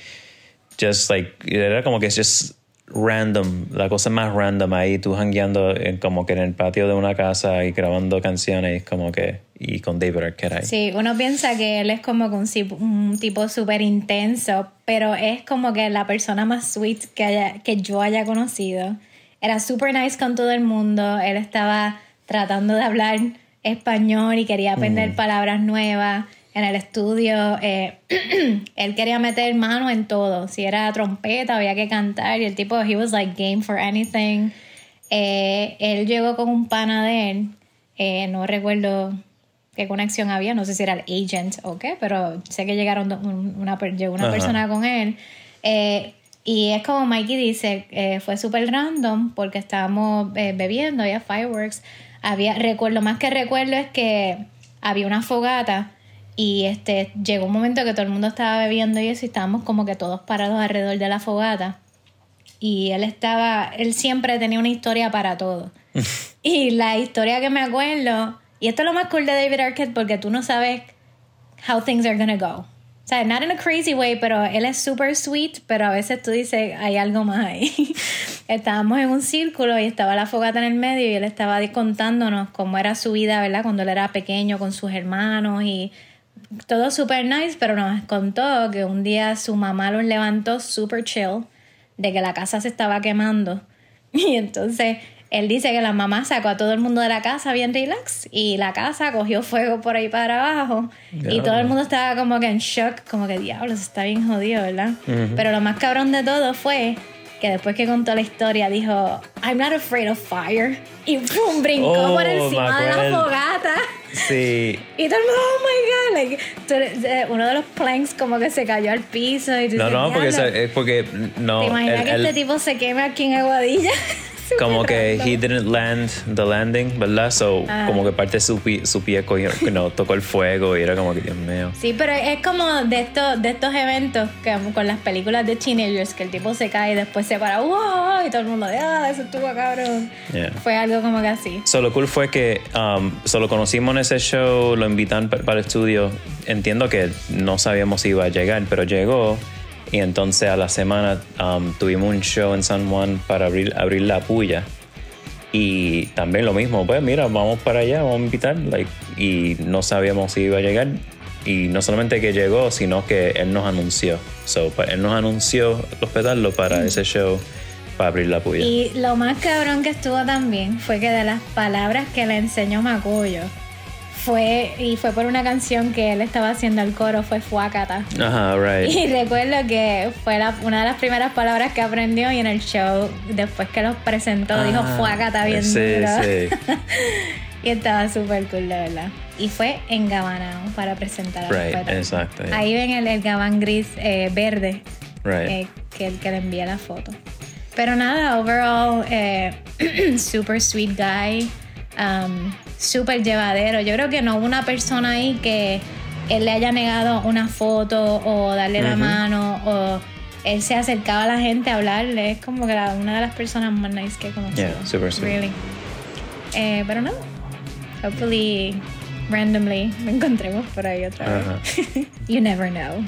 just like, era como que es just random, la cosa más random ahí, tú hangueando en- como que en el patio de una casa y grabando canciones como que, y con David Arquette ahí. Sí, uno piensa que él es como un, un tipo súper intenso, pero es como que la persona más sweet que, haya, que yo haya conocido. Era super nice con todo el mundo, él estaba tratando de hablar español y quería aprender palabras nuevas. En el estudio, eh, él quería meter mano en todo. Si era trompeta, había que cantar. Y el tipo, he was like game for anything. Eh, él llegó con un pana de él. eh, no recuerdo qué conexión había, no sé si era el agent o qué, pero sé que llegaron un- una, llegó una Ajá. persona con él. Y es como Mikey dice, fue súper random porque estábamos bebiendo, había fireworks, había, recuerdo, más que recuerdo es que había una fogata y este llegó un momento que todo el mundo estaba bebiendo y eso y estábamos como que todos parados alrededor de la fogata y él estaba, él siempre tenía una historia para todo. y la historia que me acuerdo, y esto es lo más cool de David Arquette porque tú no sabes how things are gonna go. O sea, not in a crazy way, pero él es super sweet, pero a veces tú dices, hay algo más ahí. Estábamos en un círculo y estaba la fogata en el medio y él estaba contándonos cómo era su vida, ¿verdad? Cuando él era pequeño con sus hermanos y todo super nice, pero nos contó que un día su mamá los levantó super chill de que la casa se estaba quemando. Y entonces él dice que la mamá sacó a todo el mundo de la casa bien relax y la casa cogió fuego por ahí para abajo y todo el mundo estaba como que en shock, como que diablos, está bien jodido, ¿verdad? Pero lo más cabrón de todo fue que después que contó la historia dijo, I'm not afraid of fire. Y pum, brincó Oh, por encima de la fogata. Sí. Y todo el mundo, oh my god, like, eh, uno de los planks como que se cayó al piso. Y tú No, dices, no, es porque no. ¿Te imaginas que este tipo se queme aquí en Aguadilla? como que he didn't land the landing, ¿verdad? So, Ah. como que parte de su, pie, su pie cogió, no, tocó el fuego y era como que, Dios mío. Sí, pero es como de estos, de estos eventos que con las películas de teenagers que el tipo se cae y después se para, wow, y todo el mundo, ah, eso estuvo cabrón. Yeah. Fue algo como que así. So, lo cool fue que um, so, lo conocimos en ese show, lo invitan pa- para el estudio. Entiendo que no sabíamos si iba a llegar, pero llegó. Y entonces a la semana um, tuvimos un show en San Juan para abrir, abrir la puya. Y también lo mismo, pues mira, vamos para allá, vamos a invitar. Like, y no sabíamos si iba a llegar. Y no solamente que llegó, sino que él nos anunció. So, él nos anunció hospedarlo para ese show, para abrir la puya. Y lo más cabrón que estuvo también fue que de las palabras que le enseñó Macoyo fue, y fue por una canción que él estaba haciendo al coro, fue Fuacata. Ajá, right. Y recuerdo que fue la- una de las primeras palabras que aprendió y en el show, después que los presentó, dijo Ah, Fuacata bien sí, duro. sí. y estaba súper cool, de verdad. Y fue en Gabanao para presentar a Right, Respeto. exacto, yeah. Ahí ven el, el gabán gris eh, verde Right. eh, que, el que le envía la foto. Pero nada, overall, eh, super sweet guy, um, super llevadero. Yo creo que no hubo una persona ahí que él le haya negado una foto o darle la Ujú. mano o él se acercaba a la gente a hablarle. Es como que la- una de las personas más nice que he conocido. Yeah, super sweet. Really. Eh, pero no, hopefully, randomly, me encontremos por ahí otra vez. Ajá. you never know.